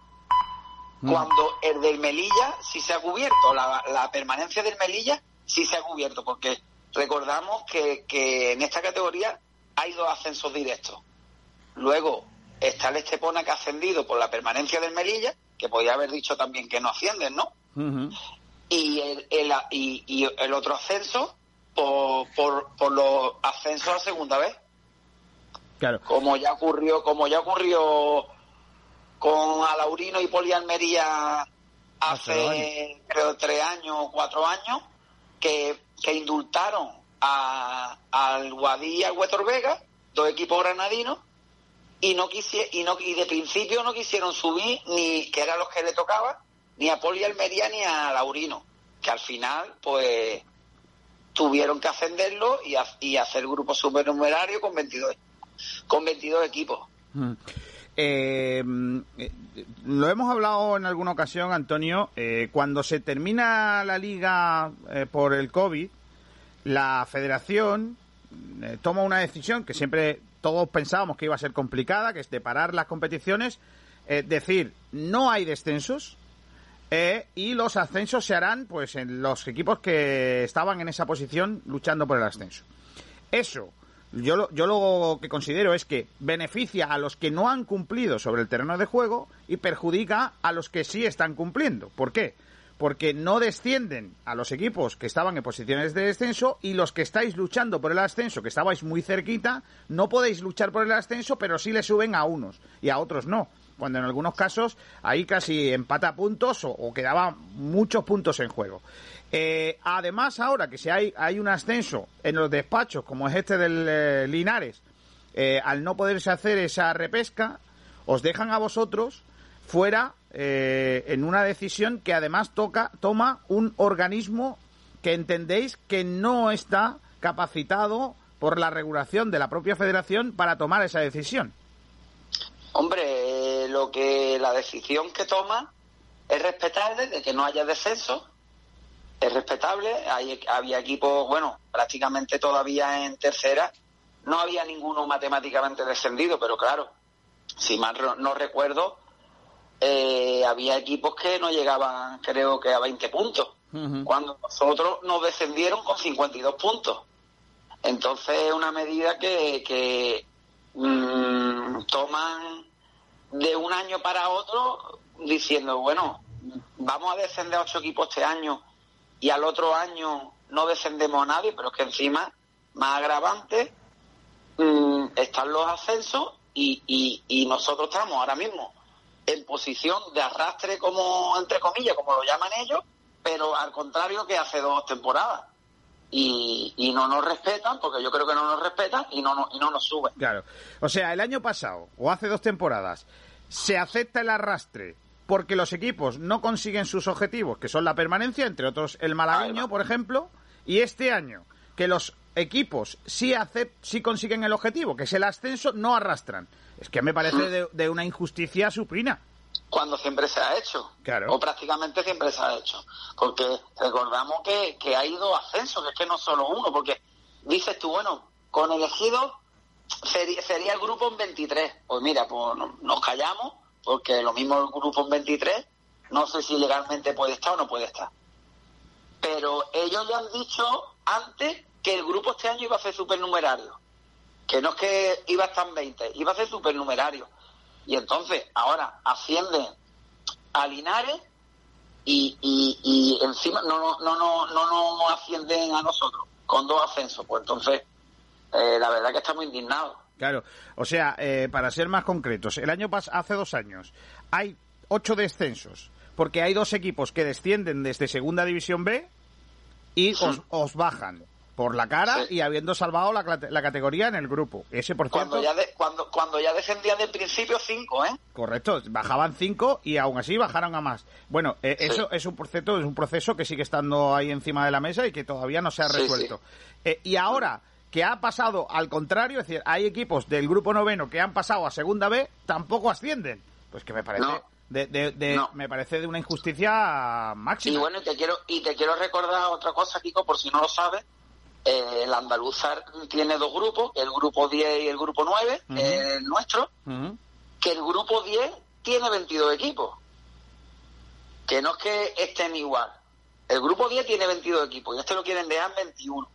Mm. Cuando el del Melilla sí se ha cubierto, la, la permanencia del Melilla sí se ha cubierto, porque recordamos que, que en esta categoría hay dos ascensos directos. Luego está el Estepona que ha ascendido por la permanencia del Melilla, que podía haber dicho también que no ascienden, ¿no? y el, el, y, el otro ascenso por, por, los ascensos a segunda vez.
Claro.
Como ya ocurrió, como ya ocurrió con Alaurino y Poli Almería hace creo tres años o cuatro años, que, que indultaron a, al Guadí y al Huetor Vega, dos equipos granadinos, y no quisi, y no y de principio no quisieron subir ni que eran los que le tocaba ni a Poli Almería ni a Laurino, que al final, pues, tuvieron que ascenderlo y, y hacer grupo supernumerario con 22, con 22 equipos.
Eh, eh, lo hemos hablado en alguna ocasión, Antonio. Eh, cuando se termina la liga eh, por el COVID, la federación toma una decisión que siempre todos pensábamos que iba a ser complicada, que es de parar las competiciones, eh, decir, no hay descensos y los ascensos se harán pues en los equipos que estaban en esa posición luchando por el ascenso. Eso, yo lo, yo lo que considero es que beneficia a los que no han cumplido sobre el terreno de juego y perjudica a los que sí están cumpliendo. ¿Por qué? Porque no descienden a los equipos que estaban en posiciones de descenso y los que estáis luchando por el ascenso, que estabais muy cerquita, no podéis luchar por el ascenso, pero sí le suben a unos y a otros no. Cuando en algunos casos ahí casi empata puntos o, o quedaban muchos puntos en juego. Eh, además, ahora que si hay, hay un ascenso en los despachos, como es este del eh, Linares, eh, al no poderse hacer esa repesca, os dejan a vosotros fuera eh, en una decisión que además toca, toma un organismo que entendéis que no está capacitado por la regulación de la propia federación para tomar esa decisión.
Hombre, lo que la decisión que toma es respetable de que no haya descenso, es respetable. Hay, había equipos, bueno, prácticamente todavía en tercera, no había ninguno matemáticamente descendido, pero claro, si mal no recuerdo, eh, había equipos que no llegaban, creo que a 20 puntos, cuando nosotros nos descendieron con 52 puntos. Entonces es una medida que, que mm, toman de un año para otro diciendo, bueno, vamos a descender a ocho equipos este año y al otro año no descendemos a nadie, pero es que encima, más agravante, mm, están los ascensos y, y, y nosotros estamos ahora mismo en posición de arrastre como, entre comillas, como lo llaman ellos, pero al contrario que hace dos temporadas. Y, y no nos respetan, porque yo creo que no nos respetan y no, no- y no nos suben.
Claro. O sea, el año pasado, o hace dos temporadas, se acepta el arrastre porque los equipos no consiguen sus objetivos, que son la permanencia, entre otros el malagueño, por ejemplo, y este año, que los equipos sí, sí consiguen el objetivo, que es el ascenso, no arrastran. Es que me parece de, de una injusticia supina.
cuando siempre se ha hecho.
Claro.
O prácticamente siempre se ha hecho. Porque recordamos que, que hay dos ascensos, que es que no solo uno, porque dices tú, bueno, con elegido sería, sería el grupo en 23. Pues mira, pues no- nos callamos, porque lo mismo el grupo en 23, no sé si legalmente puede estar o no puede estar. Pero ellos ya han dicho antes que el grupo este año iba a ser supernumerario. Que no es que iba a estar en 20, iba a ser supernumerario. Y entonces, ahora ascienden a Linares y, y, y encima no no, no, no, no nos ascienden a nosotros con dos ascensos. Pues entonces, eh, la verdad que estamos indignados.
Claro, o sea, eh, para ser más concretos, el año pas hace dos años hay ocho descensos, porque hay dos equipos que descienden desde Segunda División B y os, os bajan por la cara y habiendo salvado la, la categoría en el grupo. Ese, por cierto,
Cuando ya, de- cuando, cuando ya descendían de principio cinco, ¿eh?
correcto, bajaban cinco y aún así bajaron a más. Bueno, eh, eso es un proceso, es un proceso que sigue estando ahí encima de la mesa y que todavía no se ha resuelto. Eh, y ahora que ha pasado al contrario, es decir, hay equipos del grupo noveno que han pasado a segunda B, tampoco ascienden. Pues que me parece
No.
de, de- de- me parece de una injusticia máxima.
Y bueno, y te quiero, y te quiero recordar otra cosa, Kiko, por si no lo sabes. Eh, el Andaluzar tiene dos grupos, el grupo 10 y el grupo 9,
Ujú.
eh, el nuestro, que el grupo 10 tiene 22 equipos. Que no es que estén igual. El grupo 10 tiene 22 equipos y este lo quieren dejar en 21.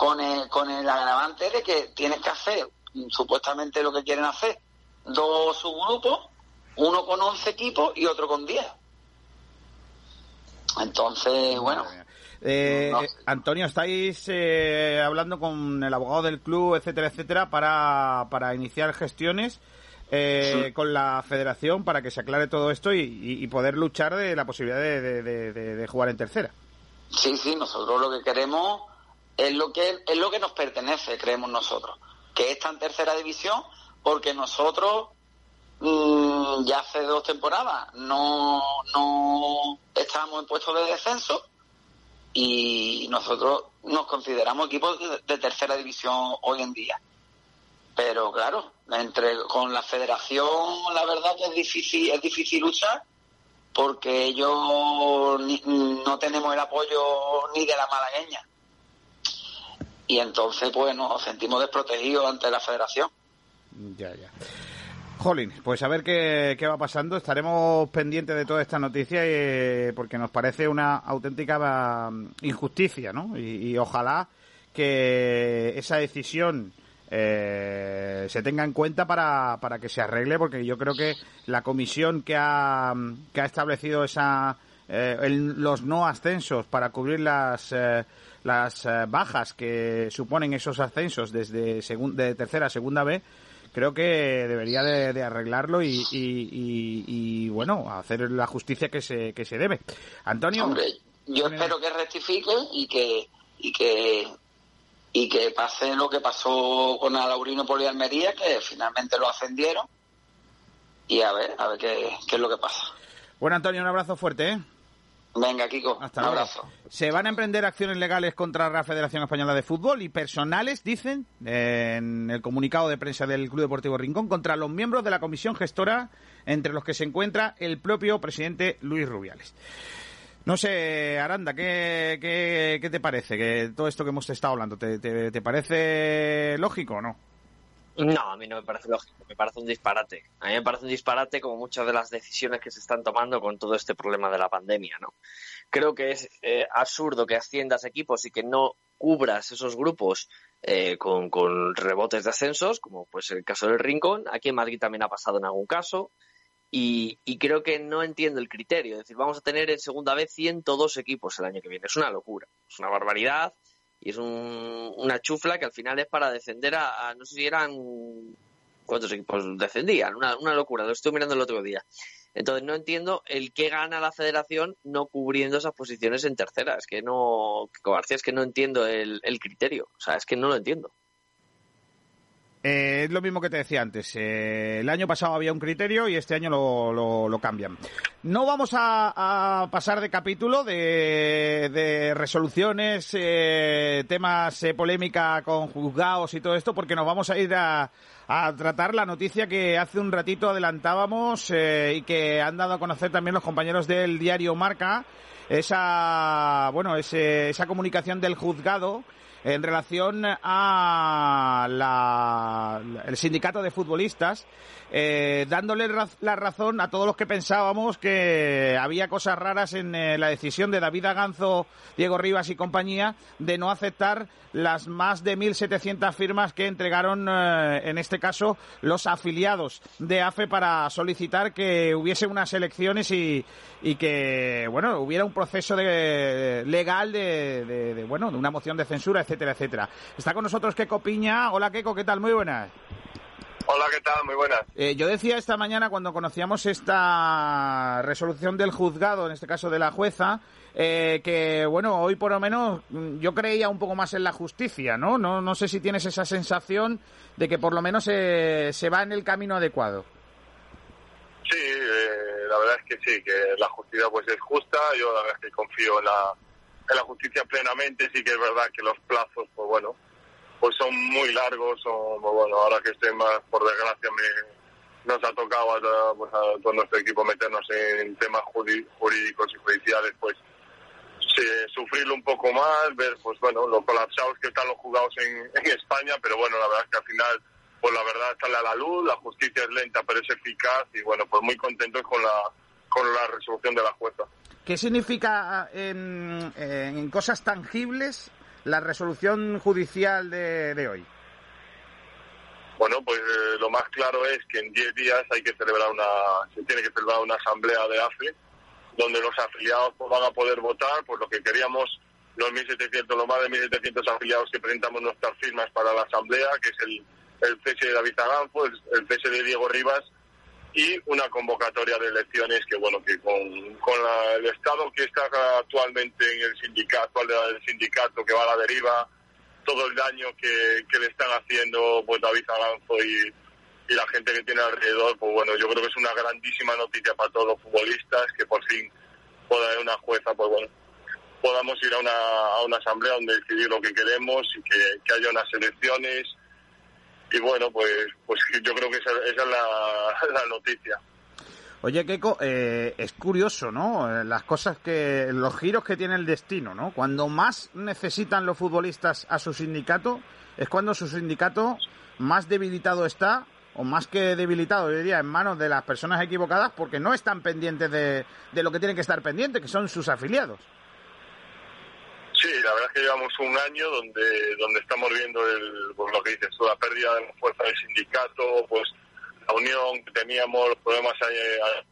Con el, con el agravante de que tienes que hacer, supuestamente lo que quieren hacer, dos subgrupos, uno con 11 equipos y otro con 10. Entonces, bueno,
Eh,
No.
eh, Antonio, estáis eh, hablando con el abogado del club, etcétera, etcétera, para, para iniciar gestiones eh, con la federación para que se aclare todo esto y, y- y poder luchar de la posibilidad de, de- de- de- de jugar en tercera.
Sí, sí, nosotros lo que queremos es lo que es lo que nos pertenece, creemos nosotros, que está en tercera división, porque nosotros mm, ya hace dos temporadas no, no estábamos en puestos de descenso y nosotros nos consideramos equipos de, tercera división hoy en día. pero claro, entre con la federación la verdad que es difícil, es difícil luchar porque ellos no tenemos el apoyo ni de la malagueña. Y entonces, pues nos sentimos desprotegidos ante la federación.
Ya, ya. Jolín, pues a ver qué, qué va pasando. Estaremos pendientes de toda esta noticia eh, porque nos parece una auténtica mm, injusticia, ¿no? Y, y ojalá que esa decisión eh, se tenga en cuenta para, para que se arregle, porque yo creo que la comisión que ha, que ha establecido esa, eh, los no ascensos para cubrir las, eh, las eh, bajas que suponen esos ascensos desde de tercera a segunda B, creo que debería de, arreglarlo y, y, bueno, hacer la justicia que se, que se debe. Antonio.
Hombre, yo espero que rectifique y que, y que y que pase lo que pasó con Alaurino Polialmería, que finalmente lo ascendieron. Y a ver, a ver qué, qué es lo que pasa.
Bueno, Antonio, un abrazo fuerte, ¿eh?
Venga, Kiko.
Hasta un abrazo. Se van a emprender acciones legales contra la Federación Española de Fútbol y personales, dicen en el comunicado de prensa del Club Deportivo Rincón, contra los miembros de la comisión gestora, entre los que se encuentra el propio presidente Luis Rubiales. No sé, Aranda, ¿qué, qué, te parece? que todo esto que hemos estado hablando, ¿te, te, parece lógico o no?
No, a mí no me parece lógico, me parece un disparate. A mí me parece un disparate como muchas de las decisiones que se están tomando con todo este problema de la pandemia, ¿no? Creo que es eh, absurdo que asciendas equipos y que no cubras esos grupos eh, con, con, rebotes de ascensos, como pues el caso del Rincón. Aquí en Madrid también ha pasado en algún caso. Y, creo que no entiendo el criterio. Es decir, vamos a tener en segunda vez 102 equipos el año que viene. Es una locura, es una barbaridad y es una chufla que al final es para descender a, no sé si eran cuántos equipos descendían, una, una locura, lo estoy mirando el otro día. Entonces no entiendo el que gana la federación no cubriendo esas posiciones en tercera. Es que no, García, es que no entiendo el, el criterio. O sea, es que no lo entiendo.
Eh, es lo mismo que te decía antes. Eh, el año pasado había un criterio y este año lo, lo, cambian. No vamos a, pasar de capítulo de, resoluciones, eh, temas polémica con juzgados y todo esto, porque nos vamos a ir a, tratar la noticia que hace un ratito adelantábamos y que han dado a conocer también los compañeros del diario Marca. Esa, bueno, esa comunicación del juzgado en relación a la, el sindicato de futbolistas, eh, dándole la razón a todos los que pensábamos que había cosas raras en eh, la decisión de David Aganzo, Diego Rivas y compañía de no aceptar las más de 1.700 firmas que entregaron, eh, en este caso, los afiliados de AFE para solicitar que hubiese unas elecciones y, y que, bueno, hubiera un proceso de, legal de, de, bueno, de una moción de censura, etcétera, etcétera. Está con nosotros Keco Piña. Hola, Keco, ¿qué tal? Muy buenas.
Hola, ¿qué tal? Muy buenas.
Eh, yo decía esta mañana cuando conocíamos esta resolución del juzgado, en este caso de la jueza, eh, que bueno, hoy por lo menos mm, yo creía un poco más en la justicia, ¿no? No, no sé si tienes esa sensación de que por lo menos eh, se va en el camino adecuado.
Sí, la verdad es que sí, que la justicia pues es justa, yo la verdad es que confío en la, en la justicia plenamente, sí que es verdad que los plazos, pues bueno, pues son muy largos, o bueno, ahora que estoy más, por desgracia, me, nos ha tocado a, pues a todo nuestro equipo meternos en temas jurídicos y judiciales, pues sufrirlo un poco más, ver pues bueno, lo colapsados que están los juzgados en, España, pero bueno, la verdad es que al final, pues la verdad sale a la luz, la justicia es lenta pero es eficaz y bueno, pues muy contentos con la, con la resolución de la jueza.
¿Qué significa en, en cosas tangibles la resolución judicial de, hoy?
Bueno, pues eh, lo más claro es que en 10 días hay que celebrar una, se tiene que celebrar una asamblea de AFE, donde los afiliados pues, van a poder votar, por lo que queríamos los 1.700, los más de 1.700 afiliados que presentamos nuestras firmas para la asamblea, que es el, el de David Aganfo, el, el de Diego Rivas y una convocatoria de elecciones que bueno que con, con el estado que está actualmente en el sindicato el sindicato que va a la deriva todo el daño que, que le están haciendo pues David Alanzo y, y la gente que tiene alrededor pues bueno yo creo que es una grandísima noticia para todos los futbolistas que por fin pueda haber una jueza pues bueno podamos ir a una, a una asamblea donde decidir lo que queremos y que, que haya unas elecciones y bueno, pues, pues yo creo que esa, esa es la, noticia.
Oye, Keiko, eh, es curioso, ¿no? Eh, Las cosas que, los giros que tiene el destino, ¿no? Cuando más necesitan los futbolistas a su sindicato, es cuando su sindicato más debilitado está, o más que debilitado, yo diría, en manos de las personas equivocadas, porque no están pendientes de, de lo que tienen que estar pendientes, que son sus afiliados.
Sí, la verdad es que llevamos un año donde donde estamos viendo el, pues lo que dices tú, la pérdida de la fuerza del sindicato, pues la unión que teníamos, los problemas ahí,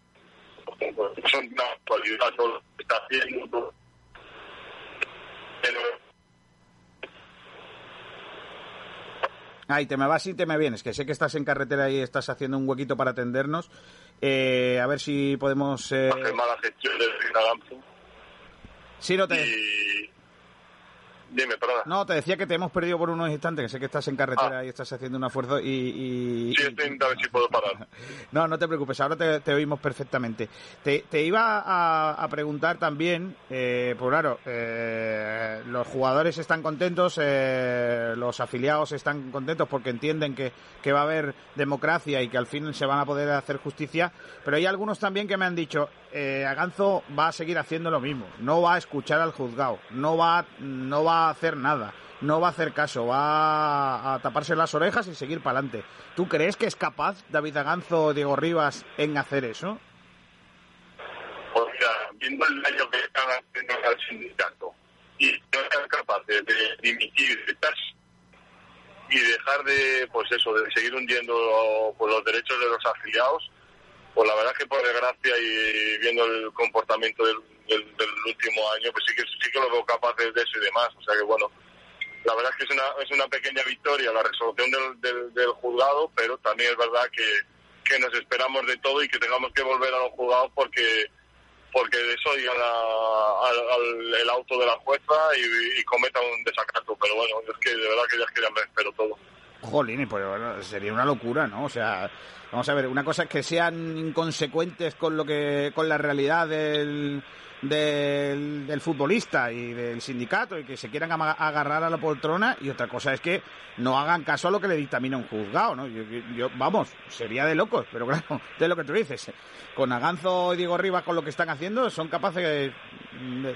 pues, son una actualidad todo lo que está haciendo. todo. Pero,
Ay, te me vas y te me vienes, que sé que estás en carretera y estás haciendo un huequito para atendernos. Eh, a ver si podemos... Eh...
hacer mala gestión del Gagampo.
Sí, no te...
Y dime, perdona.
No, te decía que te hemos perdido por unos instantes, que sé que estás en carretera y estás haciendo un esfuerzo y... y-
Sí, estoy intentando ver si puedo parar.
No, no te preocupes, ahora te, te oímos perfectamente. Te, te iba a, a preguntar también, eh, pues claro, eh, los jugadores están contentos, eh, los afiliados están contentos porque entienden que, que va a haber democracia y que al fin se van a poder hacer justicia, pero hay algunos también que me han dicho, eh, Aganzo va a seguir haciendo lo mismo, no va a escuchar al juzgado, no va, no va a hacer nada. No va a hacer caso, va a taparse las orejas y seguir para adelante. ¿Tú crees que es capaz David Aganzo o Diego Rivas en hacer eso?
Pues mira, viendo el daño que están haciendo al sindicato y no ser capaces de dimitir y dejar de, pues eso, de seguir hundiendo pues, los derechos de los afiliados, pues la verdad es que por desgracia y viendo el comportamiento del, del- último año, pues sí que sí que lo veo capaces de eso y demás. O sea que bueno, la verdad es que es una, es una pequeña victoria la resolución del, del, del juzgado, pero también es verdad que, que nos esperamos de todo y que tengamos que volver a los juzgados porque porque desoigan el auto de la jueza y, y cometan un desacato. Pero bueno, es que de verdad que ya es que ya me espero todo.
Jolín, pues bueno, sería una locura, ¿no? O sea, vamos a ver, una cosa es que sean inconsecuentes con lo que, con la realidad del, del, del futbolista y del sindicato y que se quieran agarrar a la poltrona y otra cosa es que no hagan caso a lo que le dictamina un juzgado, ¿no? Yo, yo- vamos, sería de locos, pero claro, de lo que tú dices. Con Aganzo y Diego Rivas con lo que están haciendo son capaces de,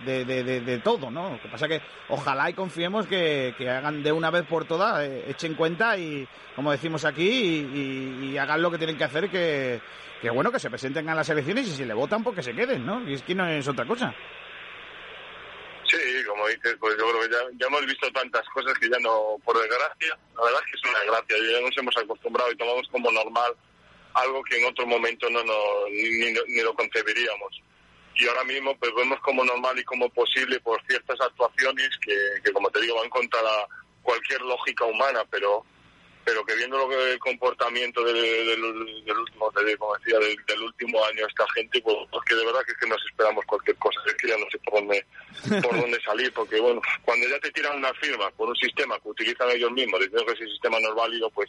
de, de- de- de todo, ¿no? Lo que pasa que ojalá y confiemos que, que hagan de una vez por todas, eh, echen cuenta y, como decimos aquí, y, y- y hagan lo que tienen que hacer, que, que bueno, que se presenten a las elecciones y si le votan, pues que se queden, ¿no? Y es que no es otra cosa.
Sí, como dices, pues yo creo que ya, ya hemos visto tantas cosas que ya no, por desgracia, la verdad es que es una desgracia, ya nos hemos acostumbrado y tomamos como normal algo que en otro momento no, no ni, ni, lo concebiríamos. Y ahora mismo pues vemos como normal y como posible por ciertas actuaciones que, que como te digo, van contra la- cualquier lógica humana, pero pero que viendo lo que el comportamiento del, del, del último, te- como decía, del, del último año esta gente, pues, pues que de verdad que es que nos esperamos cualquier cosa, es que ya no sé por dónde, por dónde salir, porque bueno, cuando ya te tiran una firma por un sistema que utilizan ellos mismos, diciendo que ese sistema no es válido, pues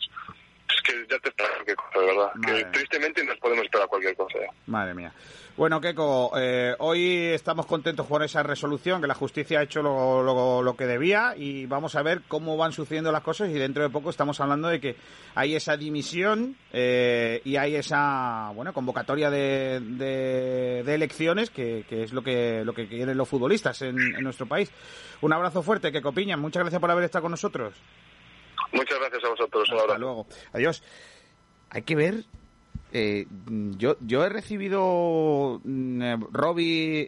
es que ya te esperas cualquier cosa, de verdad.
Madre
Que tristemente nos podemos esperar cualquier cosa. ¿eh?
Madre mía. Bueno, Keiko, eh, hoy estamos contentos por esa resolución, que la justicia ha hecho lo, lo- lo que debía y vamos a ver cómo van sucediendo las cosas y dentro de poco estamos hablando de que hay esa dimisión eh, y hay esa bueno convocatoria de, de- de elecciones que, que es lo que lo que quieren los futbolistas en, en nuestro país. Un abrazo fuerte, Keiko Piña. Muchas gracias por haber estado con nosotros.
Muchas gracias a vosotros, un
Hasta luego. Adiós. Hay que ver. eh, yo, yo he recibido, mm, eh,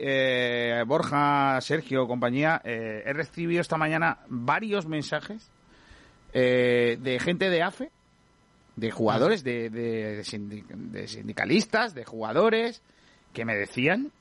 eh, Borja, Sergio, compañía, eh, he recibido esta mañana varios mensajes eh, de gente de AFE, de jugadores, de, de, de sindicalistas, de jugadores, que me decían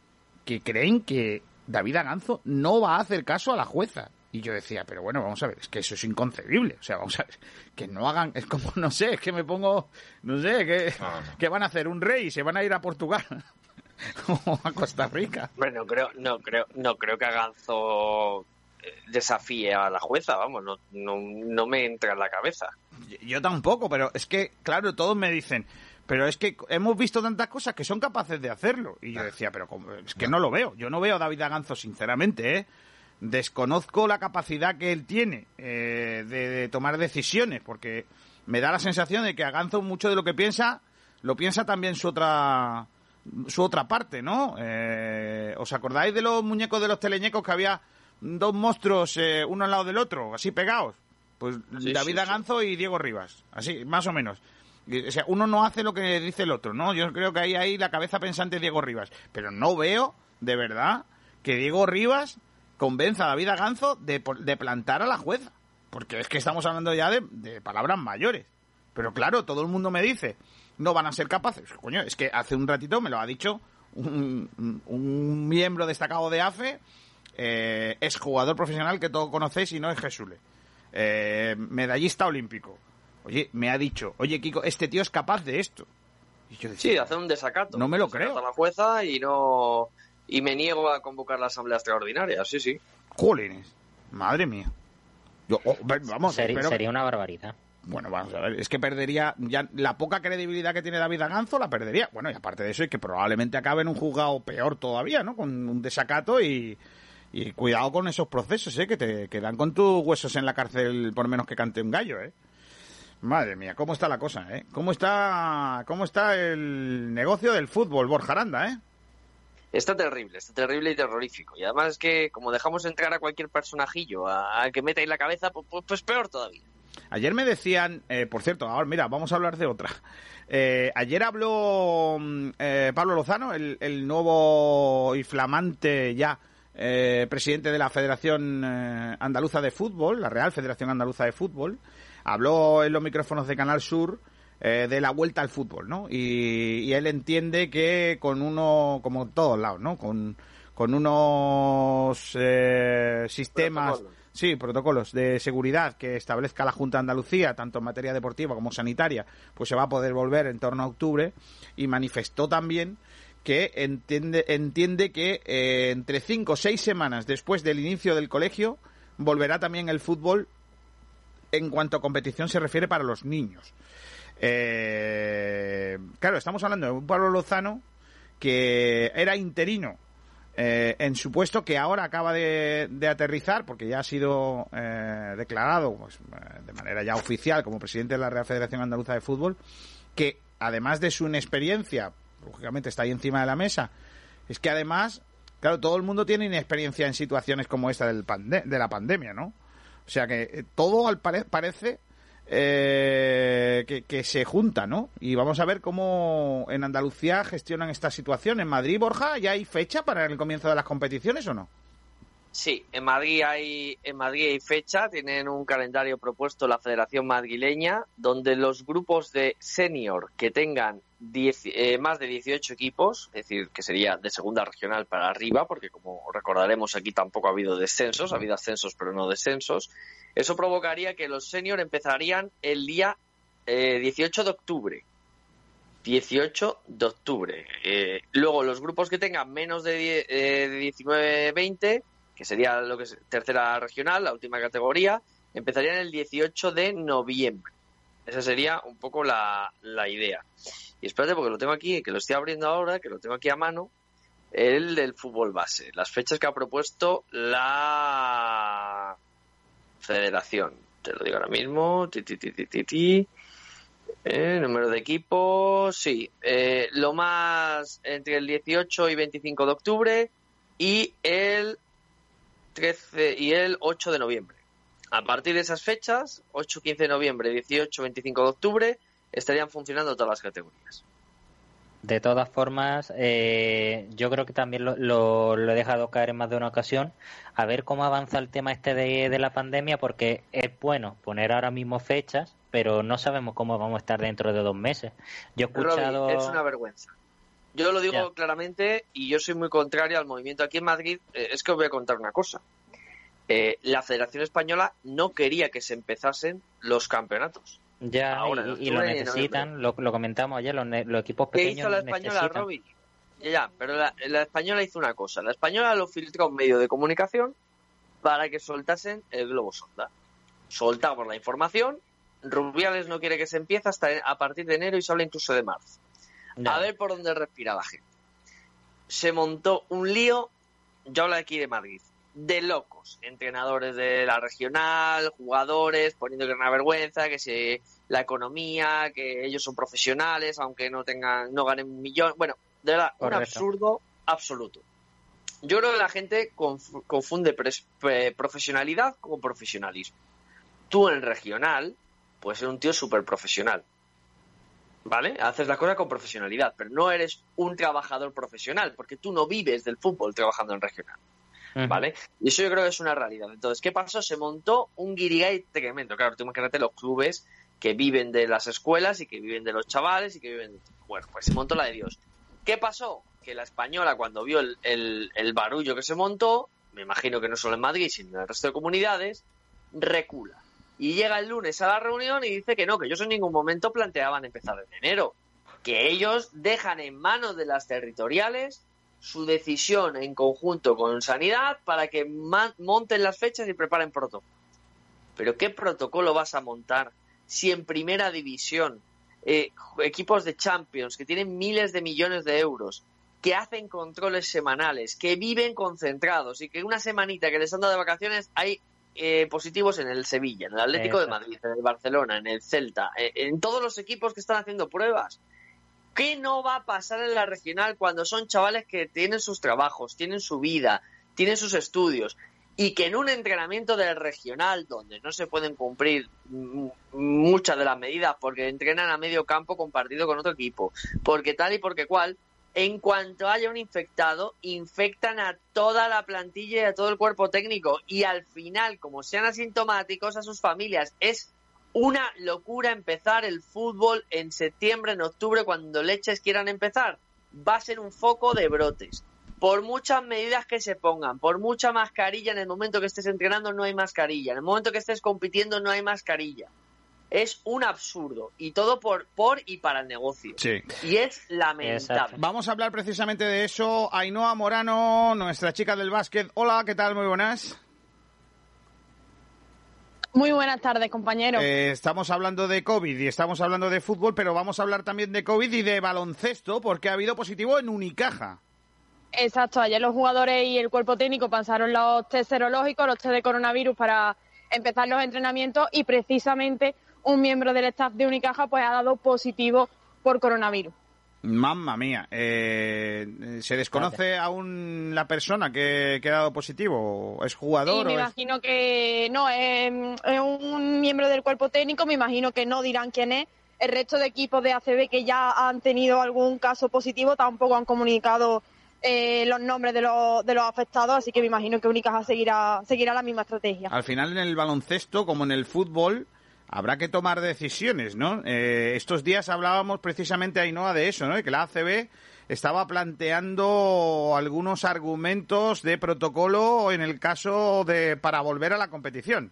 que creen que David Aganzo no va a hacer caso a la jueza. Y yo decía, pero bueno, vamos a ver, es que eso es inconcebible. O sea, vamos a ver, que no hagan, es como, no sé, es que me pongo, no sé, que, que van a hacer un rey se van a ir a Portugal o a Costa Rica.
Bueno, no creo, no creo, no creo que Aganzo eh, desafíe a la jueza, vamos, no, no, no me entra en la cabeza.
Yo- Yo tampoco, pero es que, claro, todos me dicen, pero es que hemos visto tantas cosas que son capaces de hacerlo. Y yo decía, pero ¿cómo? es que no lo veo. Yo no veo a David Aganzo, sinceramente, ¿eh? Desconozco la capacidad que él tiene eh, de, de tomar decisiones, porque me da la sensación de que a Ganzo mucho de lo que piensa, lo piensa también su otra su otra parte, ¿no? Eh, ¿Os acordáis de los muñecos de los teleñecos que había dos monstruos eh, uno al lado del otro, así pegados? Pues David Aganzo y Diego Rivas, así, más o menos. O sea, uno no hace lo que dice el otro, ¿no? Yo creo que ahí hay la cabeza pensante Diego Rivas. Pero no veo, de verdad, que Diego Rivas convenza a David Aganzo de, de plantar a la jueza. Porque es que estamos hablando ya de, palabras mayores. Pero claro, todo el mundo me dice, no van a ser capaces. Coño, es que hace un ratito me lo ha dicho un, miembro destacado de AFE, eh, es jugador profesional que todos conocéis y no es Jesule. Eh, medallista olímpico. Oye, me ha dicho, oye Kiko, este tío es capaz de esto.
Y yo decía, sí, hacer un desacato.
No me lo creo.
A la jueza y no y me niego a convocar la asamblea extraordinaria, sí, sí.
Jolines, madre mía. Oh, vamos,
sería, una barbaridad.
Bueno, vamos a ver, es que perdería ya la poca credibilidad que tiene David Aganzo, la perdería. Bueno, y aparte de eso, es que probablemente acabe en un juzgado peor todavía, ¿no? Con un desacato y, y cuidado con esos procesos, ¿eh? Que te quedan con tus huesos en la cárcel por menos que cante un gallo, ¿eh? Madre mía, ¿cómo está la cosa, eh? ¿Cómo está, cómo está el negocio del fútbol, Borja Aranda, eh?
Está terrible, está terrible y terrorífico. Y además es que como dejamos entrar a cualquier personajillo a, que meta la cabeza, pues, pues, pues peor todavía.
Ayer me decían, eh, por cierto, ahora mira, vamos a hablar de otra. Eh, ayer habló mm, eh, Pablo Lozano, el, nuevo y flamante ya presidente de la Federación Andaluza de Fútbol, la Real Federación Andaluza de Fútbol. Habló en los micrófonos de Canal Sur eh, de la vuelta al fútbol, ¿no? Y, él entiende que con uno, como todos lados, ¿no? Con, con unos eh, sistemas, sí, protocolos de seguridad que establezca la Junta de Andalucía, tanto en materia deportiva como sanitaria, pues se va a poder volver en torno a octubre y manifestó también que entiende, entiende que eh, entre cinco o seis semanas después del inicio del colegio volverá también el fútbol en cuanto a competición se refiere para los niños. Eh, claro, estamos hablando de un Pablo Lozano que era interino eh, en su puesto, que ahora acaba de, aterrizar, porque ya ha sido eh, declarado pues, de manera ya oficial como presidente de la Real Federación Andaluza de Fútbol, que además de su inexperiencia, lógicamente está ahí encima de la mesa, es que además, claro, todo el mundo tiene inexperiencia en situaciones como esta del de la pandemia, ¿no? O sea que todo al parece eh, que, se junta, ¿no? Y vamos a ver cómo en Andalucía gestionan esta situación. En Madrid, Borja, ¿ya hay fecha para el comienzo de las competiciones o no?
Sí, en Madrid hay en Madrid hay fecha, tienen un calendario propuesto la Federación Madrileña, donde los grupos de senior que tengan eh, más de 18 equipos, es decir, que sería de segunda regional para arriba, porque como recordaremos aquí tampoco ha habido descensos, ha habido ascensos pero no descensos, eso provocaría que los senior empezarían el día 18 eh, de octubre. 18 de octubre. Eh, luego los grupos que tengan menos de, 19-20, que sería lo que es tercera regional, la última categoría, empezarían el 18 de noviembre. Esa sería un poco la, la idea. Y espérate, porque lo tengo aquí, que lo estoy abriendo ahora, que lo tengo aquí a mano, el del fútbol base. Las fechas que ha propuesto la federación. Te lo digo ahora mismo. Ti, ti, ti, eh, número de equipos, sí. Eh, lo más entre el 18 y 25 de octubre y el 13 y el 8 de noviembre. A partir de esas fechas, 8, 15 de noviembre, 18, 25 de octubre, estarían funcionando todas las categorías.
De todas formas, eh, yo creo que también lo, he dejado caer en más de una ocasión, a ver cómo avanza el tema este de, la pandemia, porque es bueno poner ahora mismo fechas, pero no sabemos cómo vamos a estar dentro de dos meses. Yo he escuchado...
es una vergüenza. Yo lo digo claramente y yo soy muy contrario al movimiento aquí en Madrid. Eh, es que os voy a contar una cosa. Eh, la Federación Española no quería que se empezasen los campeonatos.
Ya, y, lo necesitan, lo, comentamos ayer, los, equipos pequeños.
¿Qué hizo la española, Robin? Ya, pero la, española hizo una cosa. La española lo filtró a un medio de comunicación para que soltasen el globo sonda. Soltamos la información. Rubiales no quiere que se empiece hasta a partir de enero y se habla incluso de marzo. A ver por dónde respira la gente. Se montó un lío, yo hablo aquí de Madrid, de locos. Entrenadores de la regional, jugadores, poniendo que era una vergüenza, que se la economía, que ellos son profesionales, aunque no tengan, no ganen un millón. Bueno, de verdad, un absurdo absoluto. Yo creo que la gente conf- confunde pre- profesionalidad con profesionalismo. Tú en el regional, puedes ser un tío súper profesional. ¿Vale? Haces la cosa con profesionalidad, pero no eres un trabajador profesional, porque tú no vives del fútbol trabajando en regional. ¿Vale? Y eso yo creo que es una realidad. Entonces, ¿qué pasó? Se montó un guirigay tremendo. Claro, tú imagínate los clubes que viven de las escuelas y que viven de los chavales y que viven... Bueno, pues se montó la de Dios. ¿Qué pasó? Que la española, cuando vio el, el, el barullo que se montó, me imagino que no solo en Madrid, sino en el resto de comunidades, recula. Y llega el lunes a la reunión y dice que no, que ellos en ningún momento planteaban empezar en enero. Que ellos dejan en manos de las territoriales su decisión en conjunto con Sanidad para que monten las fechas y preparen protocolo. Pero ¿qué protocolo vas a montar si en primera división eh, equipos de Champions que tienen miles de millones de euros, que hacen controles semanales, que viven concentrados y que una semanita que les han dado de vacaciones hay eh, positivos en el Sevilla, en el Atlético de. Madrid, en el Barcelona, en el Celta, eh, en todos los equipos que están haciendo pruebas? ¿Qué no va a pasar en la regional cuando son chavales que tienen sus trabajos, tienen su vida, tienen sus estudios y que en un entrenamiento del regional donde no se pueden cumplir mm, muchas de las medidas porque entrenan a medio campo compartido con otro equipo, porque tal y porque cual, en cuanto haya un infectado, infectan a toda la plantilla y a todo el cuerpo técnico y al final, como sean asintomáticos, a sus familias. Es una locura empezar el fútbol en septiembre, en octubre, cuando leches quieran empezar. Va a ser un foco de brotes. Por muchas medidas que se pongan, por mucha mascarilla, en el momento que estés entrenando no hay mascarilla, en el momento que estés compitiendo no hay mascarilla. Es un absurdo. Y todo por, por y para el negocio.
Sí.
Y es lamentable.
Vamos a hablar precisamente de eso. Ainhoa Morano, nuestra chica del básquet. Hola, ¿qué tal? Muy buenas.
Muy buenas tardes, compañero.
Eh, estamos hablando de COVID y estamos hablando de fútbol, pero vamos a hablar también de COVID y de baloncesto, porque ha habido positivo en Unicaja.
Exacto, ayer los jugadores y el cuerpo técnico pasaron los test serológicos, los test de coronavirus para empezar los entrenamientos y precisamente un miembro del staff de Unicaja pues ha dado positivo por coronavirus.
Mamma mía. Eh, ¿Se desconoce aún la persona que, que ha dado positivo? ¿Es jugador
me
o es-
imagino que no, es, es un miembro del cuerpo técnico, me imagino que no dirán quién es. El resto de equipos de ACB que ya han tenido algún caso positivo tampoco han comunicado eh, los nombres de los, de los afectados, así que me imagino que Unicaja seguirá, seguirá la misma estrategia.
Al final en el baloncesto, como en el fútbol, habrá que tomar decisiones, ¿no? Eh, estos días hablábamos precisamente, Ainhoa, de eso, ¿no? De que la ACB estaba planteando algunos argumentos de protocolo en el caso de para volver a la competición.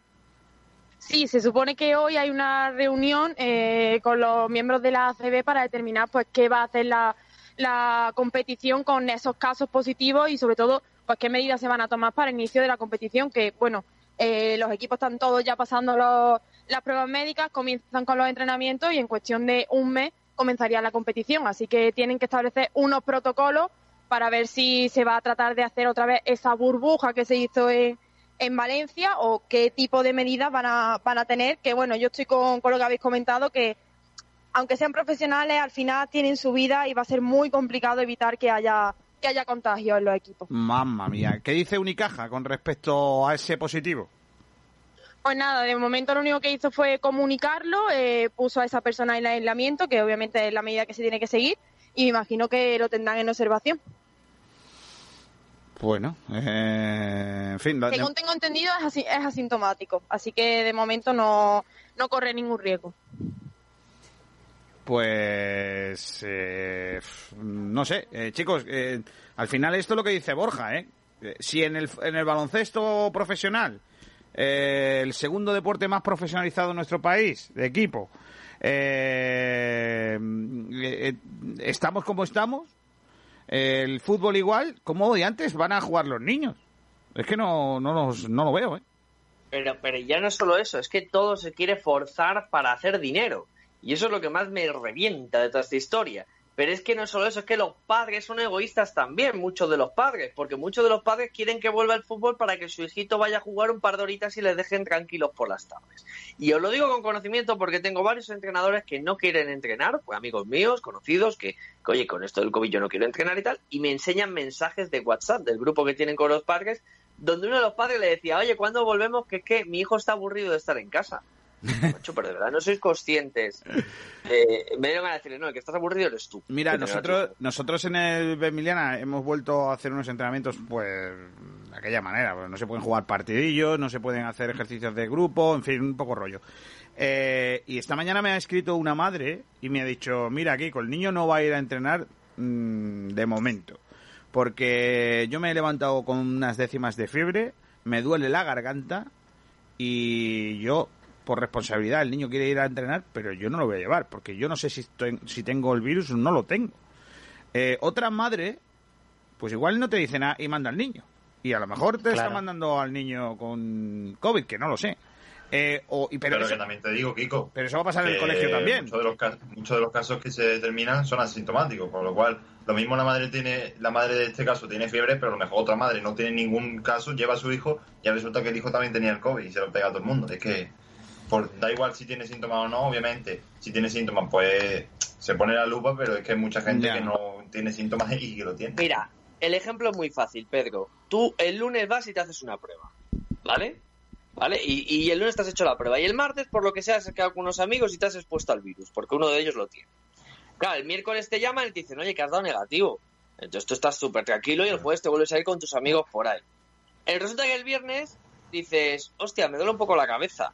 Sí, se supone que hoy hay una reunión eh, con los miembros de la ACB para determinar pues qué va a hacer la, la competición con esos casos positivos y sobre todo pues qué medidas se van a tomar para el inicio de la competición que bueno eh, los equipos están todos ya pasando los- las pruebas médicas comienzan con los entrenamientos y en cuestión de un mes comenzaría la competición así que tienen que establecer unos protocolos para ver si se va a tratar de hacer otra vez esa burbuja que se hizo en, en Valencia o qué tipo de medidas van a, van a tener. Que bueno, yo estoy con, lo que habéis comentado, que aunque sean profesionales, al final tienen su vida y va a ser muy complicado evitar que haya, que haya contagios en los equipos.
Mamma mía. ¿Qué dice Unicaja con respecto a ese positivo?
Pues nada, de momento lo único que hizo fue comunicarlo, eh, puso a esa persona en aislamiento, que obviamente es la medida que se tiene que seguir, y me imagino que lo tendrán en observación.
Bueno, eh, en fin. de-
Según tengo entendido, es, asi- es asintomático, así que de momento no, no corre ningún riesgo.
Pues eh, no sé, eh, chicos, eh, al final esto es lo que dice Borja, ¿eh? Eh, Si en el, en el baloncesto profesional, eh, el segundo deporte más profesionalizado en nuestro país, de equipo, eh, eh, estamos como estamos, eh, el fútbol igual, como de antes, van a jugar los niños. Es que no, no, no lo veo, ¿eh?
Pero, pero ya no es solo eso, es que todo se quiere forzar para hacer dinero. Y eso es lo que más me revienta de toda esta historia. Pero es que no es solo eso, es que los padres son egoístas también, muchos de los padres, porque muchos de los padres quieren que vuelva el fútbol para que su hijito vaya a jugar un par de horitas y les dejen tranquilos por las tardes. Y os lo digo con conocimiento porque tengo varios entrenadores que no quieren entrenar, pues amigos míos, conocidos, que, que, oye, con esto del COVID yo no quiero entrenar y tal, y me enseñan mensajes de WhatsApp del grupo que tienen con los padres, donde uno de los padres le decía, oye, ¿cuándo volvemos? Que es que mi hijo está aburrido de estar en casa. Macho, pero de verdad no sois conscientes. Eh, me dieron a decirle, no, el que estás aburrido eres tú.
Mira, nosotros, nosotros en el Emiliana hemos vuelto a hacer unos entrenamientos, pues, de aquella manera. Pues no se pueden jugar partidillos, no se pueden hacer ejercicios de grupo, en fin, un poco rollo. Eh, y esta mañana me ha escrito una madre y me ha dicho, mira, Kiko, el niño no va a ir a entrenar mmm, de momento. Porque yo me he levantado con unas décimas de fiebre, me duele la garganta y yo por responsabilidad el niño quiere ir a entrenar, pero yo no lo voy a llevar, porque yo no sé si, estoy, si tengo el virus o no lo tengo. Eh, otra madre, pues igual no te dice nada y manda al niño. Y a lo mejor te claro. está mandando al niño con COVID, que no lo sé. Eh, o, y pero,
pero
eso,
que también te digo, Kiko.
Pero eso va a pasar en el colegio también.
Muchos de, los casos, muchos de los casos que se determinan son asintomáticos, con lo cual lo mismo la madre tiene, la madre de este caso tiene fiebre, pero a lo mejor otra madre no tiene ningún caso, lleva a su hijo y resulta que el hijo también tenía el COVID y se lo pega a todo el mundo. Es que por, da igual si tiene síntomas o no, obviamente. Si tiene síntomas, pues se pone la lupa, pero es que hay mucha gente yeah. que no tiene síntomas y que lo tiene.
Mira, el ejemplo es muy fácil, Pedro. Tú el lunes vas y te haces una prueba, ¿vale? ¿Vale? Y, y el lunes te has hecho la prueba. Y el martes, por lo que sea, has quedado con unos amigos y te has expuesto al virus, porque uno de ellos lo tiene. Claro, el miércoles te llaman y te dicen, oye, que has dado negativo. Entonces tú estás súper tranquilo y el jueves te vuelves a ir con tus amigos por ahí. El resulta que el viernes dices, hostia, me duele un poco la cabeza.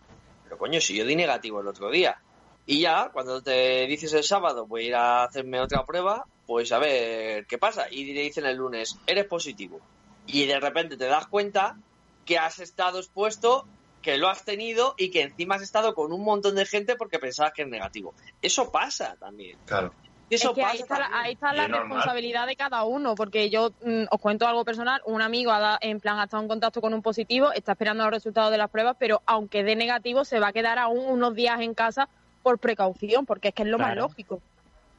Pero coño, si yo di negativo el otro día. Y ya, cuando te dices el sábado, voy a ir a hacerme otra prueba, pues a ver qué pasa. Y te dicen el lunes, eres positivo. Y de repente te das cuenta que has estado expuesto, que lo has tenido y que encima has estado con un montón de gente porque pensabas que es negativo. Eso pasa también.
Claro.
Eso es que ahí está, la, ahí está la responsabilidad de cada uno, porque yo mm, os cuento algo personal, un amigo ha da, en plan ha estado en contacto con un positivo, está esperando los resultados de las pruebas, pero aunque dé negativo, se va a quedar aún unos días en casa por precaución, porque es que es lo claro. más lógico.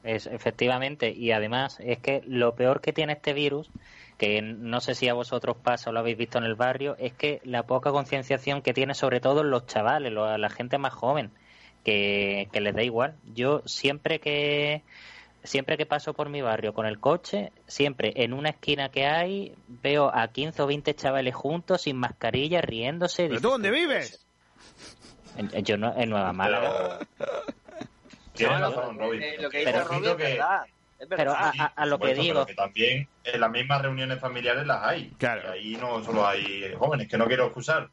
Es, efectivamente, y además es que lo peor que tiene este virus, que no sé si a vosotros pasa o lo habéis visto en el barrio, es que la poca concienciación que tiene sobre todo los chavales, la gente más joven, que, que les da igual. Yo siempre que siempre que paso por mi barrio con el coche, siempre en una esquina que hay, veo a 15 o 20 chavales juntos, sin mascarilla, riéndose.
¿Pero tú dónde vives?
En, yo no, en Nueva Málaga.
Tienes razón, Robin.
Eh, lo que dice Robin es verdad. Es
pero a, a, a lo que digo.
Que también en las mismas reuniones familiares las hay.
Claro.
Y ahí no solo hay jóvenes, que no quiero excusar.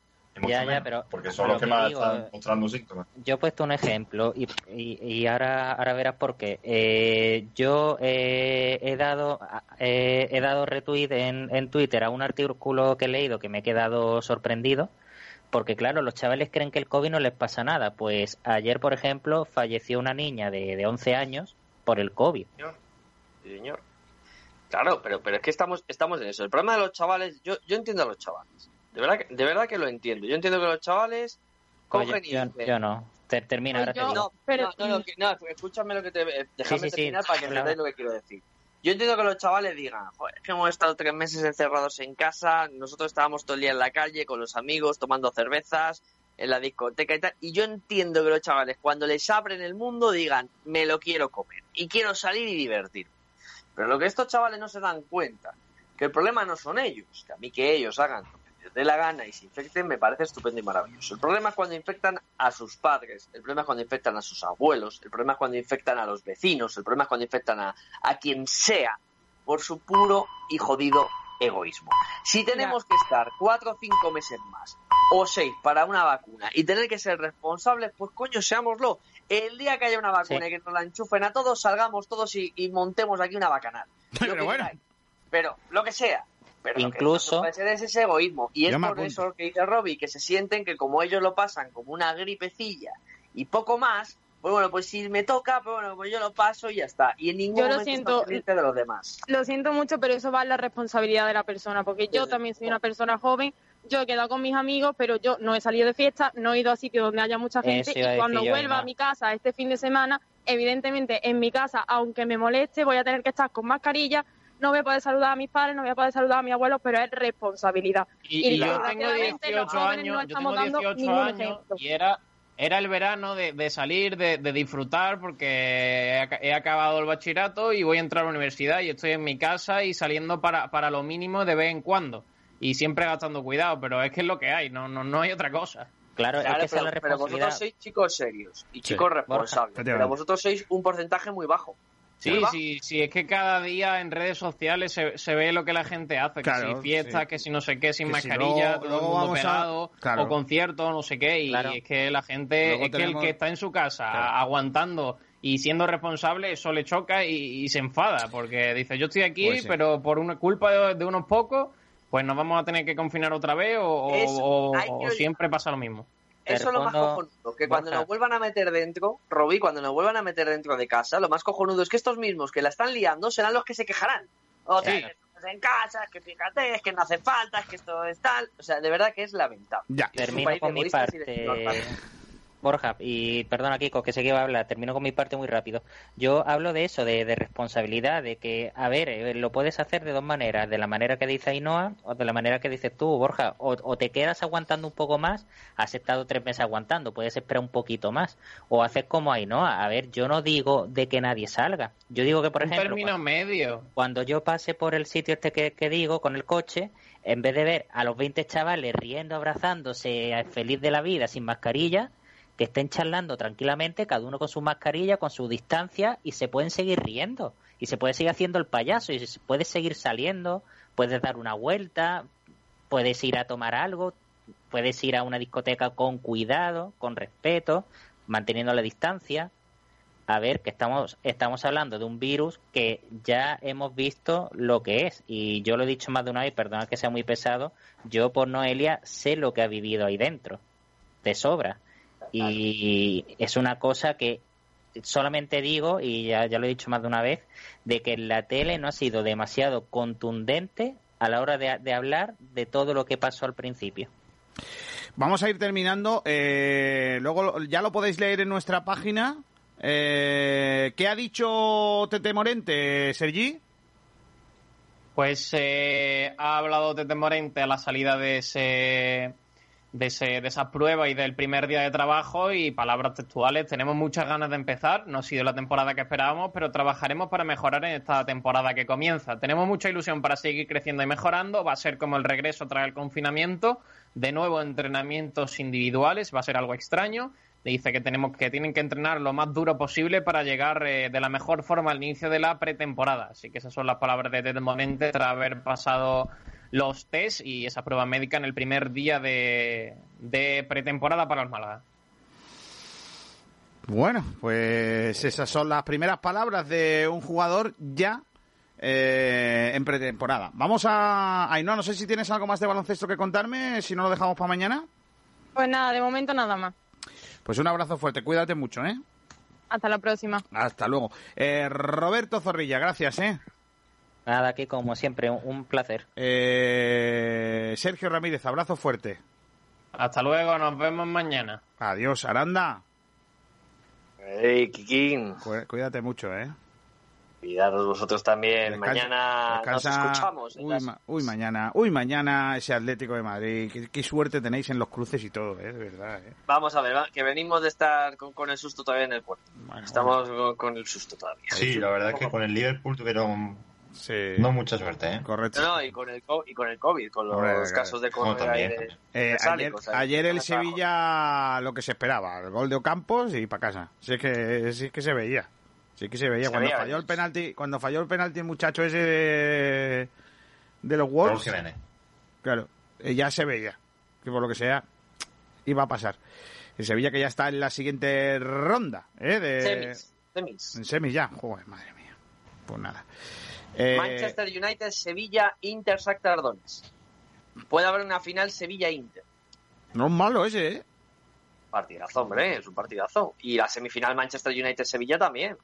Ya, ya, pero
porque son los que, que más digo, están mostrando síntomas.
Yo he puesto un ejemplo y, y, y ahora, ahora verás por qué. Eh, yo eh, he dado eh, he dado retweet en, en Twitter a un artículo que he leído que me he quedado sorprendido. Porque claro, los chavales creen que el COVID no les pasa nada. Pues ayer, por ejemplo, falleció una niña de, de 11 años por el COVID.
Señor. Señor. Claro, pero, pero es que estamos, estamos en eso. El problema de los chavales, yo, yo entiendo a los chavales. De verdad, que, de verdad que lo entiendo. Yo entiendo que los chavales cogen
Oye, yo,
y...
yo no. Te, termina, ahora
yo,
te digo.
No, pero, no, no, no, no, escúchame lo que te... Déjame
sí, sí,
terminar
sí,
para que
claro.
entendáis lo que quiero decir. Yo entiendo que los chavales digan, joder, es que hemos estado tres meses encerrados en casa, nosotros estábamos todo el día en la calle con los amigos, tomando cervezas, en la discoteca y tal, y yo entiendo que los chavales cuando les abren el mundo digan, me lo quiero comer, y quiero salir y divertirme. Pero lo que estos chavales no se dan cuenta, que el problema no son ellos, que a mí que ellos hagan les dé la gana y se infecten me parece estupendo y maravilloso. El problema es cuando infectan a sus padres, el problema es cuando infectan a sus abuelos, el problema es cuando infectan a los vecinos, el problema es cuando infectan a, a quien sea por su puro y jodido egoísmo. Si tenemos que estar cuatro o cinco meses más o seis para una vacuna y tener que ser responsables, pues coño, seámoslo. El día que haya una vacuna sí. y que nos la enchufen a todos, salgamos todos y, y montemos aquí una bacanal.
Pero bueno.
Pero lo que sea. Pero
Incluso.
Lo que es ese egoísmo. Y es por eso que dice Robbie, que se sienten que como ellos lo pasan como una gripecilla y poco más, pues bueno, pues si me toca, pues bueno, pues yo lo paso y ya está. Y en ningún
yo
momento
lo siento,
de los demás.
Lo siento mucho, pero eso va en la responsabilidad de la persona, porque yo también soy una persona joven, yo he quedado con mis amigos, pero yo no he salido de fiesta, no he ido a sitios donde haya mucha gente, y cuando vuelva a mi casa este fin de semana, evidentemente en mi casa, aunque me moleste, voy a tener que estar con mascarilla, no voy a poder saludar a mis padres, no voy a poder saludar a mi abuelo, pero es responsabilidad.
Y, y yo tengo 18 años, yo tengo 18 años y era era el verano de, de salir, de, de, disfrutar, porque he, he, acabado el bachillerato y voy a entrar a la universidad y estoy en mi casa y saliendo para, para lo mínimo de vez en cuando. Y siempre gastando cuidado, pero es que es lo que hay, no, no, no hay otra cosa.
Claro,
claro
es que
pero,
la
pero vosotros sois chicos serios y chicos sí. responsables, pero vosotros sois un porcentaje muy bajo.
Sí, sí, sí, es que cada día en redes sociales se, se ve lo que la gente hace, claro, que si fiestas, sí. que si no sé qué, sin que mascarilla, si luego, todo luego el mundo pegado, a... claro. o conciertos, no sé qué, y claro. es que la gente, luego es tenemos... que el que está en su casa aguantando y siendo responsable, eso le choca y, y, se enfada, porque dice, yo estoy aquí, pues sí. pero por una culpa de, de, unos pocos, pues nos vamos a tener que confinar otra vez o, o, o siempre pasa lo mismo.
Eso es lo más cojonudo, que cuando nos vuelvan a meter dentro, Roby, cuando nos vuelvan a meter dentro de casa, lo más cojonudo es que estos mismos que la están liando serán los que se quejarán. O sea, que en casa, es que fíjate, es que no hace falta, es que esto es tal. O sea, de verdad que es lamentable.
Ya, termino con mi parte. Borja, y perdona Kiko, que sé que va a hablar, termino con mi parte muy rápido. Yo hablo de eso, de, de responsabilidad, de que, a ver, eh, lo puedes hacer de dos maneras, de la manera que dice Ainhoa o de la manera que dices tú, Borja, o, o, te quedas aguantando un poco más, has estado tres meses aguantando, puedes esperar un poquito más, o haces como Ainhoa, a ver, yo no digo de que nadie salga, yo digo que, por
un
ejemplo,
término
cuando,
medio.
cuando yo pase por el sitio este que, que digo, con el coche, en vez de ver a los 20 chavales riendo, abrazándose, feliz de la vida, sin mascarilla, que estén charlando tranquilamente, cada uno con su mascarilla, con su distancia, y se pueden seguir riendo. Y se puede seguir haciendo el payaso, y se puede seguir saliendo, puedes dar una vuelta, puedes ir a tomar algo, puedes ir a una discoteca con cuidado, con respeto, manteniendo la distancia. A ver, que estamos, estamos hablando de un virus que ya hemos visto lo que es. Y yo lo he dicho más de una vez, perdona que sea muy pesado, yo por Noelia sé lo que ha vivido ahí dentro, de sobra y es una cosa que solamente digo, y ya, ya, lo he dicho más de una vez, de que la tele no ha sido demasiado contundente a la hora de, de hablar de todo lo que pasó al principio.
Vamos a ir terminando. Eh, luego ya lo podéis leer en nuestra página. Eh, ¿Qué ha dicho Tete Morente, Sergi?
Pues eh, ha hablado Tete Morente a la salida de ese de, ese, de y del primer día de trabajo y palabras textuales. Tenemos muchas ganas de empezar, no ha sido la temporada que esperábamos, pero trabajaremos para mejorar en esta temporada que comienza. Tenemos mucha ilusión para seguir creciendo y mejorando, va a ser como el regreso tras el confinamiento, de nuevo entrenamientos individuales, va a ser algo extraño. Dice que tenemos que tienen que entrenar lo más duro posible para llegar eh, de la mejor forma al inicio de la pretemporada. Así que esas son las palabras de Ted Monente tras haber pasado los test y esa prueba médica en el primer día de, de pretemporada para el Málaga.
Bueno, pues esas son las primeras palabras de un jugador ya eh, en pretemporada. Vamos a... Ay, no, no sé si tienes algo más de baloncesto que contarme, si no lo dejamos para mañana.
Pues nada, de momento nada más.
Pues un abrazo fuerte, cuídate mucho, ¿eh?
Hasta la próxima.
Hasta luego. Eh, Roberto Zorrilla, gracias, ¿eh?
Nada, aquí como siempre, un placer.
Eh, Sergio Ramírez, abrazo fuerte.
Hasta luego, nos vemos mañana.
Adiós, Aranda.
Hey, Kikín.
Cuídate mucho, ¿eh?
Cuidaros vosotros también. Descansa, mañana
descansa.
nos escuchamos.
Uy, ma uy, mañana, uy, mañana ese Atlético de Madrid. Qué, qué, suerte tenéis en los cruces y todo, ¿eh? De verdad, ¿eh?
Vamos a ver, que venimos de estar con, con el susto todavía en el puerto. Bueno, Estamos bueno. con el susto todavía.
Sí, la verdad es que con el Liverpool tuvieron Sí. No mucha suerte, ¿eh?
Correcto.
No, y con el, y con el COVID, con los casos de COVID. No,
eh, ayer, ayer, el Sevilla lo que se esperaba, el gol de Ocampos y para casa. Sí es que, sí es que se veía. Sí que se veía. Se cuando veía, falló el penalti, cuando falló el penalti el muchacho ese de, de los Wolves. Claro, eh, ya se veía. Que por lo que sea, iba a pasar. El Sevilla que ya está en la siguiente ronda, ¿eh? De,
semis. semis.
En semis ya. Joder, madre mía. Pues nada.
Eh... Manchester United, Sevilla, Inter, Shakhtar Donetsk. Puede haber una final Sevilla-Inter.
No es malo ese, ¿eh?
Partidazo, hombre, es un partidazo. Y la semifinal Manchester United-Sevilla también.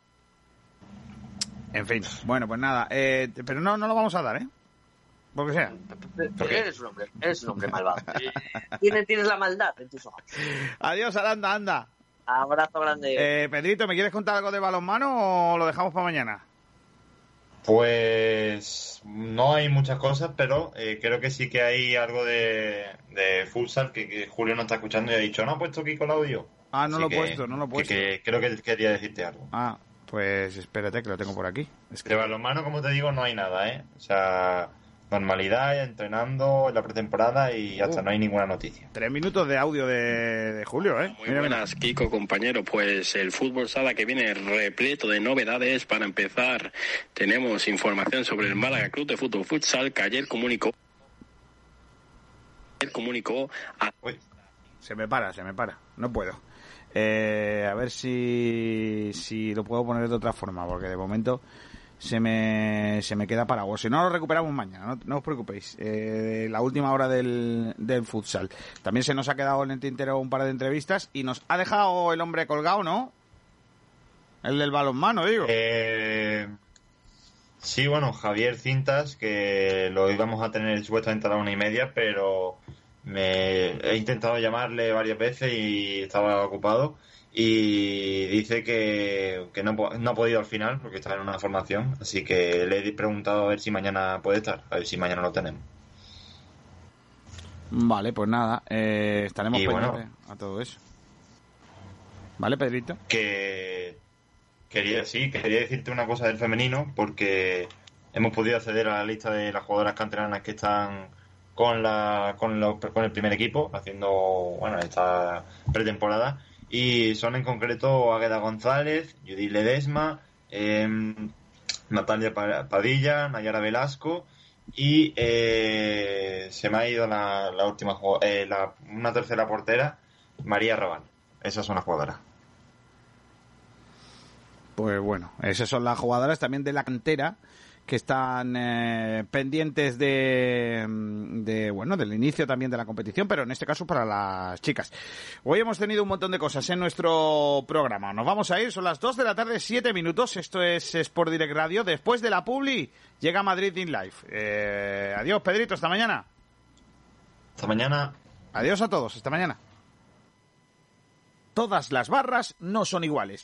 En fin, bueno, pues nada. Eh, pero no, no lo vamos a dar, ¿eh? Porque sea.
Porque eres un hombre, eres un hombre malvado. tienes, tienes la maldad en tus ojos.
Adiós, Aranda, anda.
Abrazo grande.
Eh, Pedrito, ¿me quieres contar algo de balonmano o lo dejamos para mañana?
Pues no hay muchas cosas, pero eh, creo que sí que hay algo de, de futsal que, que Julio no está escuchando y ha dicho, no ha puesto aquí con el audio.
Ah, no
Así
lo he
que-
puesto, no lo he
que-
puesto.
que creo que quería decirte algo.
Ah, pues espérate que lo tengo por aquí. Es
De balonmano, como te digo, no hay nada, ¿eh? O sea, normalidad, entrenando en la pretemporada y hasta
Oh.
no hay ninguna noticia.
Tres minutos de audio de, de Julio, ¿eh?
Muy buenas, Kiko, compañero. Pues el fútbol sala que viene repleto de novedades. Para empezar, tenemos información sobre el Málaga Club de Fútbol Futsal que ayer comunicó. Ayer comunicó a
Se me para, se me para. No puedo. Eh, a ver si, si lo puedo poner de otra forma, porque de momento se me, se me queda parado. Si no, lo recuperamos mañana, no, no os preocupéis. Eh, la última hora del, del futsal. También se nos ha quedado en el tintero un par de entrevistas y nos ha dejado el hombre colgado, ¿no? El del balonmano, digo.
Eh, sí, bueno, Javier Cintas, que lo íbamos a tener supuestamente a la una y media, pero me he intentado llamarle varias veces y estaba ocupado. Y dice que, que no, no ha podido al final porque está en una formación. Así que le he preguntado a ver si mañana puede estar, a ver si mañana lo tenemos.
Vale, pues nada, eh, estaremos
Y bueno.
pendientes a todo eso. ¿Vale, Pedrito?
que quería sí quería decirte una cosa del femenino porque hemos podido acceder a la lista de las jugadoras canteranas que están con la con, los- con el primer equipo haciendo bueno esta pretemporada y son en concreto Águeda González Judith Ledesma em, Natalia Pa- Padilla Nayara Velasco y eh, se me ha ido la, la última eh, la- una tercera portera María Raval. Esas son las jugadoras
Pues bueno, esas son las jugadoras también de la cantera que están eh, pendientes de, mm, de, bueno, del inicio también de la competición, pero en este caso para las chicas. Hoy hemos tenido un montón de cosas en nuestro programa. Nos vamos a ir, son las 2 de la tarde, 7 minutos. Esto es Sport Direct Radio. Después de la Publi, llega Madrid in Live. Eh, adiós, Pedrito, hasta mañana.
Hasta mañana.
Adiós a todos, hasta mañana. Todas las barras no son iguales.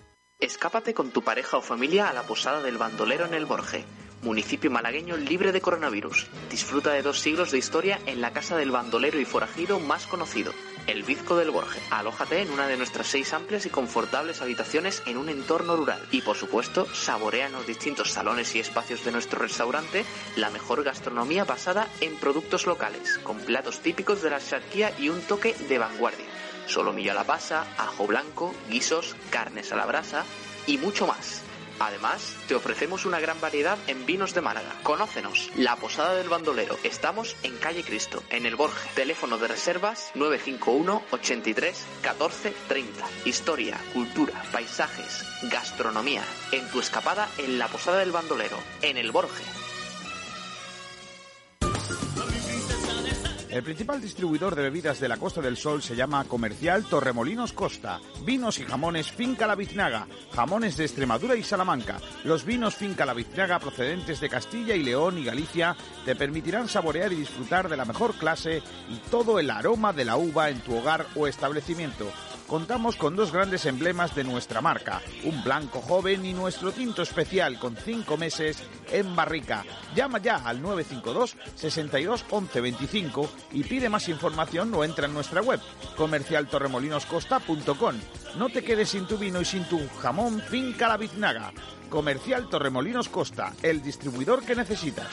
Escápate con tu pareja o familia a la posada del bandolero en el Borje, municipio malagueño libre de coronavirus. Disfruta de dos siglos de historia en la casa del bandolero y forajido más conocido, el Bizco del Borje. Alójate en una de nuestras seis amplias y confortables habitaciones en un entorno rural. Y por supuesto, saborea en los distintos salones y espacios de nuestro restaurante la mejor gastronomía basada en productos locales, con platos típicos de la charquía y un toque de vanguardia solomillo a la pasa, ajo blanco, guisos, carnes a la brasa y mucho más. Además, te ofrecemos una gran variedad en vinos de Málaga. Conócenos, La Posada del Bandolero. Estamos en Calle Cristo, en el Borje. Teléfono de reservas 951 83 14 30. Historia, cultura, paisajes, gastronomía. En tu escapada en La Posada del Bandolero, en el Borje.
El principal distribuidor de bebidas de la Costa del Sol se llama Comercial Torremolinos Costa. Vinos y jamones Finca La Biznaga. Jamones de Extremadura y Salamanca. Los vinos Finca La Biznaga procedentes de Castilla y León y Galicia te permitirán saborear y disfrutar de la mejor clase y todo el aroma de la uva en tu hogar o establecimiento. Contamos con dos grandes emblemas de nuestra marca, un blanco joven y nuestro tinto especial con cinco meses en barrica. Llama ya al 952 62 11 25 y pide más información o entra en nuestra web comercialtorremolinoscosta.com. No te quedes sin tu vino y sin tu jamón Finca La Biznaga. Comercial Torremolinos Costa, el distribuidor que necesitas.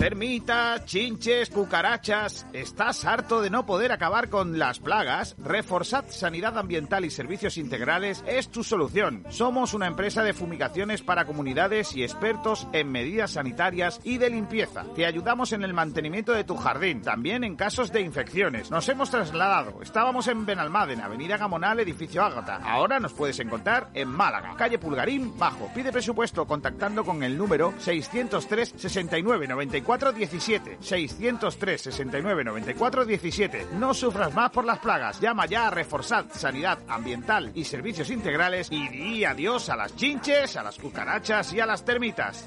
Termitas, chinches, cucarachas. ¿Estás harto de no poder acabar con las plagas? Reforzad Sanidad Ambiental y Servicios Integrales es tu solución. Somos una empresa de fumigaciones para comunidades y expertos en medidas sanitarias y de limpieza. Te ayudamos en el mantenimiento de tu jardín, también en casos de infecciones. Nos hemos trasladado. Estábamos en Benalmádena, Avenida Gamonal, edificio Ágata. Ahora nos puedes encontrar en Málaga, calle Pulgarín, bajo. Pide presupuesto contactando con el número 603 69 94 17 603 69 94 17. No sufras más por las plagas. Llama ya a Reforzad Sanidad Ambiental y Servicios Integrales y di adiós a las chinches, a las cucarachas y a las termitas.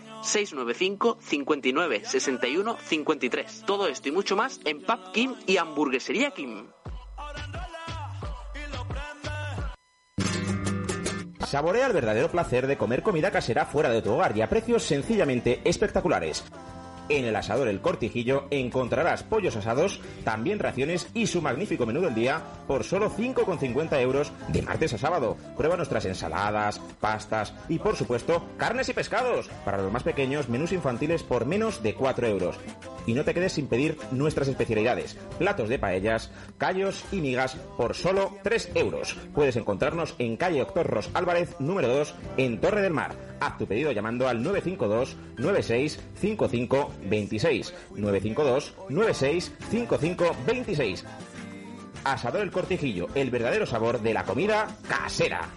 695 59 61 53. Todo esto y mucho más en Pub Kim y Hamburguesería Kim.
Saborea el verdadero placer de comer comida casera fuera de tu hogar y a precios sencillamente espectaculares. En el asador El Cortijillo encontrarás pollos asados, también raciones y su magnífico menú del día por solo 5,50 euros de martes a sábado. Prueba nuestras ensaladas, pastas y por supuesto carnes y pescados. Para los más pequeños, menús infantiles por menos de 4 euros. Y no te quedes sin pedir nuestras especialidades, platos de paellas, callos y migas por solo 3 euros. Puedes encontrarnos en calle Octorros Álvarez número 2 en Torre del Mar. Haz tu pedido llamando al 952 96 55 26 952 96 55 26. Asador El Cortijillo, el verdadero sabor de la comida casera.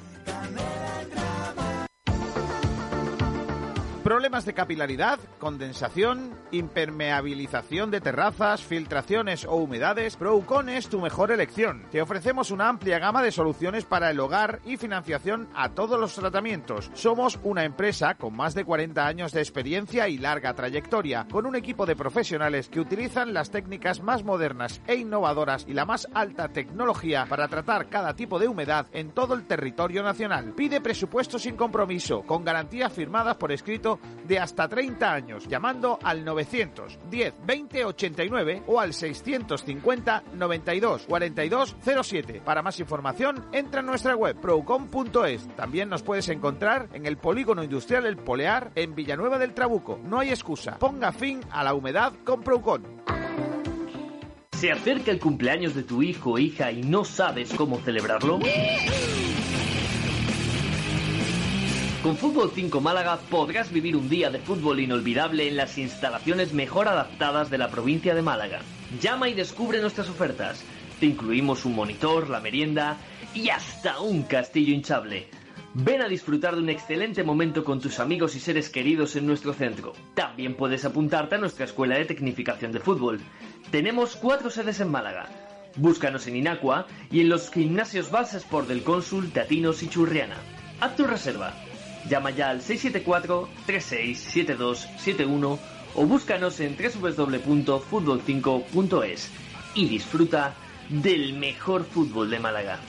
Problemas de capilaridad, condensación, impermeabilización de terrazas, filtraciones o humedades, Procon es tu mejor elección. Te ofrecemos una amplia gama de soluciones para el hogar y financiación a todos los tratamientos. Somos una empresa con más de 40 años de experiencia y larga trayectoria, con un equipo de profesionales que utilizan las técnicas más modernas e innovadoras y la más alta tecnología para tratar cada tipo de humedad en todo el territorio nacional. Pide presupuesto sin compromiso, con garantías firmadas por escrito de hasta 30 años, llamando al 910 20 89 o al 650 92 42 07. Para más información, entra en nuestra web procom.es. También nos puedes encontrar en el polígono industrial El Polear en Villanueva del Trabuco. No hay excusa. Ponga fin a la humedad con Procon.
¿Se acerca el cumpleaños de tu hijo o hija y no sabes cómo celebrarlo? Con Fútbol 5 Málaga podrás vivir un día de fútbol inolvidable en las instalaciones mejor adaptadas de la provincia de Málaga. Llama y descubre nuestras ofertas. Te incluimos un monitor, la merienda y hasta un castillo hinchable. Ven a disfrutar de un excelente momento con tus amigos y seres queridos en nuestro centro. También puedes apuntarte a nuestra escuela de tecnificación de fútbol. Tenemos cuatro sedes en Málaga. Búscanos en Inacua y en los gimnasios Balsa Sport del Cónsul, Tatinos y Churriana. Haz tu reserva. Llama ya al 674-367271 o búscanos en www.futbol5.es y disfruta del mejor fútbol de Málaga.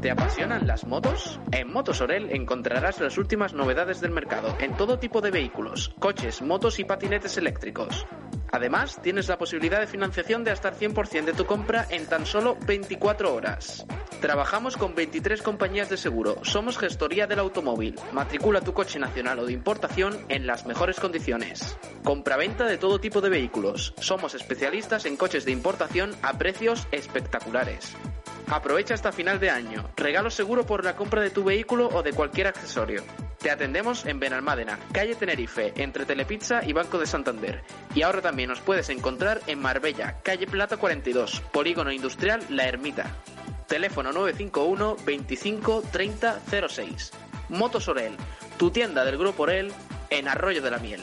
¿Te apasionan las motos? En Motos Orel encontrarás las últimas novedades del mercado en todo tipo de vehículos, coches, motos y patinetes eléctricos. Además, tienes la posibilidad de financiación de hasta el 100% de tu compra en tan solo 24 horas. Trabajamos con 23 compañías de seguro. Somos gestoría del automóvil. Matricula tu coche nacional o de importación en las mejores condiciones. Compraventa de todo tipo de vehículos. Somos especialistas en coches de importación a precios espectaculares. Aprovecha hasta final de año. Regalo seguro por la compra de tu vehículo o de cualquier accesorio. Te atendemos en Benalmádena, calle Tenerife, entre Telepizza y Banco de Santander. Y ahora también nos puedes encontrar en Marbella, calle Plata 42, Polígono Industrial La Ermita. Teléfono 951 25 30 06. Motos Orel, tu tienda del Grupo Orel en Arroyo de la Miel.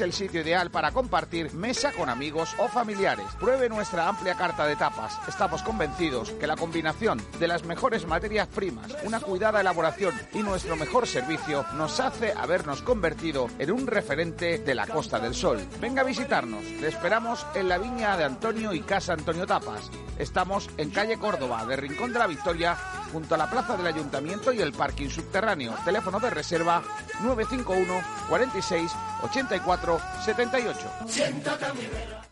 el sitio ideal para compartir mesa con amigos o familiares. Pruebe nuestra amplia carta de tapas. Estamos convencidos que la combinación de las mejores materias primas, una cuidada elaboración y nuestro mejor servicio nos hace habernos convertido en un referente de la Costa del Sol. Venga a visitarnos. Le esperamos en la viña de Antonio y Casa Antonio Tapas. Estamos en calle Córdoba, de Rincón de la Victoria, junto a la plaza del Ayuntamiento y el parking subterráneo. Teléfono de reserva 951 46 84 78.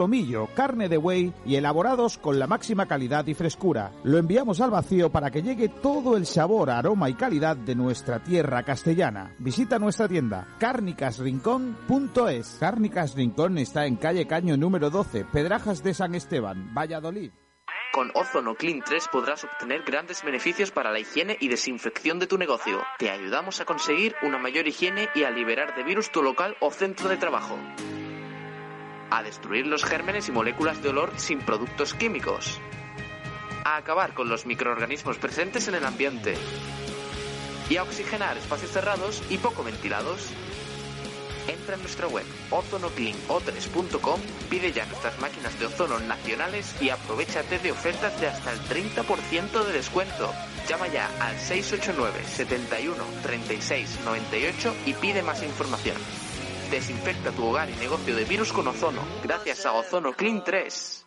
solomillo, carne de buey y elaborados con la máxima calidad y frescura. Lo enviamos al vacío para que llegue todo el sabor, aroma y calidad de nuestra tierra castellana. Visita nuestra tienda cárnicasrincón.es. Cárnicas Rincón está en calle Caño número 12, Pedrajas de San Esteban, Valladolid.
Con Ozono Clean 3 podrás obtener grandes beneficios para la higiene y desinfección de tu negocio. Te ayudamos a conseguir una mayor higiene y a liberar de virus tu local o centro de trabajo. A destruir los gérmenes y moléculas de olor sin productos químicos. A acabar con los microorganismos presentes en el ambiente. Y a oxigenar espacios cerrados y poco ventilados. Entra en nuestra web ozonocleano3.com, pide ya nuestras máquinas de ozono nacionales y aprovechate de ofertas de hasta el 30% de descuento. Llama ya al 689 71 36 98 y pide más información. Desinfecta tu hogar y negocio de virus con ozono, gracias a Ozono Clean 3.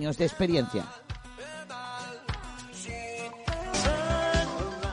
de experiencia.